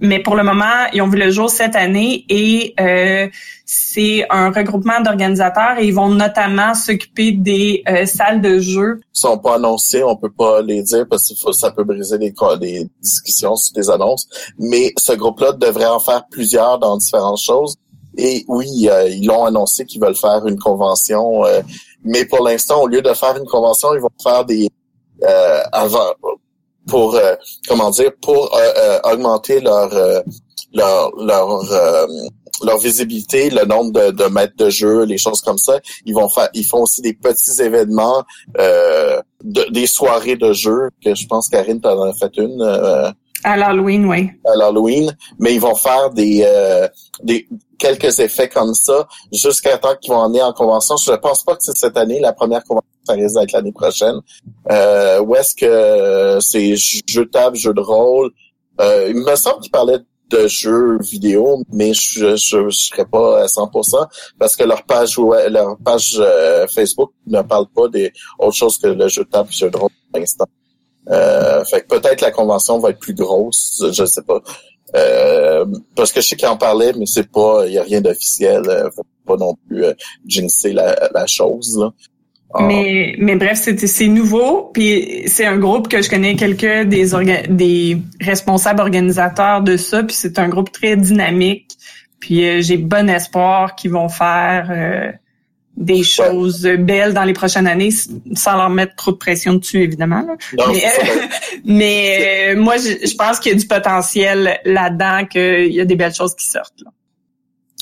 mais pour le moment, ils ont vu le jour cette année et euh, c'est un regroupement d'organisateurs et ils vont notamment s'occuper des euh, salles de jeu Ils sont pas annoncés, on peut pas les dire parce que ça peut briser les, les discussions sur des annonces. Mais ce groupe-là devrait en faire plusieurs dans différentes choses. Et oui, euh, ils l'ont annoncé qu'ils veulent faire une convention. euh, mais pour l'instant, au lieu de faire une convention, ils vont faire des avant pour euh, comment dire pour euh, euh, augmenter leur euh, leur leur leur visibilité, le nombre de, de maîtres de jeu, les choses comme ça. Ils vont faire, ils font aussi des petits événements, euh, de- des soirées de jeu que je pense Karine t'en a fait une euh, à l'Halloween, oui. à l'Halloween, mais ils vont faire des euh, des quelques effets comme ça jusqu'à temps qu'ils vont emmener en convention. Je pense pas que c'est cette année la première convention, ça risque d'être l'année prochaine. Euh, où est-ce que euh, c'est jeu de table, jeu de rôle? Euh, il me semble qu'il parlait de jeux vidéo, mais je je, serais pas à 100% parce que leur page leur page euh, Facebook ne parle pas des autres choses que le jeu de table, jeu de rôle pour l'instant. Euh, fait que peut-être la convention va être plus grosse, je sais pas. Euh, parce que je sais qu'il en parlait, mais c'est pas, il y a rien d'officiel. Euh, faut pas non plus euh, la, la chose. Là. Ah, Mais, mais bref, c'est nouveau. Puis c'est un groupe que je connais quelques des des responsables organisateurs de ça. Puis c'est un groupe très dynamique. Puis euh, j'ai bon espoir qu'ils vont faire euh, des choses belles dans les prochaines années, sans leur mettre trop de pression dessus, évidemment. mais, <laughs> moi, je, pense qu'il y a du potentiel là-dedans, qu'il y a des belles choses qui sortent.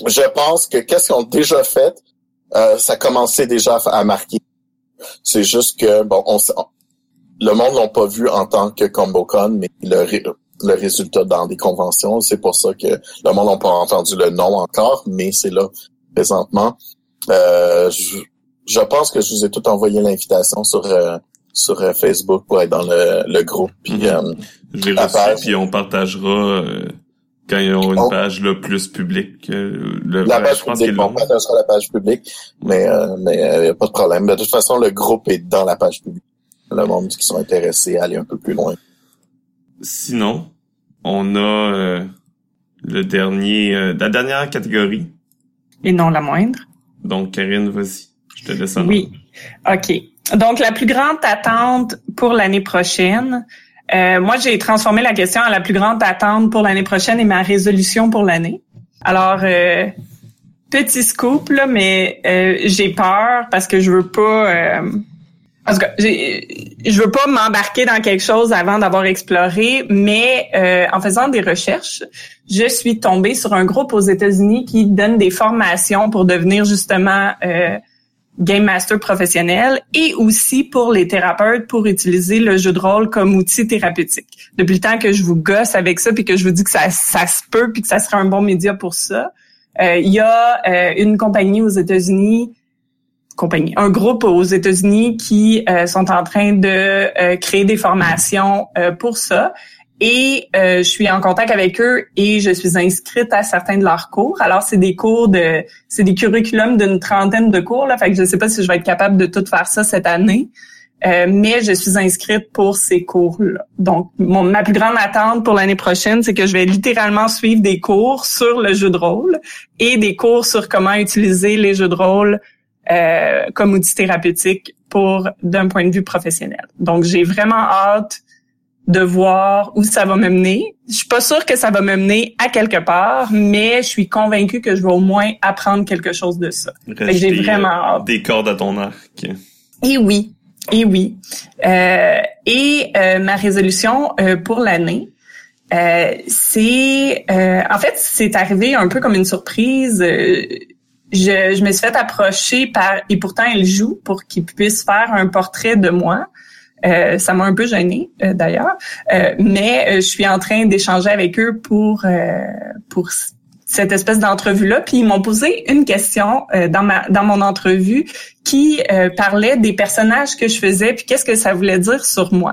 Je pense que qu'est-ce qu'on a déjà fait, ça commençait déjà à marquer. C'est juste que bon, on, le monde l'a pas vu en tant que ComboCon, mais le, le résultat dans des conventions. C'est pour ça que le monde n'a pas entendu le nom encore, mais c'est là présentement. Euh, je, pense que je vous ai tout envoyé l'invitation sur euh, sur euh, Facebook pour être dans le, le groupe. Puis, mm la page. puis on partagera quand ils ont une page là, plus publique. le, la page publique, on partagera la page publique, mais mais il n'y a pas de problème. De toute façon, le groupe est dans la page publique. Le monde qui sont intéressés à aller un peu plus loin. Sinon, on a euh, le dernier, euh, la dernière catégorie. Et non la moindre. Donc, Karine, vas-y. Je te laisse en Oui. OK. Donc, la plus grande attente pour l'année prochaine. Euh, moi, j'ai transformé la question à la plus grande attente pour l'année prochaine et ma résolution pour l'année. Alors, petit scoop, là, mais j'ai peur parce que je veux pas parce que je veux pas m'embarquer dans quelque chose avant d'avoir exploré, mais euh, en faisant des recherches, je suis tombée sur un groupe aux États-Unis qui donne des formations pour devenir justement euh, game master professionnel et aussi pour les thérapeutes pour utiliser le jeu de rôle comme outil thérapeutique. Depuis le temps que je vous gosse avec ça puis que je vous dis que ça, ça se peut puis que ça serait un bon média pour ça, euh, il y a une compagnie aux États-Unis compagnie, un groupe aux États-Unis qui euh, sont en train de euh, créer des formations euh, pour ça. Et je suis en contact avec eux et je suis inscrite à certains de leurs cours. Alors c'est des cours de, c'est des curriculums d'une trentaine de cours là. Fait que je sais pas si je vais être capable de tout faire ça cette année. mais je suis inscrite pour ces cours-là. Donc, mon, ma plus grande attente pour l'année prochaine, c'est que je vais littéralement suivre des cours sur le jeu de rôle et des cours sur comment utiliser les jeux de rôle euh, comme outil thérapeutique pour d'un point de vue professionnel. Donc j'ai vraiment hâte de voir où ça va me mener. Je suis pas sûre que ça va me mener à quelque part, mais je suis convaincue que je vais au moins apprendre quelque chose de ça. J'ai vraiment euh, hâte. Des cordes à ton arc. Et oui, et oui. Euh, et euh, ma résolution pour l'année, c'est en fait c'est arrivé un peu comme une surprise je, je me suis fait approcher par et pourtant elle joue pour qu'il puisse faire un portrait de moi. Euh, ça m'a un peu gênée euh, d'ailleurs, euh, mais je suis en train d'échanger avec eux pour pour cette espèce d'entrevue là. Puis ils m'ont posé une question dans ma dans mon entrevue qui parlait des personnages que je faisais puis qu'est-ce que ça voulait dire sur moi.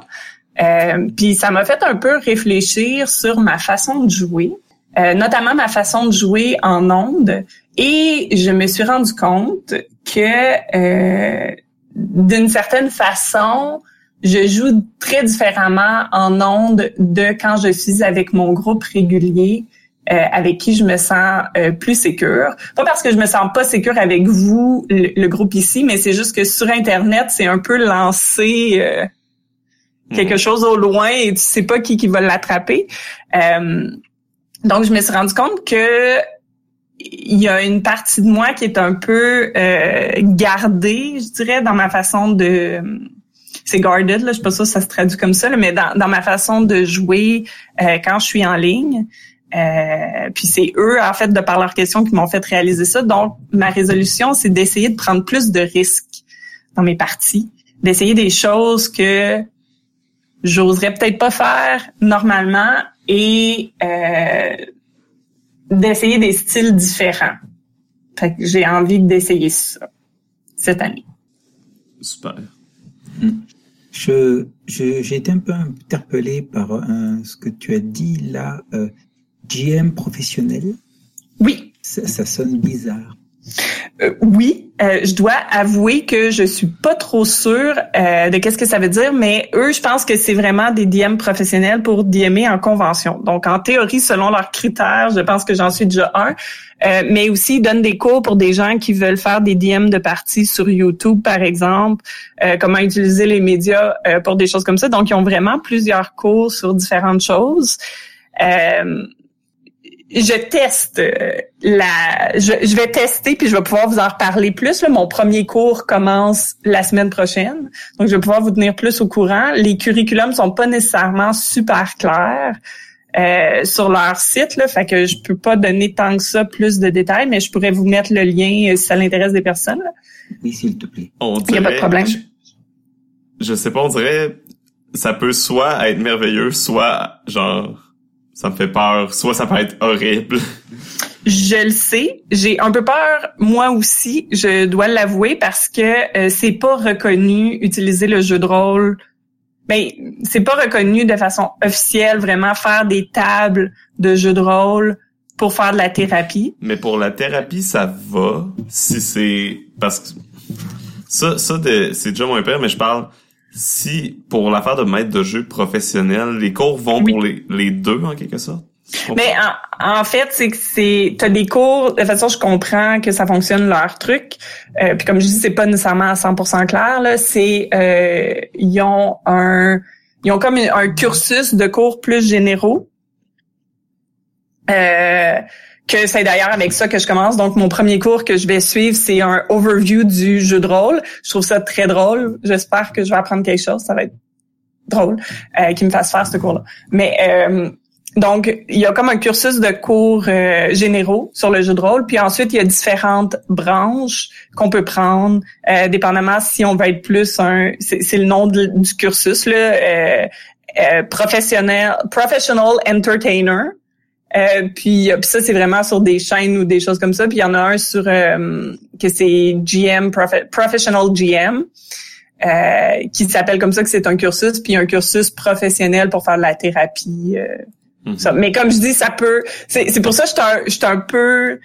puis ça m'a fait un peu réfléchir sur ma façon de jouer. notamment ma façon de jouer en ondes, et je me suis rendu compte que euh, d'une certaine façon, je joue très différemment en ondes de quand je suis avec mon groupe régulier. Euh, avec qui je me sens euh, plus sécure. Pas parce que je me sens pas sécure avec vous, le, groupe ici, mais c'est juste que sur Internet, c'est un peu lancer euh, quelque mhm. chose au loin et tu sais pas qui, qui va l'attraper. donc, je me suis rendu compte que il y a une partie de moi qui est un peu euh, gardée, je dirais, dans ma façon de c'est guarded là, je sais pas si ça se traduit comme ça, mais dans, dans ma façon de jouer euh, quand je suis en ligne. Euh, puis c'est eux, en fait, de par leurs questions, qui m'ont fait réaliser ça. Donc, ma résolution, c'est d'essayer de prendre plus de risques dans mes parties, d'essayer des choses que j'oserais peut-être pas faire normalement et euh, d'essayer des styles différents. Fait que j'ai envie d'essayer ça cette année. Super. Je, j'ai été un peu interpellé par ce que tu as dit là, euh, GM professionnel. Oui. Ça, ça sonne bizarre. Euh, oui, euh, je dois avouer que je suis pas trop sûre euh, de qu'est-ce que ça veut dire, mais eux, je pense que c'est vraiment des DM professionnels pour DMer en convention. Donc, en théorie, selon leurs critères, je pense que j'en suis déjà un. mais aussi, ils donnent des cours pour des gens qui veulent faire des DM de parties sur YouTube, par exemple, comment utiliser les médias pour des choses comme ça. Donc, ils ont vraiment plusieurs cours sur différentes choses je teste euh, la, je, je, vais tester puis je vais pouvoir vous en reparler plus. Là. Mon premier cours commence la semaine prochaine, donc je vais pouvoir vous tenir plus au courant. Les curriculums sont pas nécessairement super clairs. Euh, sur leur site, là, fait que je peux pas donner tant que ça plus de détails, mais je pourrais vous mettre le lien euh, si ça l'intéresse des personnes. Oui, s'il te plaît. Il n'y a pas de problème. Je, je sais pas, on dirait ça peut soit être merveilleux, soit genre ça me fait peur, soit ça peut être horrible. Je le sais, j'ai un peu peur moi aussi, je dois l'avouer parce que euh, c'est pas reconnu utiliser le jeu de rôle. Ben c'est pas reconnu de façon officielle vraiment faire des tables de jeu de rôle pour faire de la thérapie. Mais pour la thérapie, ça va si c'est parce que ça ça c'est déjà moins pire mais je parle si pour l'affaire de maître de jeu professionnel, les cours vont pour les, les deux en quelque sorte? Mais en, en, fait, c'est que c'est t'as des cours de toute façon je comprends que ça fonctionne leur truc. Euh, puis comme je dis, c'est pas nécessairement à 100% clair là. C'est euh, ils ont un ils ont comme un cursus de cours plus généraux. Euh, que c'est d'ailleurs avec ça que je commence. Donc, mon premier cours que je vais suivre, c'est un overview du jeu de rôle. Je trouve ça très drôle. J'espère que je vais apprendre quelque chose. Ça va être drôle euh, me fasse faire ce cours-là. Mais euh, donc, il y a comme un cursus de cours euh, généraux sur le jeu de rôle. Puis ensuite, il y a différentes branches qu'on peut prendre, euh, dépendamment si on veut être plus un... C'est le nom du cursus, là, euh, euh, professionnel, professional entertainer. Euh, puis, puis, ça, c'est vraiment sur des chaînes ou des choses comme ça. Puis il y en a un sur euh, que c'est GM, Professional GM, euh, qui s'appelle comme ça, que c'est un cursus, puis un cursus professionnel pour faire de la thérapie. Mm-hmm. ça. Mais comme je dis, ça peut... C'est pour ça que je suis un, un peu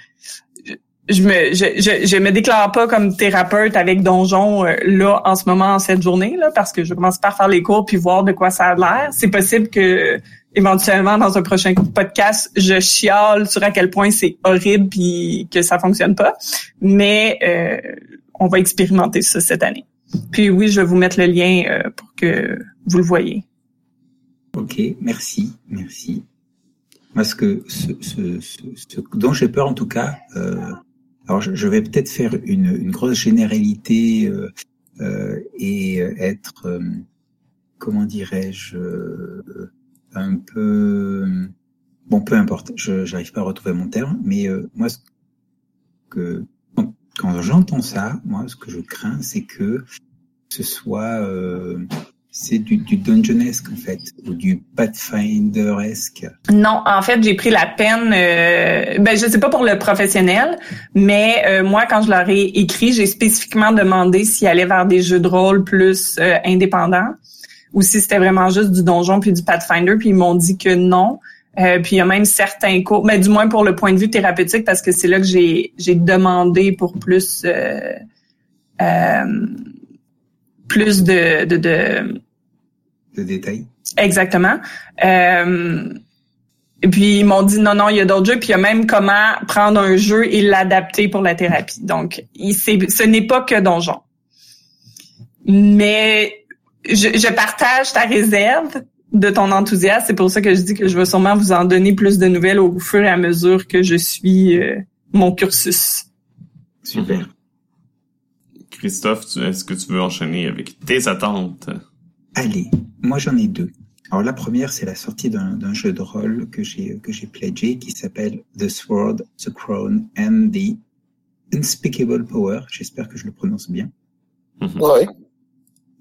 je me je, je, je, me déclare pas comme thérapeute avec donjon là en ce moment en cette journée là parce que je commence par faire les cours puis voir de quoi ça a l'air. C'est possible que éventuellement dans un prochain podcast, je chiale sur à quel point c'est horrible puis que ça fonctionne pas. Mais euh, on va expérimenter ça cette année. Puis oui, je vais vous mettre le lien euh, pour que vous le voyez. Ok, merci, merci. Parce que ce, ce, ce, dont j'ai peur en tout cas, euh, alors je, je vais peut-être faire une, une, grosse généralité euh, euh et être, euh, comment dirais-je, un peu bon peu importe je j'arrive pas à retrouver mon terme mais euh, moi ce que quand j'entends ça moi ce que je crains c'est que ce soit euh, c'est du, du dungeonesque en fait ou du pathfinderesque. Non, en fait, j'ai pris la peine. Euh, ben, je sais pas pour le professionnel, mais euh, moi, quand je leur ai écrit, j'ai spécifiquement demandé s'ils allaient vers des jeux de rôle plus euh, indépendants ou si c'était vraiment juste du donjon puis du Pathfinder, puis ils m'ont dit que non. Euh, puis il y a même certains cours, mais du moins pour le point de vue thérapeutique, parce que c'est là que j'ai j'ai demandé pour plus euh, euh, plus de de, de, de détails. Exactement. Euh, et puis ils m'ont dit non non il y a d'autres jeux puis il y a même comment prendre un jeu et l'adapter pour la thérapie. Donc il, ce n'est pas que donjon. Mais je, je, partage ta réserve de ton enthousiasme. C'est pour ça que je dis que je vais sûrement vous en donner plus de nouvelles au fur et à mesure que je suis euh, mon cursus. Super. Christophe, est-ce que tu veux enchaîner avec tes attentes? Allez, moi j'en ai deux. Alors la première, c'est la sortie d'un jeu de rôle que j'ai que j'ai pledgé qui s'appelle The Sword, The Crown and the Unspeakable Power. J'espère que je le prononce bien. Ouais.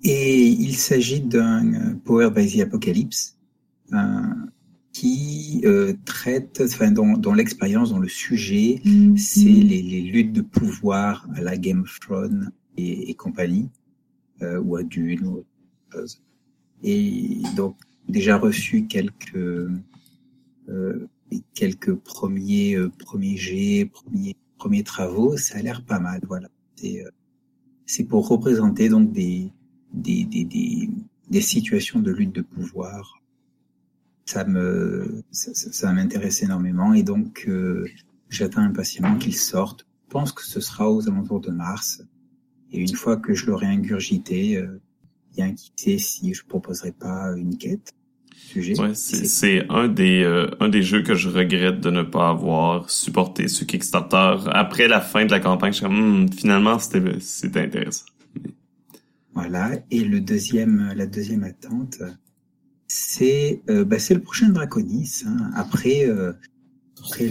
Et il s'agit d'un euh, Power by the Apocalypse euh, qui euh, traite, enfin, dont, dont l'expérience, dont le sujet, mm-hmm. c'est les, les, luttes de pouvoir à la Game of Thrones et, et compagnie, euh, ou à Dune, ou autre chose. Et donc, déjà reçu quelques euh, quelques premiers premiers jets, premiers premiers travaux, ça a l'air pas mal. Voilà, c'est c'est pour représenter donc des des, des, des, des situations de lutte de pouvoir. Ça me, ça, ça m'intéresse énormément et donc euh, j'attends impatiemment qu'il sorte. Je pense que ce sera aux alentours de mars. Et une fois que je l'aurai ingurgité, euh, bien qui sait si je proposerai pas une quête. Ouais, c'est un des euh, un des jeux que je regrette de ne pas avoir supporté sur Kickstarter. Après la fin de la campagne, je suis comme Hmm, finalement c'était c'était intéressant. Voilà. Et le deuxième, la deuxième attente, c'est euh, bah, le prochain Draconis. Hein. Après euh, après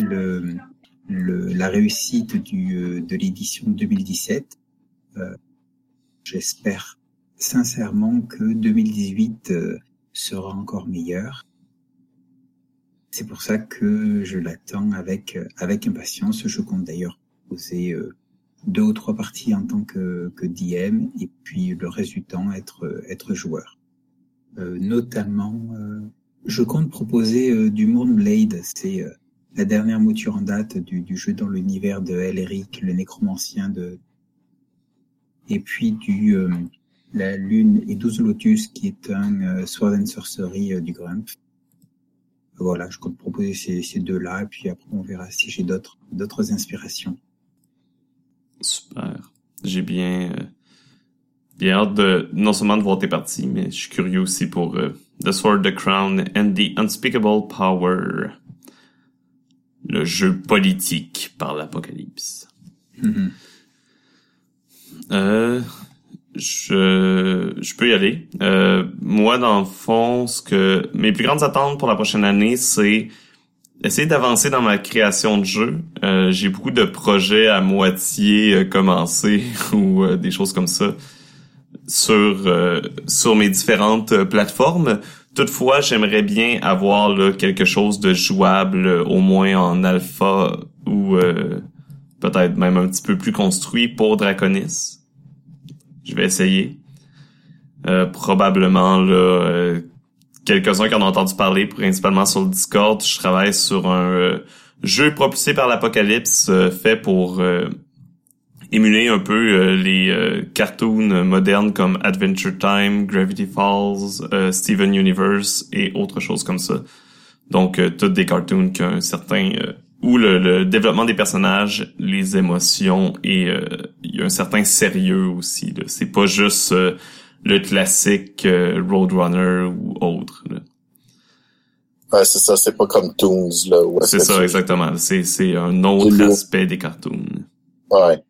la réussite euh, de l'édition 2017, euh, j'espère sincèrement que 2018 euh, sera encore meilleur. C'est pour ça que je l'attends avec impatience. Je compte d'ailleurs poser deux ou trois parties en tant que, que DM et puis le reste du temps être être joueur. Euh, notamment, euh, je compte proposer euh, du Moonblade. C'est la dernière mouture en date du, jeu dans l'univers de Elric, le nécromancien de et puis du la lune et 12 lotus qui est un sword and sorcery du Grump. Voilà, je compte proposer ces, ces deux-là, et puis après on verra si j'ai d'autres d'autres inspirations. Super. J'ai bien euh, bien hâte de non seulement de voir tes parties, mais je suis curieux aussi pour euh, The Sword, The Crown and the Unspeakable Power. Le jeu politique par l'apocalypse. Mhm. Euh, je, je peux y aller. Euh, moi, dans le fond, ce que mes plus grandes attentes pour la prochaine année, c'est essayer d'avancer dans ma création de jeu. Euh, J'ai beaucoup de projets à moitié euh, commencés <laughs> ou euh, des choses comme ça sur euh, sur mes différentes plateformes. Toutefois, j'aimerais bien avoir là, quelque chose de jouable, au moins en alpha ou peut-être même un petit peu plus construit pour Draconis. Je vais essayer. Probablement là, quelques-uns qui en ont entendu parler, principalement sur le Discord. Je travaille sur un euh, jeu propulsé par l'apocalypse euh, fait pour euh, émuler un peu les cartoons modernes comme Adventure Time, Gravity Falls, Steven Universe et autres choses comme ça. Donc, toutes des cartoons qui ont un certain... où le, le développement des personnages, les émotions et il y a un certain sérieux aussi. C'est pas juste le classique euh, Roadrunner ou autre. là. Ouais, c'est ça, c'est pas comme Toons, là. C'est ça, exactement. C'est c'est un autre aspect des cartoons. Ouais.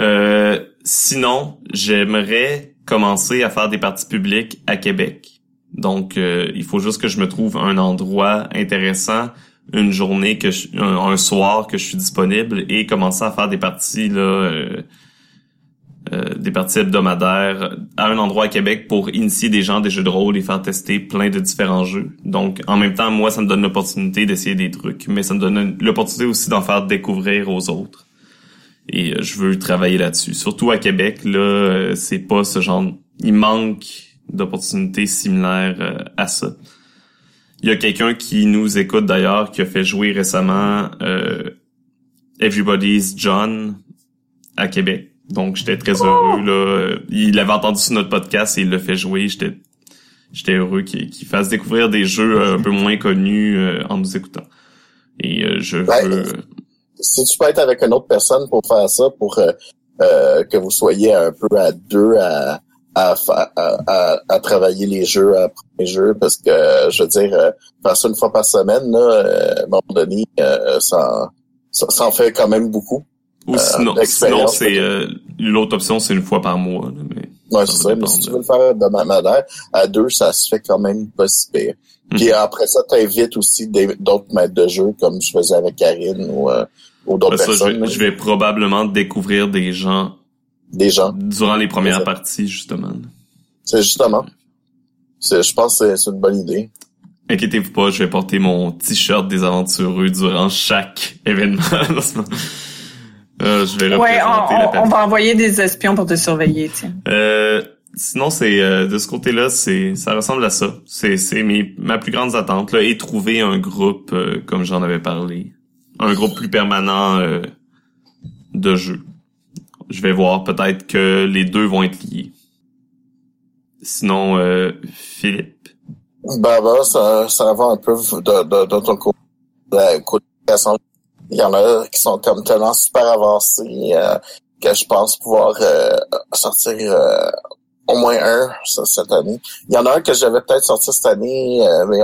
Euh, sinon, j'aimerais commencer à faire des parties publiques à Québec. Donc, euh, il faut juste que je me trouve un endroit intéressant, une journée que je- un, un soir que je suis disponible et commencer à faire des parties là, euh, euh, des parties hebdomadaires à un endroit à Québec pour initier des gens des jeux de rôle et faire tester plein de différents jeux. Donc, en même temps, moi, ça me donne l'opportunité d'essayer des trucs, mais ça me donne l'opportunité aussi d'en faire découvrir aux autres. Et euh, je veux travailler là-dessus. Surtout à Québec, là, euh, c'est pas ce genre... Il manque d'opportunités similaires euh, à ça. Il y a quelqu'un qui nous écoute d'ailleurs, qui a fait jouer récemment Everybody's John à Québec. Donc j'étais très heureux là. Il avait entendu sur notre podcast et il l'a fait jouer. J'étais j'étais heureux qu'il fasse découvrir des jeux euh, un peu moins connus euh, en nous écoutant. Et euh, je veux Si tu peux être avec une autre personne pour faire ça, pour euh, euh, que vous soyez un peu à deux à à, à, à, à travailler les jeux, à les jeux, parce que je veux dire, euh, faire ça une fois par semaine, là, à un moment donné, euh, ça, ça, ça en fait quand même beaucoup. Ou sinon, sinon l'expérience, c'est euh, l'autre option, c'est une fois par mois. là, mais Ouais, c'est ça. Mais si tu veux le faire de ma manière, à deux, ça se fait quand même pas si pire. Puis après ça, t'invites aussi d'autres maîtres de jeu, comme je faisais avec Karine ou, euh, ou d'autres Ben, ça, je, personnes, vais, je vais probablement découvrir des gens des gens. durant les premières parties, justement. C'est justement. Je pense que c'est- c'est une bonne idée. Inquiétez-vous pas, je vais porter mon t-shirt des aventureux durant chaque événement. <laughs> Euh, je vais Ouais, on, on- va envoyer des espions pour te surveiller, tiens. Euh, sinon, c'est euh, de ce côté-là, c'est ça ressemble à ça. C'est c'est mes ma plus grande attente là, et trouver un groupe euh, comme j'en avais parlé, un groupe plus permanent euh, de jeu. Je vais voir peut-être que les deux vont être liés. Sinon, euh, Philippe? Ben, ben, ça, ça va un peu de, de, de ton côté. de côté. Il y en a qui sont comme tellement super avancés euh, que je pense pouvoir euh, sortir euh, au moins un cette année. Il y en a un que j'avais peut-être sorti cette année, euh, mais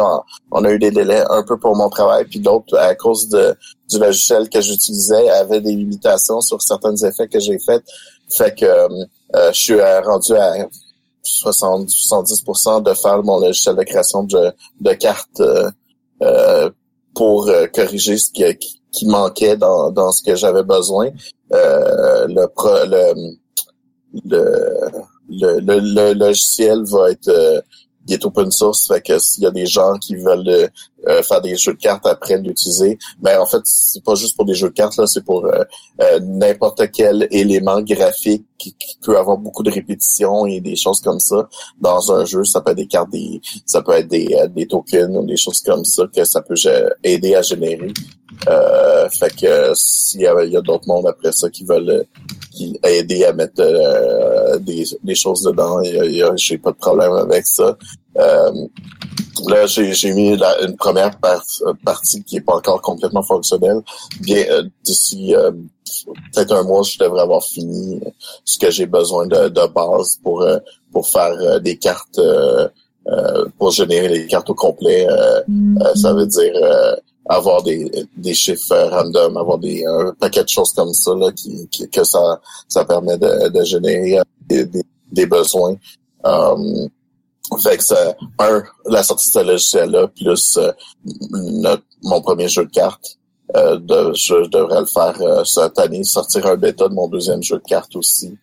on, a eu des délais un peu pour mon travail, puis d'autres à cause de du logiciel que j'utilisais avait des limitations sur certains effets que j'ai faits. Fait que euh, je suis rendu à 70, 70% de faire mon logiciel de création de, de cartes pour corriger ce qui, qui manquait dans, dans ce que j'avais besoin. le, le, le le, le, logiciel va être euh, il est open source, fait que s'il y a des gens qui veulent euh, faire des jeux de cartes après l'utiliser, ben en fait c'est pas juste pour des jeux de cartes là, c'est pour euh, n'importe quel élément graphique qui, peut avoir beaucoup de répétitions et des choses comme ça dans un jeu. Ça peut être des cartes, des, ça peut être des, des tokens ou des choses comme ça que ça peut aider à générer. fait que s'il y a, a d'autres mondes après ça qui veulent qui a aidé à mettre euh, des, des, choses dedans. J'ai pas de problème avec ça. Euh, là, j'ai mis une première partie qui est pas encore complètement fonctionnelle. Bien, euh, d'ici peut-être un mois, je devrais avoir fini ce que j'ai besoin de, de, base pour pour faire des cartes. pour générer les cartes au complet, mm-hmm. ça veut dire avoir des, des chiffres random, avoir des un paquet de choses comme ça là, qui, que ça ça permet de, de générer des, des, besoins. Um, fait que ça, un, la sortie de ce logiciel-là, plus euh, mon premier jeu de cartes, euh, de, je devrais le faire euh, cette année, sortir un bêta de mon deuxième jeu de cartes aussi.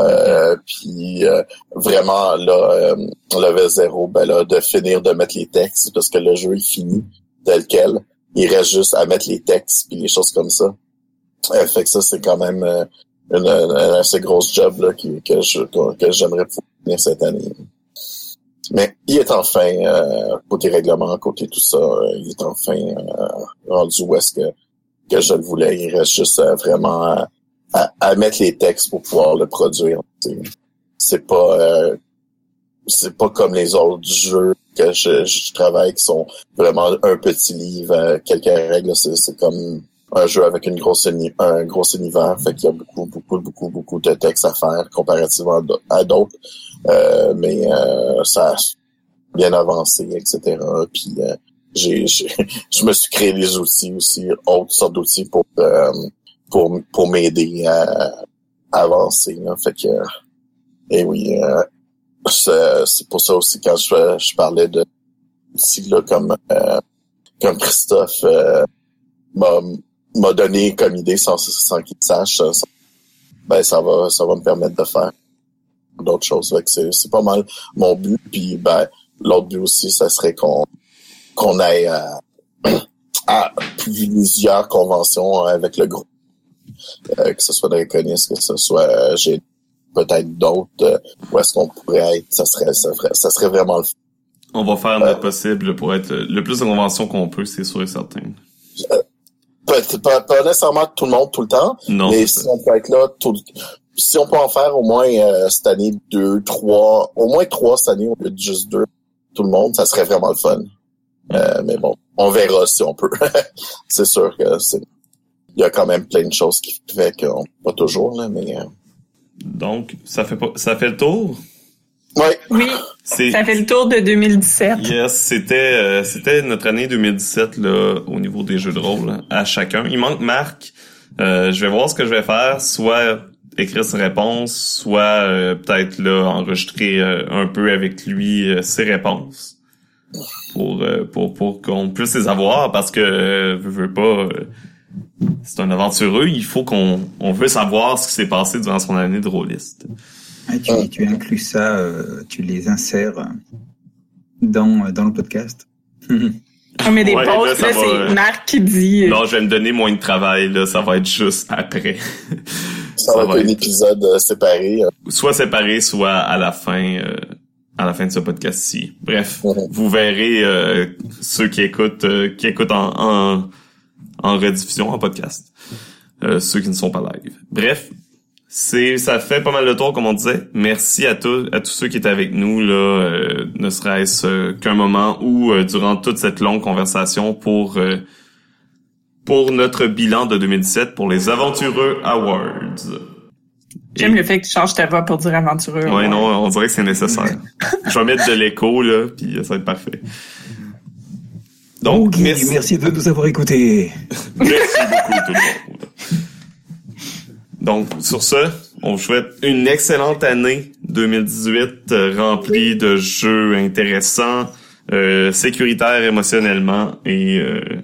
Euh, puis vraiment là, level zéro, ben là, de finir de mettre les textes parce que le jeu est fini tel quel il reste juste à mettre les textes puis les choses comme ça. Euh, fait que ça, c'est quand même euh, une, assez grosse job là, qui, que je que j'aimerais finir cette année. Mais il est enfin, euh, côté règlement, côté tout ça, euh, il est enfin rendu où est-ce que, que je le voulais. Il reste juste vraiment à, à, mettre les textes pour pouvoir le produire. C'est pas c'est pas comme les autres jeux que je, je, travaille qui sont vraiment un petit livre, euh, quelques règles. C'est comme un jeu avec une grosse un gros univers, fait qu'il y a beaucoup, beaucoup, beaucoup, beaucoup de textes à faire comparativement à d'autres. Euh, mais euh, ça a bien avancé, etc. Puis euh, j'ai, <laughs> je me suis créé des outils aussi, autres sortes d'outils pour pour pour m'aider à, avancer. Fait que et oui, c'est pour ça aussi quand je, je parlais de si là comme euh, comme Christophe euh, m'a donné comme idée sans, sans qu'il sache ben ça va ça va me permettre de faire d'autres choses. C'est c'est pas mal mon but. Puis ben l'autre but aussi ça serait qu'on qu'on aille à, <clears throat> à, plusieurs conventions avec le groupe. Euh, que ce soit de que ce soit j'ai peut-être d'autres euh, où est-ce qu'on pourrait être, ça serait, ça serait, ça serait vraiment le On va faire notre euh, possible pour être le plus de conventions qu'on peut, c'est sûr et certain. Euh, pas, pas, nécessairement tout le monde tout le temps, non, mais si on peut être là tout si on peut en faire au moins cette année deux, trois, au moins trois cette année au lieu de juste deux, tout le monde, ça serait vraiment le fun. mais bon, on verra si on peut. <laughs> c'est sûr que c'est, il y a quand même plein de choses qui fait qu'on pas toujours là, mais donc, ça fait pas, ça fait le tour? Oui. Oui. Ça fait le tour de 2017. Yes, c'était euh, c'était notre année 2017 là au niveau des jeux de rôle à chacun. Il manque Marc. Euh, je vais voir ce que je vais faire, soit écrire ses réponses, soit euh, peut-être là enregistrer un peu avec lui ses réponses pour pour pour qu'on puisse les avoir parce que je veux pas c'est un aventureux, il faut qu'on on veut savoir ce qui s'est passé durant son année de rôliste. Ah, tu, tu, inclus ça, euh, tu les insères dans, dans le podcast. On met des pauses, là, c'est Marc qui dit... Euh, non, je vais me donner moins de travail, là, ça va être juste après. <laughs> ça, va être un épisode euh, séparé. Soit séparé, soit à la fin... à la fin de ce podcast-ci. Bref, vous verrez ceux qui écoutent qui écoutent en, en en rediffusion, en podcast. Euh, ceux qui ne sont pas live. Bref, c'est ça fait pas mal de tour comme on disait. Merci à tous à tous ceux qui étaient avec nous là, euh, ne serait-ce euh, qu'un moment ou durant toute cette longue conversation pour pour notre bilan de 2017 pour les Aventureux Awards. J'aime le fait que tu changes ta voix pour dire aventureux. Ouais, non, on dirait que c'est nécessaire. <laughs> je vais mettre de l'écho, là, puis ça va être parfait. Donc, merci. merci de nous avoir écoutés. merci beaucoup tout le monde. Donc, sur ce, on vous souhaite une excellente année 2018 euh, remplie de jeux intéressants, euh, sécuritaires émotionnellement et, euh,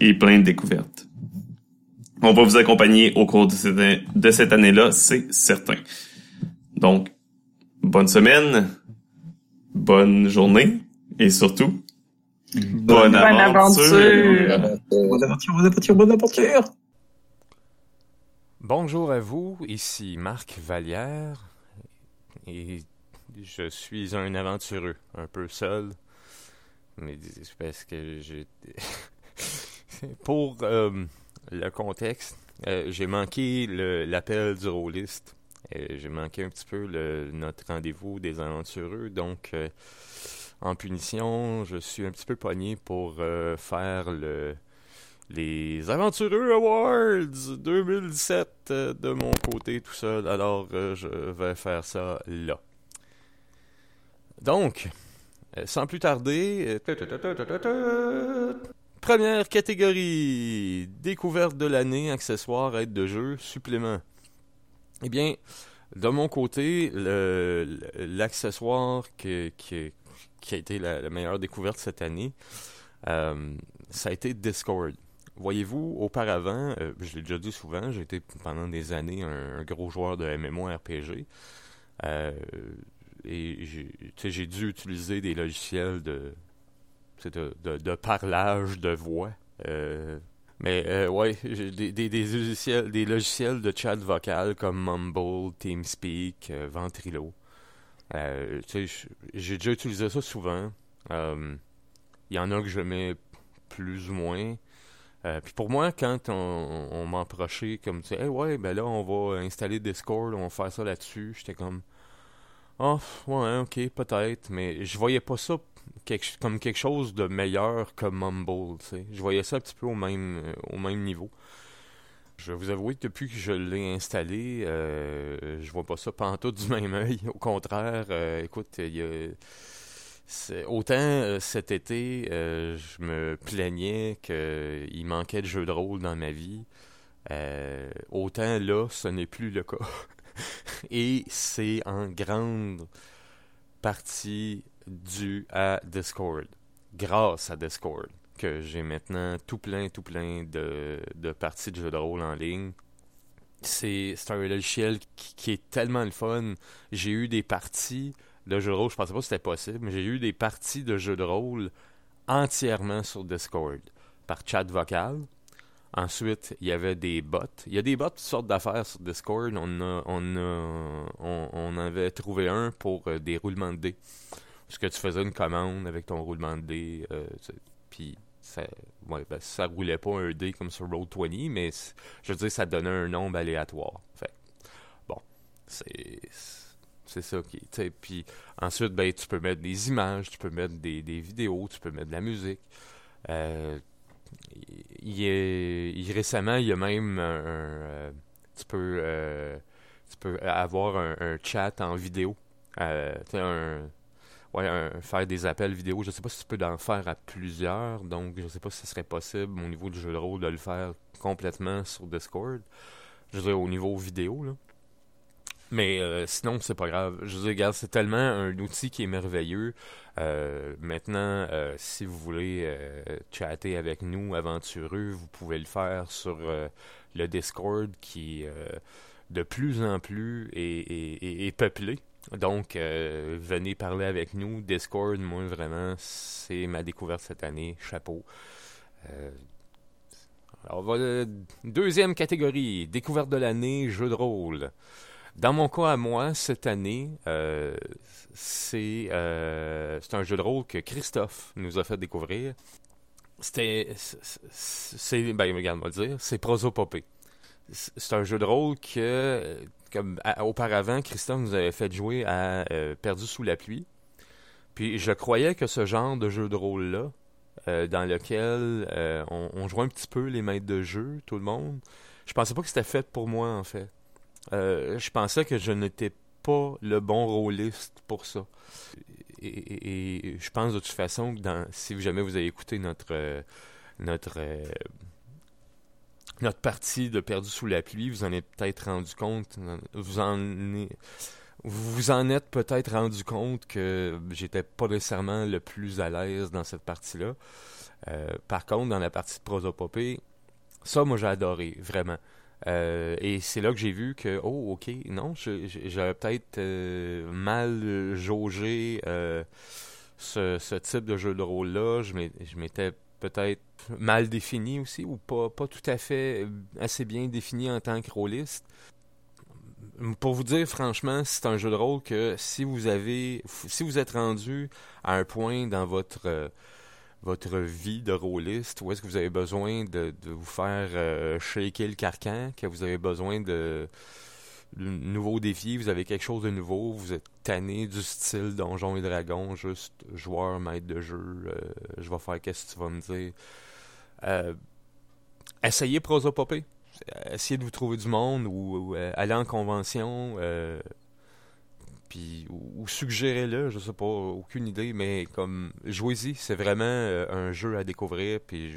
et plein de découvertes. On va vous accompagner au cours de cette, de cette année-là, c'est certain. Donc, bonne semaine, bonne journée et surtout, bonne, bonne aventure. aventure. Bonne aventure, bonne aventure, bonne aventure. Bonjour à vous, ici Marc Vallière et je suis un aventureux, un peu seul, mais parce que j'ai... <laughs> Pour euh, le contexte, euh, j'ai manqué l'appel du rôliste, j'ai manqué un petit peu notre rendez-vous des aventureux, donc euh, en punition, je suis un petit peu pogné pour faire le les Aventureux Awards 2017 euh, de mon côté tout seul. Alors, euh, je vais faire ça là. Donc, euh, sans plus tarder, première catégorie découverte de l'année, accessoires, aide de jeu, supplément. Eh bien, de mon côté, l'accessoire qui, a été la, meilleure découverte cette année, ça a été Discord. Voyez-vous, auparavant, euh, je l'ai déjà dit souvent, j'ai été pendant des années un, gros joueur de MMORPG. Euh, et j'ai dû utiliser des logiciels de, de, de, parlage de voix. Euh, mais ouais, des, des, des, logiciels, des logiciels de chat vocal comme Mumble, TeamSpeak, Ventrilo. j'ai déjà utilisé ça souvent. Il y en a que je mets plus ou moins. Euh, puis pour moi, quand on, on m'approchait comme tu sais, ouais, ben là, on va installer Discord, on va faire ça là-dessus, j'étais comme, oh, ouais, ok, peut-être, mais je voyais pas ça comme quelque chose de meilleur que Mumble, tu sais. Je voyais ça un petit peu au même, euh, au même niveau. Je vais vous avouer que depuis que je l'ai installé, euh, je vois pas ça tout du <laughs> même œil. Au contraire, euh, écoute, il y a Autant euh, cet été, euh, je me plaignais qu'il manquait de jeux de rôle dans ma vie. Euh, autant là, ce n'est plus le cas. <laughs> Et c'est en grande partie dû à Discord. Grâce à Discord que j'ai maintenant tout plein, tout plein de, parties de jeux de rôle en ligne. C'est un logiciel qui, qui est tellement le fun. J'ai eu des parties de jeux de rôle. Je pensais pas que c'était possible, mais j'ai eu des parties de jeux de rôle entièrement sur Discord, par chat vocal. Ensuite, il y avait des bots. Il y a des bots, toutes sortes d'affaires sur Discord. On, a, on, a, on, avait trouvé un pour euh, des roulements de dés. Parce que tu faisais une commande avec ton roulement de dés. Euh, puis ça, ouais, ben, ça roulait pas un dé comme sur Roll20, mais je veux dire, ça donnait un nombre aléatoire. Fait bon, c'est c'est ça qui. Puis ensuite, ben, tu peux mettre des images, tu peux mettre des, vidéos, tu peux mettre de la musique. Euh, récemment, il y a même un. Euh, tu peux. Euh, tu peux avoir un, chat en vidéo. un, ouais, faire des appels vidéo. Je sais pas si tu peux en faire à plusieurs, donc je sais pas si ce serait possible au niveau du jeu de rôle de le faire complètement sur Discord. Je veux dire, au niveau vidéo, là. Mais euh, sinon, c'est pas grave. Je vous regarde, c'est tellement un outil qui est merveilleux. Euh, maintenant, euh, si vous voulez chatter avec nous, aventureux, vous pouvez le faire sur le Discord qui de plus en plus est, peuplé. Donc, venez parler avec nous. Discord, moi, vraiment, c'est ma découverte cette année. Chapeau. alors, deuxième catégorie, découverte de l'année, jeu de rôle. Dans mon cas à moi, cette année, euh, euh, c'est un jeu de rôle que Christophe nous a fait découvrir. C'était, c'est, ben regarde, on dire, c'est Prosopopée. C'est un jeu de rôle que, comme auparavant, Christophe nous avait fait jouer à euh, Perdu sous la pluie. Puis je croyais que ce genre de jeu de rôle-là, dans lequel on, on, un petit peu les maîtres de jeu, tout le monde, je pensais pas que c'était fait pour moi, en fait. Euh, je pensais que je n'étais pas le bon rôliste pour ça. Et, je pense de toute façon que si jamais vous avez écouté notre euh, notre euh, notre partie de Perdu sous la pluie, vous en êtes peut-être rendu compte, vous en vous en êtes peut-être rendu compte que j'étais pas nécessairement le plus à l'aise dans cette partie-là. Par contre, dans la partie de prosopopée, ça, moi, j'ai adoré, vraiment. Euh, et c'est là que j'ai vu que, oh, ok, non, j'avais peut-être euh, mal jaugé ce, ce, type de jeu de rôle-là. Je m'étais peut-être mal défini aussi, ou pas, pas tout à fait assez bien défini en tant que rôliste pour vous dire franchement, c'est un jeu de rôle que si vous avez, si vous êtes rendu à un point dans votre euh, votre vie de rôliste, où est-ce que vous avez besoin de, vous faire euh, shaker le carcan, que vous avez besoin de, nouveaux défis, vous avez quelque chose de nouveau, vous êtes tanné du style Donjons et Dragons, juste joueur, maître de jeu, euh, je vais faire qu'est-ce que tu vas me dire. essayez Prosopopée essayer de vous trouver du monde ou, euh, aller en convention, euh, puis ou, suggérez-le, je sais pas, aucune idée, mais comme jouez-y, c'est vraiment euh, un jeu à découvrir, puis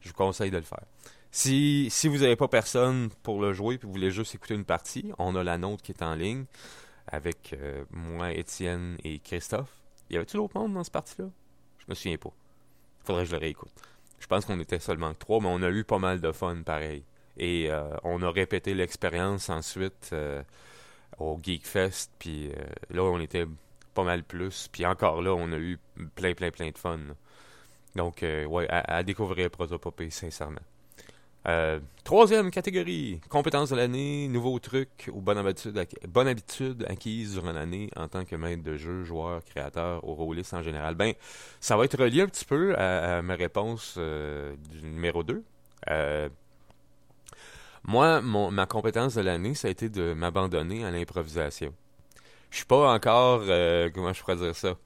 je, vous conseille de le faire. Si, si vous n'avez pas personne pour le jouer, puis vous voulez juste écouter une partie, on a la nôtre qui est en ligne avec moi, Étienne et Christophe. Y avait-tu d'autres monde dans ce partie-là? Je me souviens pas. Faudrait que je le réécoute. Je pense qu'on était seulement trois, mais on a eu pas mal de fun pareil. Et euh, on a répété l'expérience ensuite euh, au Geekfest. Puis euh, là, on était pas mal plus. Puis encore là, on a eu plein, plein, plein de fun. Donc, ouais, à, découvrir Prosopopée, sincèrement. troisième catégorie, compétences de l'année, nouveaux trucs ou bonne habitude, bonne habitude acquise durant l'année en tant que maître de jeu, joueur, créateur ou rôliste en général. Ben, ça va être relié un petit peu à, ma réponse du numéro 2. Moi, mon, ma compétence de l'année, ça a été de m'abandonner à l'improvisation. Je suis pas encore, euh, comment je pourrais dire ça,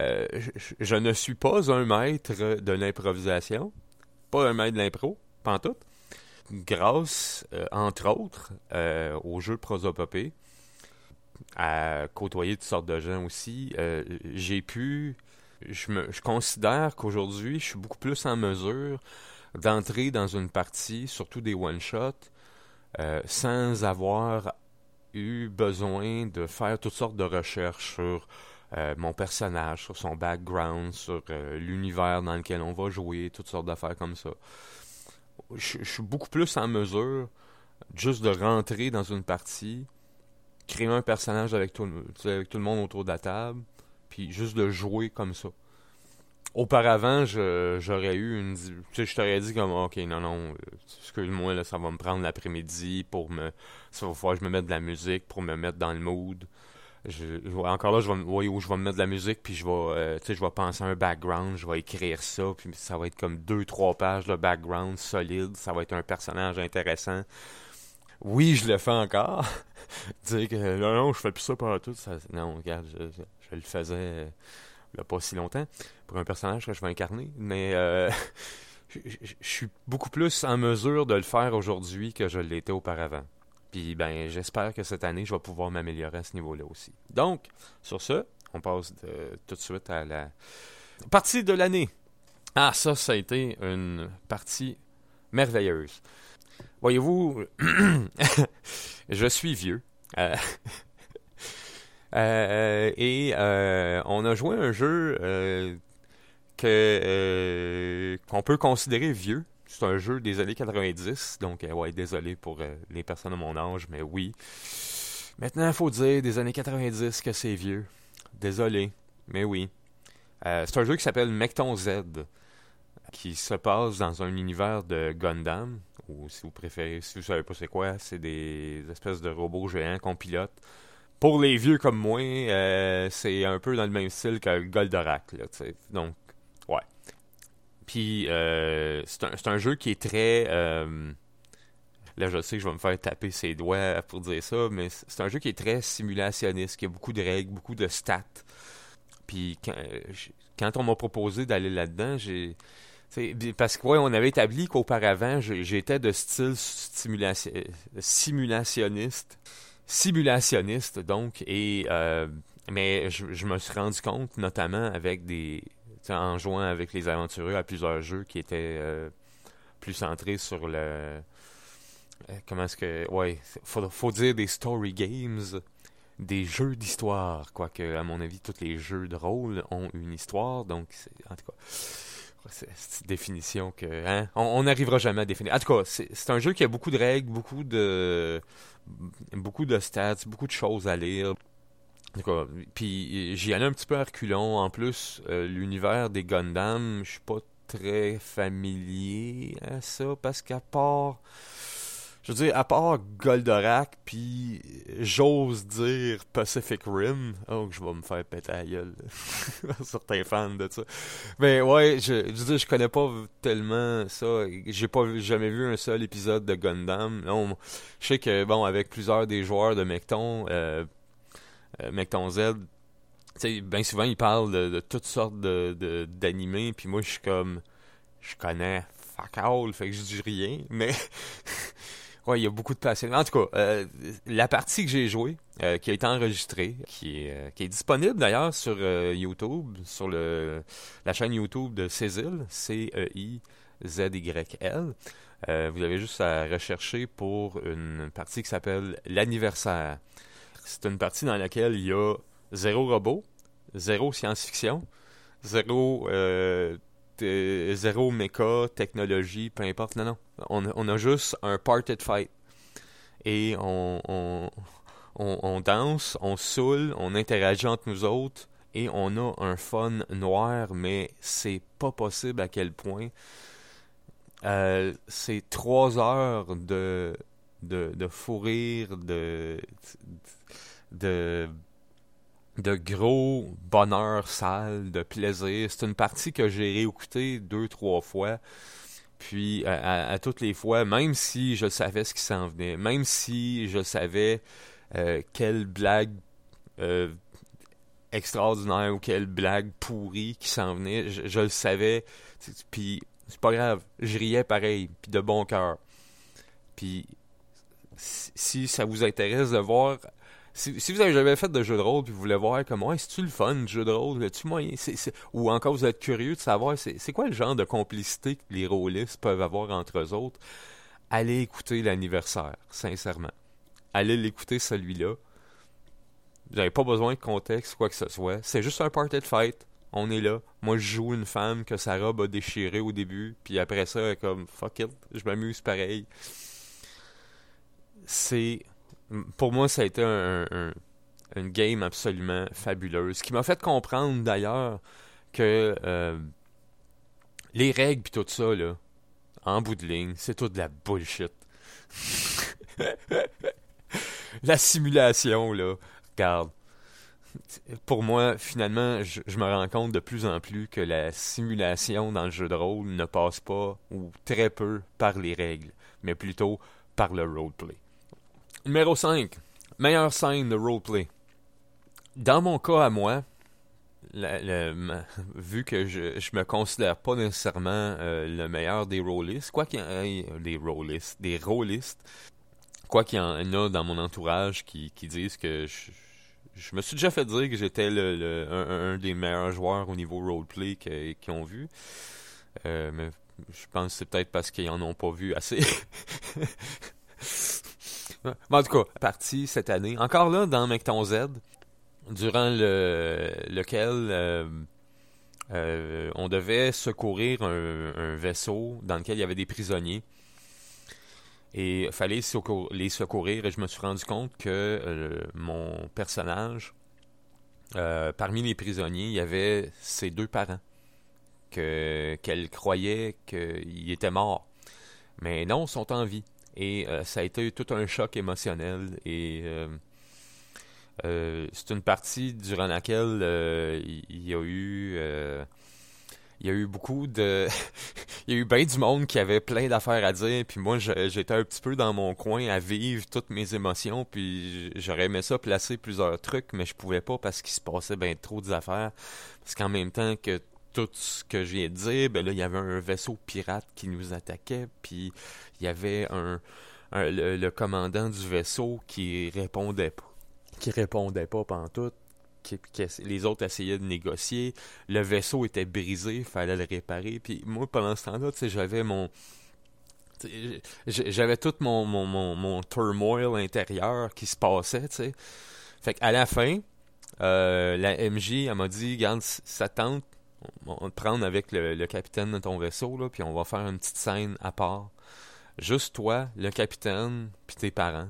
euh, je, ne suis pas un maître de l'improvisation, pas un maître de l'impro, pas tout. Grâce, euh, entre autres, au jeu prosopopée, à côtoyer toutes sortes de gens aussi, j'ai pu, je considère qu'aujourd'hui, je suis beaucoup plus en mesure d'entrer dans une partie, surtout des one-shots, euh, sans avoir eu besoin de faire toutes sortes de recherches sur euh, mon personnage, sur son background, sur euh, l'univers dans lequel on va jouer, toutes sortes d'affaires comme ça. Je, suis beaucoup plus en mesure juste de rentrer dans une partie, créer un personnage avec tout, avec tout le monde autour de la table, puis juste de jouer comme ça. Auparavant, j'aurais eu une. Tu sais, je t'aurais dit comme, ok, non, non, excuse-moi, là, ça va me prendre l'après-midi pour me. Ça va falloir que je me mette de la musique pour me mettre dans le mood. Je, encore là, je vais, où je vais me mettre de la musique, puis je vais, euh, je vais penser à un background, je vais écrire ça, puis ça va être comme deux, trois pages de background solide, ça va être un personnage intéressant. Oui, je le fais encore. <laughs> dire que non, non, je fais plus ça par tout. Non, regarde, je, je le faisais il n'y a pas si longtemps, pour un personnage que je vais incarner, mais euh, <laughs> je, suis beaucoup plus en mesure de le faire aujourd'hui que je l'étais auparavant. Puis ben j'espère que cette année, je vais pouvoir m'améliorer à ce niveau-là aussi. Donc, sur ce, on passe tout de suite à la partie de l'année. Ah, ça, ça a été une partie merveilleuse. Voyez-vous, <clears throat> je suis vieux. Euh, <laughs> et euh, on a joué un jeu euh, qu'on peut considérer vieux. C'est un jeu des années 90, donc ouais, désolé pour les personnes de mon âge, mais oui. Maintenant, il faut dire des années 90 que c'est vieux. Désolé, mais oui. c'est un jeu qui s'appelle Mecton Z, qui se passe dans un univers de Gundam, ou si vous préférez, si vous savez pas c'est quoi, c'est des espèces de robots géants qu'on pilote pour les vieux comme moi, euh, c'est un peu dans le même style que Goldorak. Là, Donc, ouais. Puis, euh, c'est un, un, jeu qui est très... Euh, là, je sais que je vais me faire taper ses doigts pour dire ça, mais c'est un jeu qui est très simulationniste, qui a beaucoup de règles, beaucoup de stats. Puis, quand, quand on m'a proposé d'aller là-dedans, j'ai parce que ouais, on avait établi qu'auparavant, j'étais de style simulationniste, simulationniste donc, et euh, mais je, me suis rendu compte, notamment avec des, en jouant avec les aventureux à plusieurs jeux qui étaient euh, plus centrés sur le, euh, comment est-ce que, ouais, faut, faut dire des story games, des jeux d'histoire, quoique à mon avis tous les jeux de rôle ont une histoire, donc en tout cas c'est une définition que hein, on n'arrivera jamais à définir. En tout cas, c'est un jeu qui a beaucoup de règles, beaucoup de beaucoup de stats, beaucoup de choses à lire. Puis j'y allais un petit peu à reculons. En plus, euh, l'univers des Gundam, je suis pas très familier à ça parce qu'à part je veux dire, à part Goldorak, puis j'ose dire Pacific Rim, oh, je vais me faire péter la gueule. <laughs> Certains fans de ça. Mais ouais, je, je veux dire, je connais pas tellement ça. J'ai pas jamais vu un seul épisode de Gundam. Non, je sais que, bon, avec plusieurs des joueurs de Mecton, euh, euh Mecton Z, bien souvent, ils parlent de, toutes sortes de d'animés, puis moi, je suis comme, je connais fuck all, fait que je dis rien, mais <laughs> Ouais, il y a beaucoup de passion. En tout cas, euh, la partie que j'ai jouée, euh, qui a été enregistrée, qui est, euh, disponible d'ailleurs sur YouTube, sur la chaîne YouTube de Cézil, C-E-I-Z-Y-L. vous avez juste à rechercher pour une partie qui s'appelle l'anniversaire. C'est une partie dans laquelle il y a zéro robot, zéro science-fiction, zéro zéro méca, technologie, peu importe. Non, non. On, a juste un parted fight. Et on, danse, on saoule, on interagit entre nous autres et on a un fun noir, mais c'est pas possible à quel point. Euh, c'est trois heures de, de, de fou rire, de, de, de gros bonheur sale, de plaisir. C'est une partie que j'ai réécoutée deux, trois fois. Puis à, toutes les fois, même si je savais ce qui s'en venait, même si je savais euh, quelle blague euh, extraordinaire ou quelle blague pourrie qui s'en venait, je, le savais. Puis c'est pas grave, je riais pareil, puis de bon cœur. Puis si ça vous intéresse de voir si, vous avez jamais fait de jeu de rôle puis vous voulez voir comment est tu le fun jeu de rôle, tu ou encore vous êtes curieux de savoir c'est quoi le genre de complicité que les rôlistes peuvent avoir entre eux autres, allez écouter l'anniversaire, sincèrement. Allez l'écouter celui-là. Vous n'avez pas besoin de contexte, quoi que ce soit. C'est juste un party de fight. On est là. Moi, je joue une femme que sa robe a déchiré au début, puis après ça, comme fuck it, je m'amuse pareil. C'est pour moi, ça a été un, une game absolument fabuleuse. Ce qui m'a fait comprendre d'ailleurs que euh, les règles et tout ça, là, en bout de ligne, c'est tout de la bullshit. <laughs> la simulation, là, regarde. Pour moi, finalement, je, je, me rends compte de plus en plus que la simulation dans le jeu de rôle ne passe pas, ou très peu, par les règles, mais plutôt par le roleplay. Numéro 5. Meilleure scène de roleplay. Dans mon cas à moi, <laughs> vu que je, je me considère pas nécessairement euh, le meilleur des rollistes, quoi qu'il y ait des des quoi qu'il y en a dans mon entourage qui, qui disent que je, je me suis déjà fait dire que j'étais le, un, des meilleurs joueurs au niveau roleplay qu'ils ont vu. Euh, mais je pense que c'est peut-être parce qu'ils en ont pas vu assez. <laughs> en tout cas, parti cette année. Encore là, dans Mecton Z, durant le, lequel euh, euh, on devait secourir un, vaisseau dans lequel il y avait des prisonniers. Et il fallait les secourir et je me suis rendu compte que euh, mon personnage, parmi les prisonniers, il y avait ses deux parents. Que, qu'elle croyait qu'ils étaient morts. Mais non, ils sont en vie. Et euh, ça a été tout un choc émotionnel. Et euh, euh, c'est une partie durant laquelle il y, a eu il y a eu beaucoup de <laughs> il y a eu bien du monde qui avait plein d'affaires à dire puis moi j'étais un petit peu dans mon coin à vivre toutes mes émotions puis j'aurais aimé ça placer plusieurs trucs mais je pouvais pas parce qu'il se passait bien trop d'affaires parce qu'en même temps que tout ce que j'ai dit, ben là, il y avait un vaisseau pirate qui nous attaquait, puis il y avait un, le, commandant du vaisseau qui répondait pas. Qui répondait pas pendant tout. Qui, les autres essayaient de négocier. Le vaisseau était brisé, il fallait le réparer. Puis moi, pendant ce temps-là, j'avais mon j'avais tout mon, mon, mon, turmoil intérieur qui se passait, tu sais. Fait qu'à la fin, euh, la MJ, elle m'a dit, garde, ça tente, on te prendre avec le, capitaine de ton vaisseau, là, puis on va faire une petite scène à part. Juste toi, le capitaine, puis tes parents.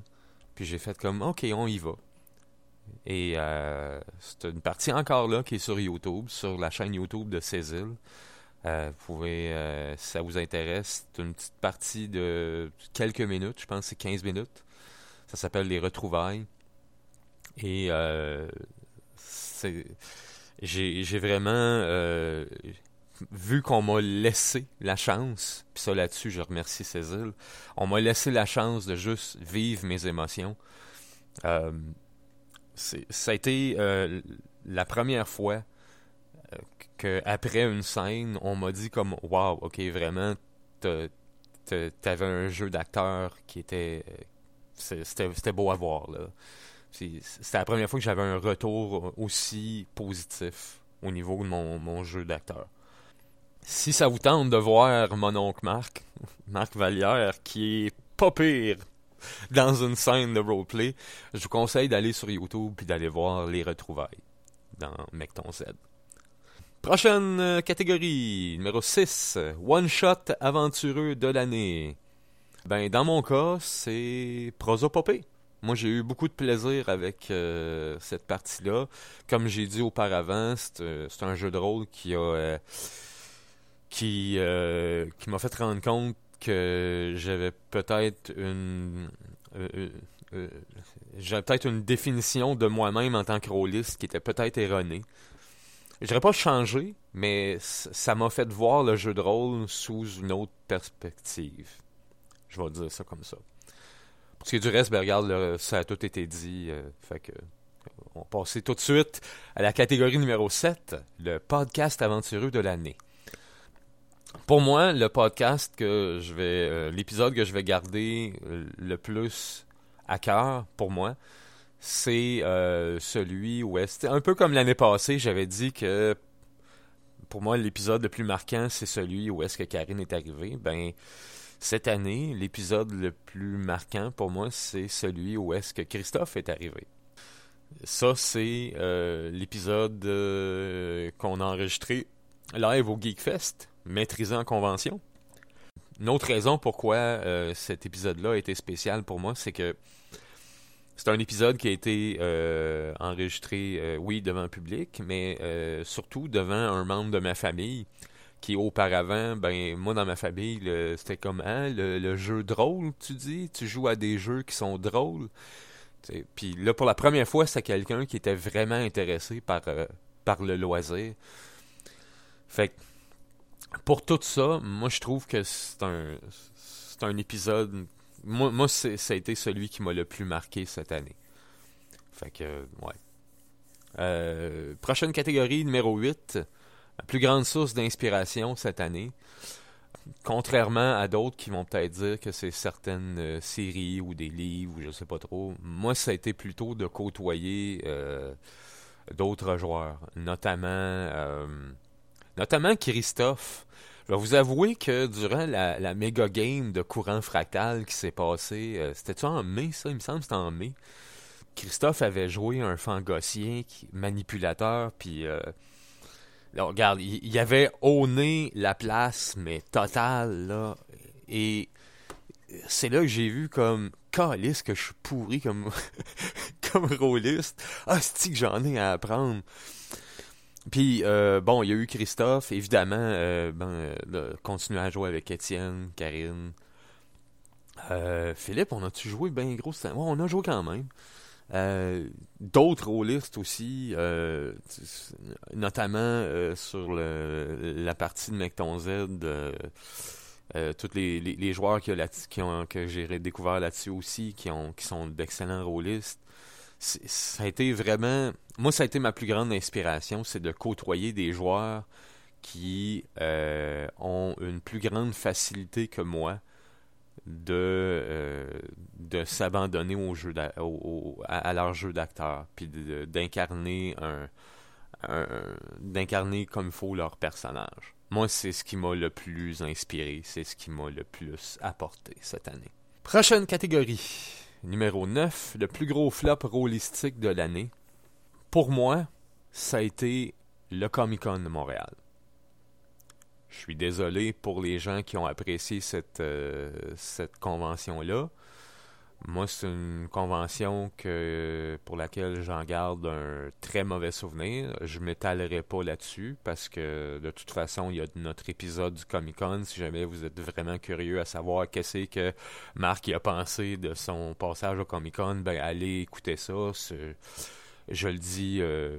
Puis j'ai fait comme, ok, on y va. Et euh, c'est une partie encore là qui est sur YouTube, sur la chaîne YouTube de Cécile. Euh, vous pouvez, euh, si ça vous intéresse, c'est une petite partie de quelques minutes, je pense que c'est 15 minutes. Ça s'appelle Les Retrouvailles. Et euh, j'ai vraiment euh, vu qu'on m'a laissé la chance, puis ça là-dessus, je remercie Cécile, on m'a laissé la chance de juste vivre mes émotions. ça a été la première fois qu'après une scène, on m'a dit comme Wow, ok, vraiment, t'avais un jeu d'acteur qui était. C'était beau à voir, là. C'était la première fois que j'avais un retour aussi positif au niveau de mon, jeu d'acteur. Si ça vous tente de voir mon oncle Marc, <laughs> Marc Vallière, qui est pas pire dans une scène de roleplay, je vous conseille d'aller sur YouTube puis d'aller voir les retrouvailles dans Mecton Z. Prochaine euh, catégorie, numéro 6, One Shot aventureux de l'année. Ben, dans mon cas, c'est prosopopée. Moi, j'ai eu beaucoup de plaisir avec euh, cette partie-là. Comme j'ai dit auparavant, c'est euh, un jeu de rôle qui a qui qui m'a fait rendre compte que j'avais peut-être une j'avais peut-être une définition de moi-même en tant que rôliste qui était peut-être erronée. Je dirais pas changer, mais ça m'a fait voir le jeu de rôle sous une autre perspective. Je vais dire ça comme ça. Parce que du reste, ben, regarde, ça a tout été dit. Euh, fait que on passer tout de suite à la catégorie numéro 7, le podcast aventureux de l'année. Pour moi, le podcast que je vais, euh, l'épisode que je vais garder euh, le plus à cœur pour moi, c'est euh, celui où est un peu comme l'année passée, j'avais dit que pour moi l'épisode le plus marquant c'est celui où est-ce que Karine est arrivée. Ben cette année, l'épisode le plus marquant pour moi c'est celui où est-ce que Christophe est arrivé. Ça c'est euh, l'épisode euh, qu'on a enregistré live au Geekfest, maîtrisé en convention. Une autre raison pourquoi cet épisode-là a été spécial pour moi, c'est que c'est un épisode qui a été euh, enregistré, euh, oui, devant le public, mais euh, surtout devant un membre de ma famille qui auparavant, ben moi dans ma famille, c'était comme hein, le, jeu drôle, tu dis, tu joues à des jeux qui sont drôles? Puis là, pour la première fois, c'est quelqu'un qui était vraiment intéressé par, par le loisir. Fait que, pour tout ça, moi je trouve que c'est un c'est un épisode moi, moi ça a été celui qui m'a le plus marqué cette année. Fait que, ouais. Euh, prochaine catégorie, numéro 8. La plus grande source d'inspiration cette année. Contrairement à d'autres qui vont peut-être dire que c'est certaines euh, séries ou des livres ou je sais pas trop, moi ça a été plutôt de côtoyer euh, d'autres joueurs, notamment notamment Christophe. Je vous avouer que durant la, méga game de courant fractal qui s'est passé, euh, c'était-tu en mai, ça? Il me semble c'était en mai. Christophe avait joué un fangossien manipulateur, puis... Regarde, il, y avait nez la place, mais total, là. Et c'est là que j'ai vu comme calice que je suis pourri comme <laughs> comme rôliste. Ah, c'est que j'en ai à apprendre. Puis, euh, bon, il y a eu Christophe, évidemment, euh, ben, euh, continuer à jouer avec Étienne, Karine. Euh, Philippe, on a-tu joué bien gros? Ouais, on a joué quand même. D'autres rôlistes aussi, notamment sur le, la partie de Mecton Z, tous les, joueurs qui, ont, que j'ai découvert là-dessus aussi, qui, ont, qui sont d'excellents rôlistes ça a été vraiment. Moi, ça a été ma plus grande inspiration, c'est de côtoyer des joueurs qui euh, ont une plus grande facilité que moi de, euh, de s'abandonner au jeu à, leur jeu d'acteur, puis d'incarner un, d'incarner comme il faut leur personnage. Moi, c'est ce qui m'a le plus inspiré, c'est ce qui m'a le plus apporté cette année. Prochaine catégorie, numéro 9, le plus gros flop rôlistique de l'année. Pour moi, ça a été le Comic Con de Montréal. Je suis désolé pour les gens qui ont apprécié cette, euh, cette convention-là. Moi, c'est une convention que pour laquelle j'en garde un très mauvais souvenir. Je m'étalerai pas là-dessus parce que de toute façon, il y a notre épisode du Comic Con. Si jamais vous êtes vraiment curieux à savoir qu'est-ce que Marc a pensé de son passage au Comic Con, ben allez écouter ça. Je le dis euh,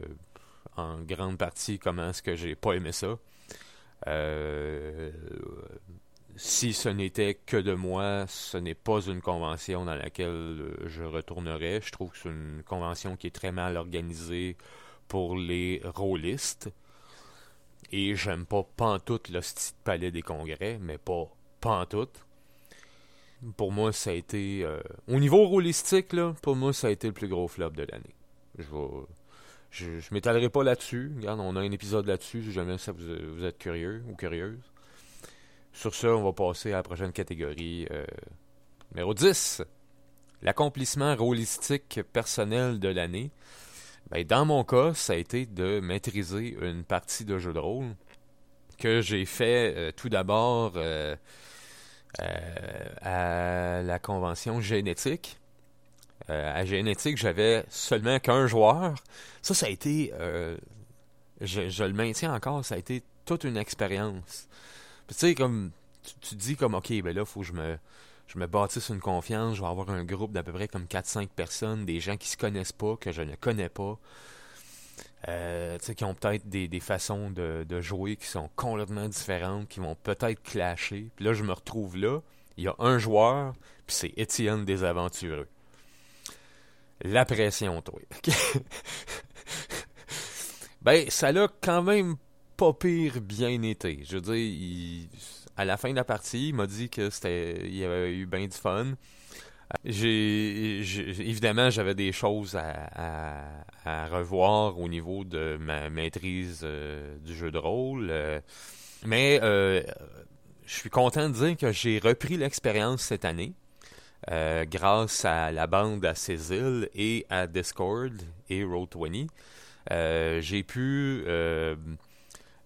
en grande partie comment est-ce que j'ai pas aimé ça. Euh, si ce n'était que de moi, ce n'est pas une convention dans laquelle euh, je retournerai. Je trouve que c'est une convention qui est très mal organisée pour les rôlistes. Et j'aime pas pantoute le style palais des congrès, mais pas pantoute. Pour moi, ça a été... Euh, au niveau rôlistique, là, pour moi, ça a été le plus gros flop de l'année. Je vais... Je, je m'étalerai pas là-dessus. Regarde, on a un épisode là-dessus, si jamais ça vous, êtes curieux ou curieuse. Sur ce, on va passer à la prochaine catégorie. Euh, numéro 10. L'accomplissement rôlistique personnel de l'année. Ben, dans mon cas, ça a été de maîtriser une partie de jeu de rôle que j'ai fait euh, tout d'abord euh, à la convention génétique. À génétique, j'avais seulement qu'un joueur. Ça, ça a été, je, je, le maintiens encore, ça a été toute une expérience tu sais, comme, tu, dis comme, OK, ben là, faut que je me, je me bâtisse une confiance, je vais avoir un groupe d'à peu près comme 4-5 personnes, des gens qui se connaissent pas, que je ne connais pas, euh, qui ont peut-être des, des façons de, de, jouer qui sont complètement différentes, qui vont peut-être clasher. Puis là, je me retrouve là, il y a un joueur, puis c'est Étienne des Aventureux. La pression, toi. <laughs> ben, ça l'a quand même pas pire bien été. Je veux dire, à la fin de la partie, il m'a dit que c'était, il avait eu bien du fun. J'ai, évidemment, j'avais des choses à, revoir au niveau de ma maîtrise euh, du jeu de rôle, euh, mais euh, je suis content de dire que j'ai repris l'expérience cette année. Grâce à la bande à Cécile et à Discord et Roll20, j'ai pu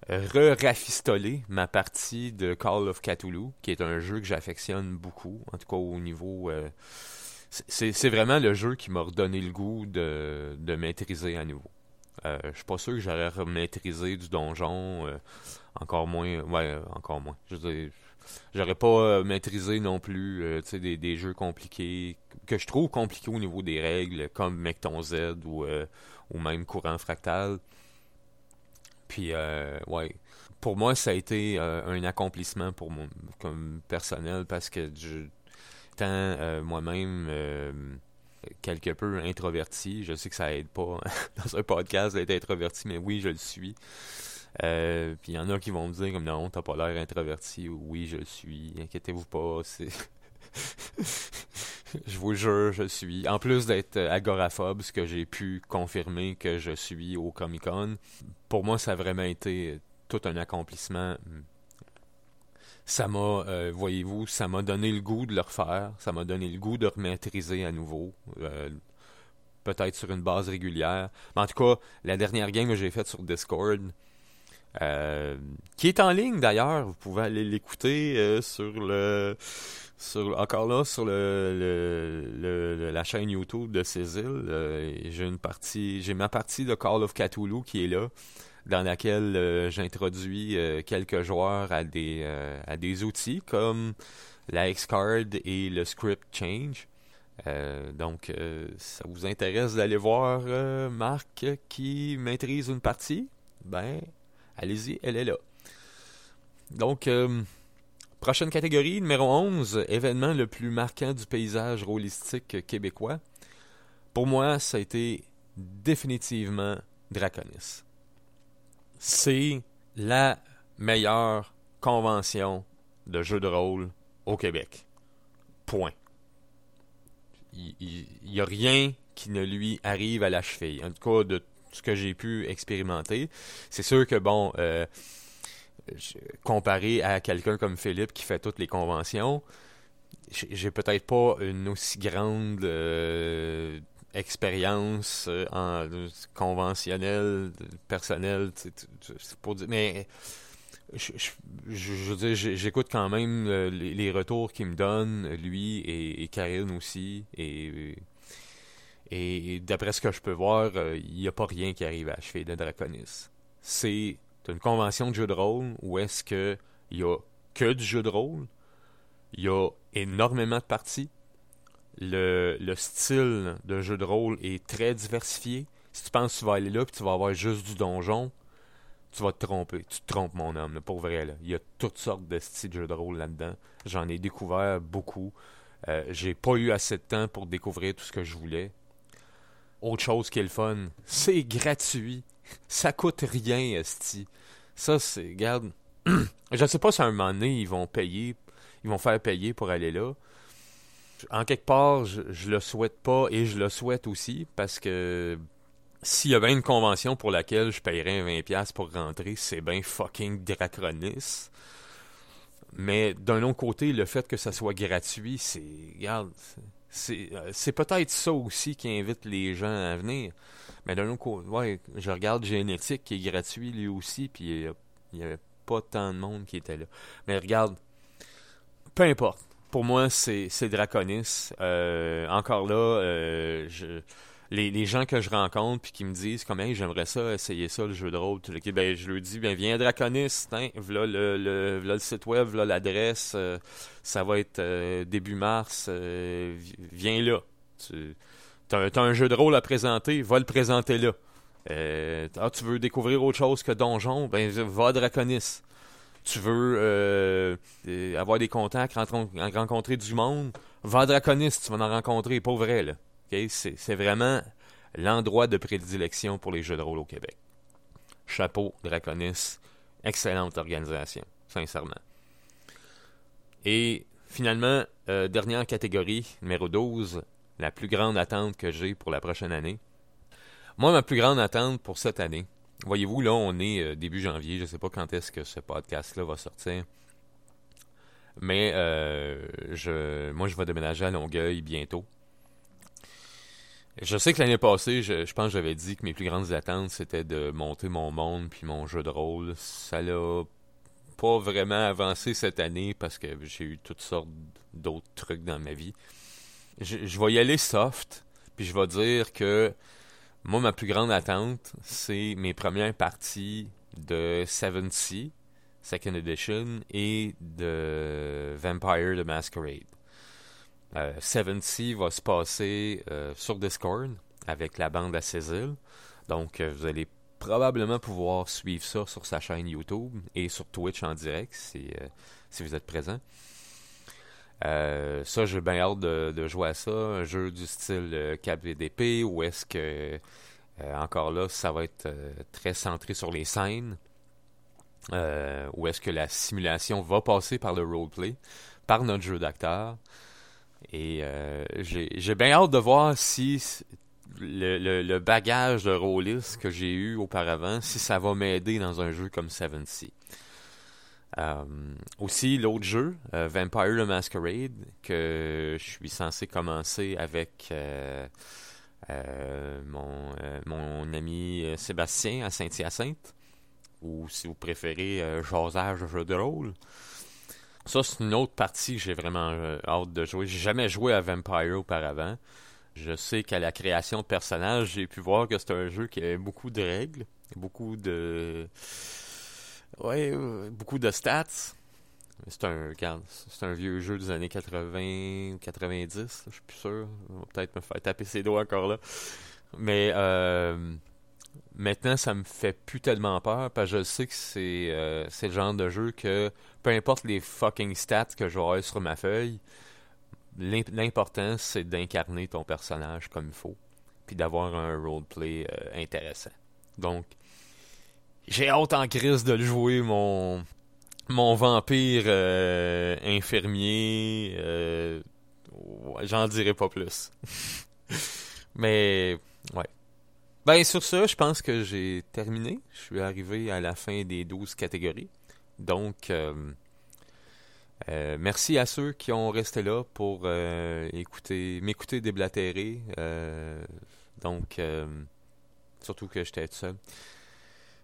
re-rafistoler ma partie de Call of Cthulhu, qui est un jeu que j'affectionne beaucoup, en tout cas au niveau... Euh, c'est vraiment le jeu qui m'a redonné le goût de, maîtriser à nouveau. Euh, je suis pas sûr que j'aurais remaîtrisé du donjon, euh, encore moins... Ouais, encore moins. J'aurais pas maîtrisé non plus des, des jeux compliqués, que je trouve compliqués au niveau des règles, comme Mecton Z ou, ou même Courant Fractal. Puis, euh, ouais, pour moi, ça a été euh, un accomplissement pour mon comme personnel parce que je, étant euh, moi-même quelque peu introverti, je sais que ça aide pas <laughs> dans un podcast d'être introverti, mais oui, je le suis. Puis il y en a qui vont me dire comme non, t'as pas l'air introverti. Oui, je le suis. Inquiétez-vous pas. C'est <laughs> je vous jure, je suis. En plus d'être agoraphobe, ce que j'ai pu confirmer que je suis au Comic Con, pour moi, ça a vraiment été tout un accomplissement. Ça m'a, euh, voyez-vous, ça m'a donné le goût de le refaire. Ça m'a donné le goût de remaîtriser à nouveau. Euh, peut-être sur une base régulière. Mais en tout cas, la dernière game que j'ai faite sur Discord, euh, qui est en ligne d'ailleurs, vous pouvez aller l'écouter sur le encore là sur le, la chaîne YouTube de Cécile, euh, j'ai ma partie de Call of Cthulhu qui est là, dans laquelle euh, j'introduis euh, quelques joueurs à des à des outils comme la X-Card et le Script Change. donc, ça vous intéresse d'aller voir Marc qui maîtrise une partie? Ben, allez-y, elle est là. Donc, Prochaine catégorie, numéro 11, événement le plus marquant du paysage rôlistique québécois. Pour moi, ça a été définitivement Draconis. C'est la meilleure convention de jeu de rôle au Québec. Point. Il n'y a rien qui ne lui arrive à la cheville. En tout cas, de ce que j'ai pu expérimenter. C'est sûr que, bon, euh, comparé à quelqu'un comme Philippe qui fait toutes les conventions, j'ai peut-être pas une aussi grande euh, expérience euh, en conventionnelle, personnelle, pour dire, mais je, j'écoute quand même les, retours qu'il me donne, lui et, et Karine aussi, et et d'après ce que je peux voir, euh, il n'y a pas rien qui arrive à achever de Draconis. C'est une convention de jeu de rôle où est-ce que il y a que du jeu de rôle, il y a énormément de parties, le, le style de jeu de rôle est très diversifié. Si tu penses que tu vas aller là et tu vas avoir juste du donjon, tu vas te tromper. Tu te trompes, mon homme, pour vrai. Là. Il y a toutes sortes de styles de jeu de rôle là-dedans. J'en ai découvert beaucoup. Euh, j'ai pas eu assez de temps pour découvrir tout ce que je voulais autre chose qui est le fun, c'est gratuit. Ça coûte rien, esti. Ça, c'est, regarde, <clears throat> je sais pas si à un moment donné, ils vont payer, ils vont faire payer pour aller là. En quelque part, je, je le souhaite pas et je le souhaite aussi parce que s'il y avait une convention pour laquelle je paierais 20$ pour rentrer, c'est bien fucking Draconis. Mais d'un autre côté, le fait que ça soit gratuit, c'est. Regarde, c'est peut-être ça aussi qui invite les gens à venir. Mais d'un autre côté, ouais, je regarde Génétique qui est gratuit lui aussi, puis il n'y avait pas tant de monde qui était là. Mais regarde, peu importe. Pour moi, c'est Draconis. Euh, encore là, euh, je les, gens que je rencontre puis qui me disent comme j'aimerais ça essayer ça le jeu de rôle ben je leur dis ben viens Draconis hein, voilà le, le, le site web voilà l'adresse euh, ça va être euh, début mars euh, viens là. Tu as, un jeu de rôle à présenter va le présenter là. Ah, tu veux découvrir autre chose que donjon? Ben va à Draconis tu veux avoir des contacts rencontrer du monde? Va à Draconis tu vas en rencontrer pas vrai là c'est vraiment l'endroit de prédilection pour les jeux de rôle au Québec. Chapeau, Draconis, excellente organisation, sincèrement. Et finalement, euh, dernière catégorie, numéro 12, la plus grande attente que j'ai pour la prochaine année. Moi, ma plus grande attente pour cette année, voyez-vous, là, on est euh, début janvier, je ne sais pas quand est-ce que ce podcast-là va sortir. Mais euh, moi, je vais déménager à Longueuil bientôt. Je sais que l'année passée, je, pense que j'avais dit que mes plus grandes attentes, c'était de monter mon monde puis mon jeu de rôle. Ça l'a pas vraiment avancé cette année parce que j'ai eu toutes sortes d'autres trucs dans ma vie. Je, vais y aller soft, puis je vais dire que moi, ma plus grande attente, c'est mes premières parties de Seven Sea, Second Edition, et de Vampire the Masquerade. Euh, Seven Sea va se passer euh, sur Discord avec la bande à Cécile. Donc, euh, vous allez probablement pouvoir suivre ça sur sa chaîne YouTube et sur Twitch en direct si, si vous êtes présent. ça, j'ai bien hâte de, jouer à ça. Un jeu du style Cap VDP où est-ce que, encore là, ça va être très centré sur les scènes. où est-ce que la simulation va passer par le roleplay, par notre jeu d'acteur. Et euh, j'ai bien hâte de voir si le, le, bagage de rôliste que j'ai eu auparavant, si ça va m'aider dans un jeu comme Seven Sea. Euh, aussi, l'autre jeu, euh, Vampire the Masquerade, que je suis censé commencer avec mon, mon ami Sébastien à Saint-Hyacinthe, ou si vous préférez, Josage jeu de rôle. Ça, c'est une autre partie que j'ai vraiment euh, hâte de jouer. J'ai jamais joué à Vampire auparavant. Je sais qu'à la création de personnages, j'ai pu voir que c'est un jeu qui avait beaucoup de règles, beaucoup de. Ouais, euh, beaucoup de stats. C'est un, c'est un vieux jeu des années 80, 90, je suis plus sûr. On va peut-être me faire taper ses doigts encore là. Mais euh, Maintenant, ça me fait plus tellement peur parce que je sais que c'est euh, le genre de jeu que peu importe les fucking stats que j'aurai sur ma feuille, l'important c'est d'incarner ton personnage comme il faut, puis d'avoir un roleplay euh, intéressant. Donc, j'ai hâte en crise de le jouer, mon, mon vampire euh, infirmier. J'en dirai pas plus. <laughs> Mais, ouais. Ben, sur ça, je pense que j'ai terminé. Je suis arrivé à la fin des 12 catégories. Donc, euh, euh, merci à ceux qui ont resté là pour euh, écouter, m'écouter déblatérer. Donc, surtout que j'étais tout seul.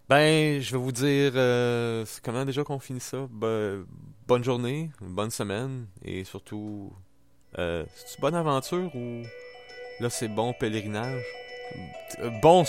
Ben, je vais vous dire comment déjà qu'on finit ça? Bonne journée, bonne semaine et surtout, c'est bonne aventure ou là c'est bon pèlerinage? Bon.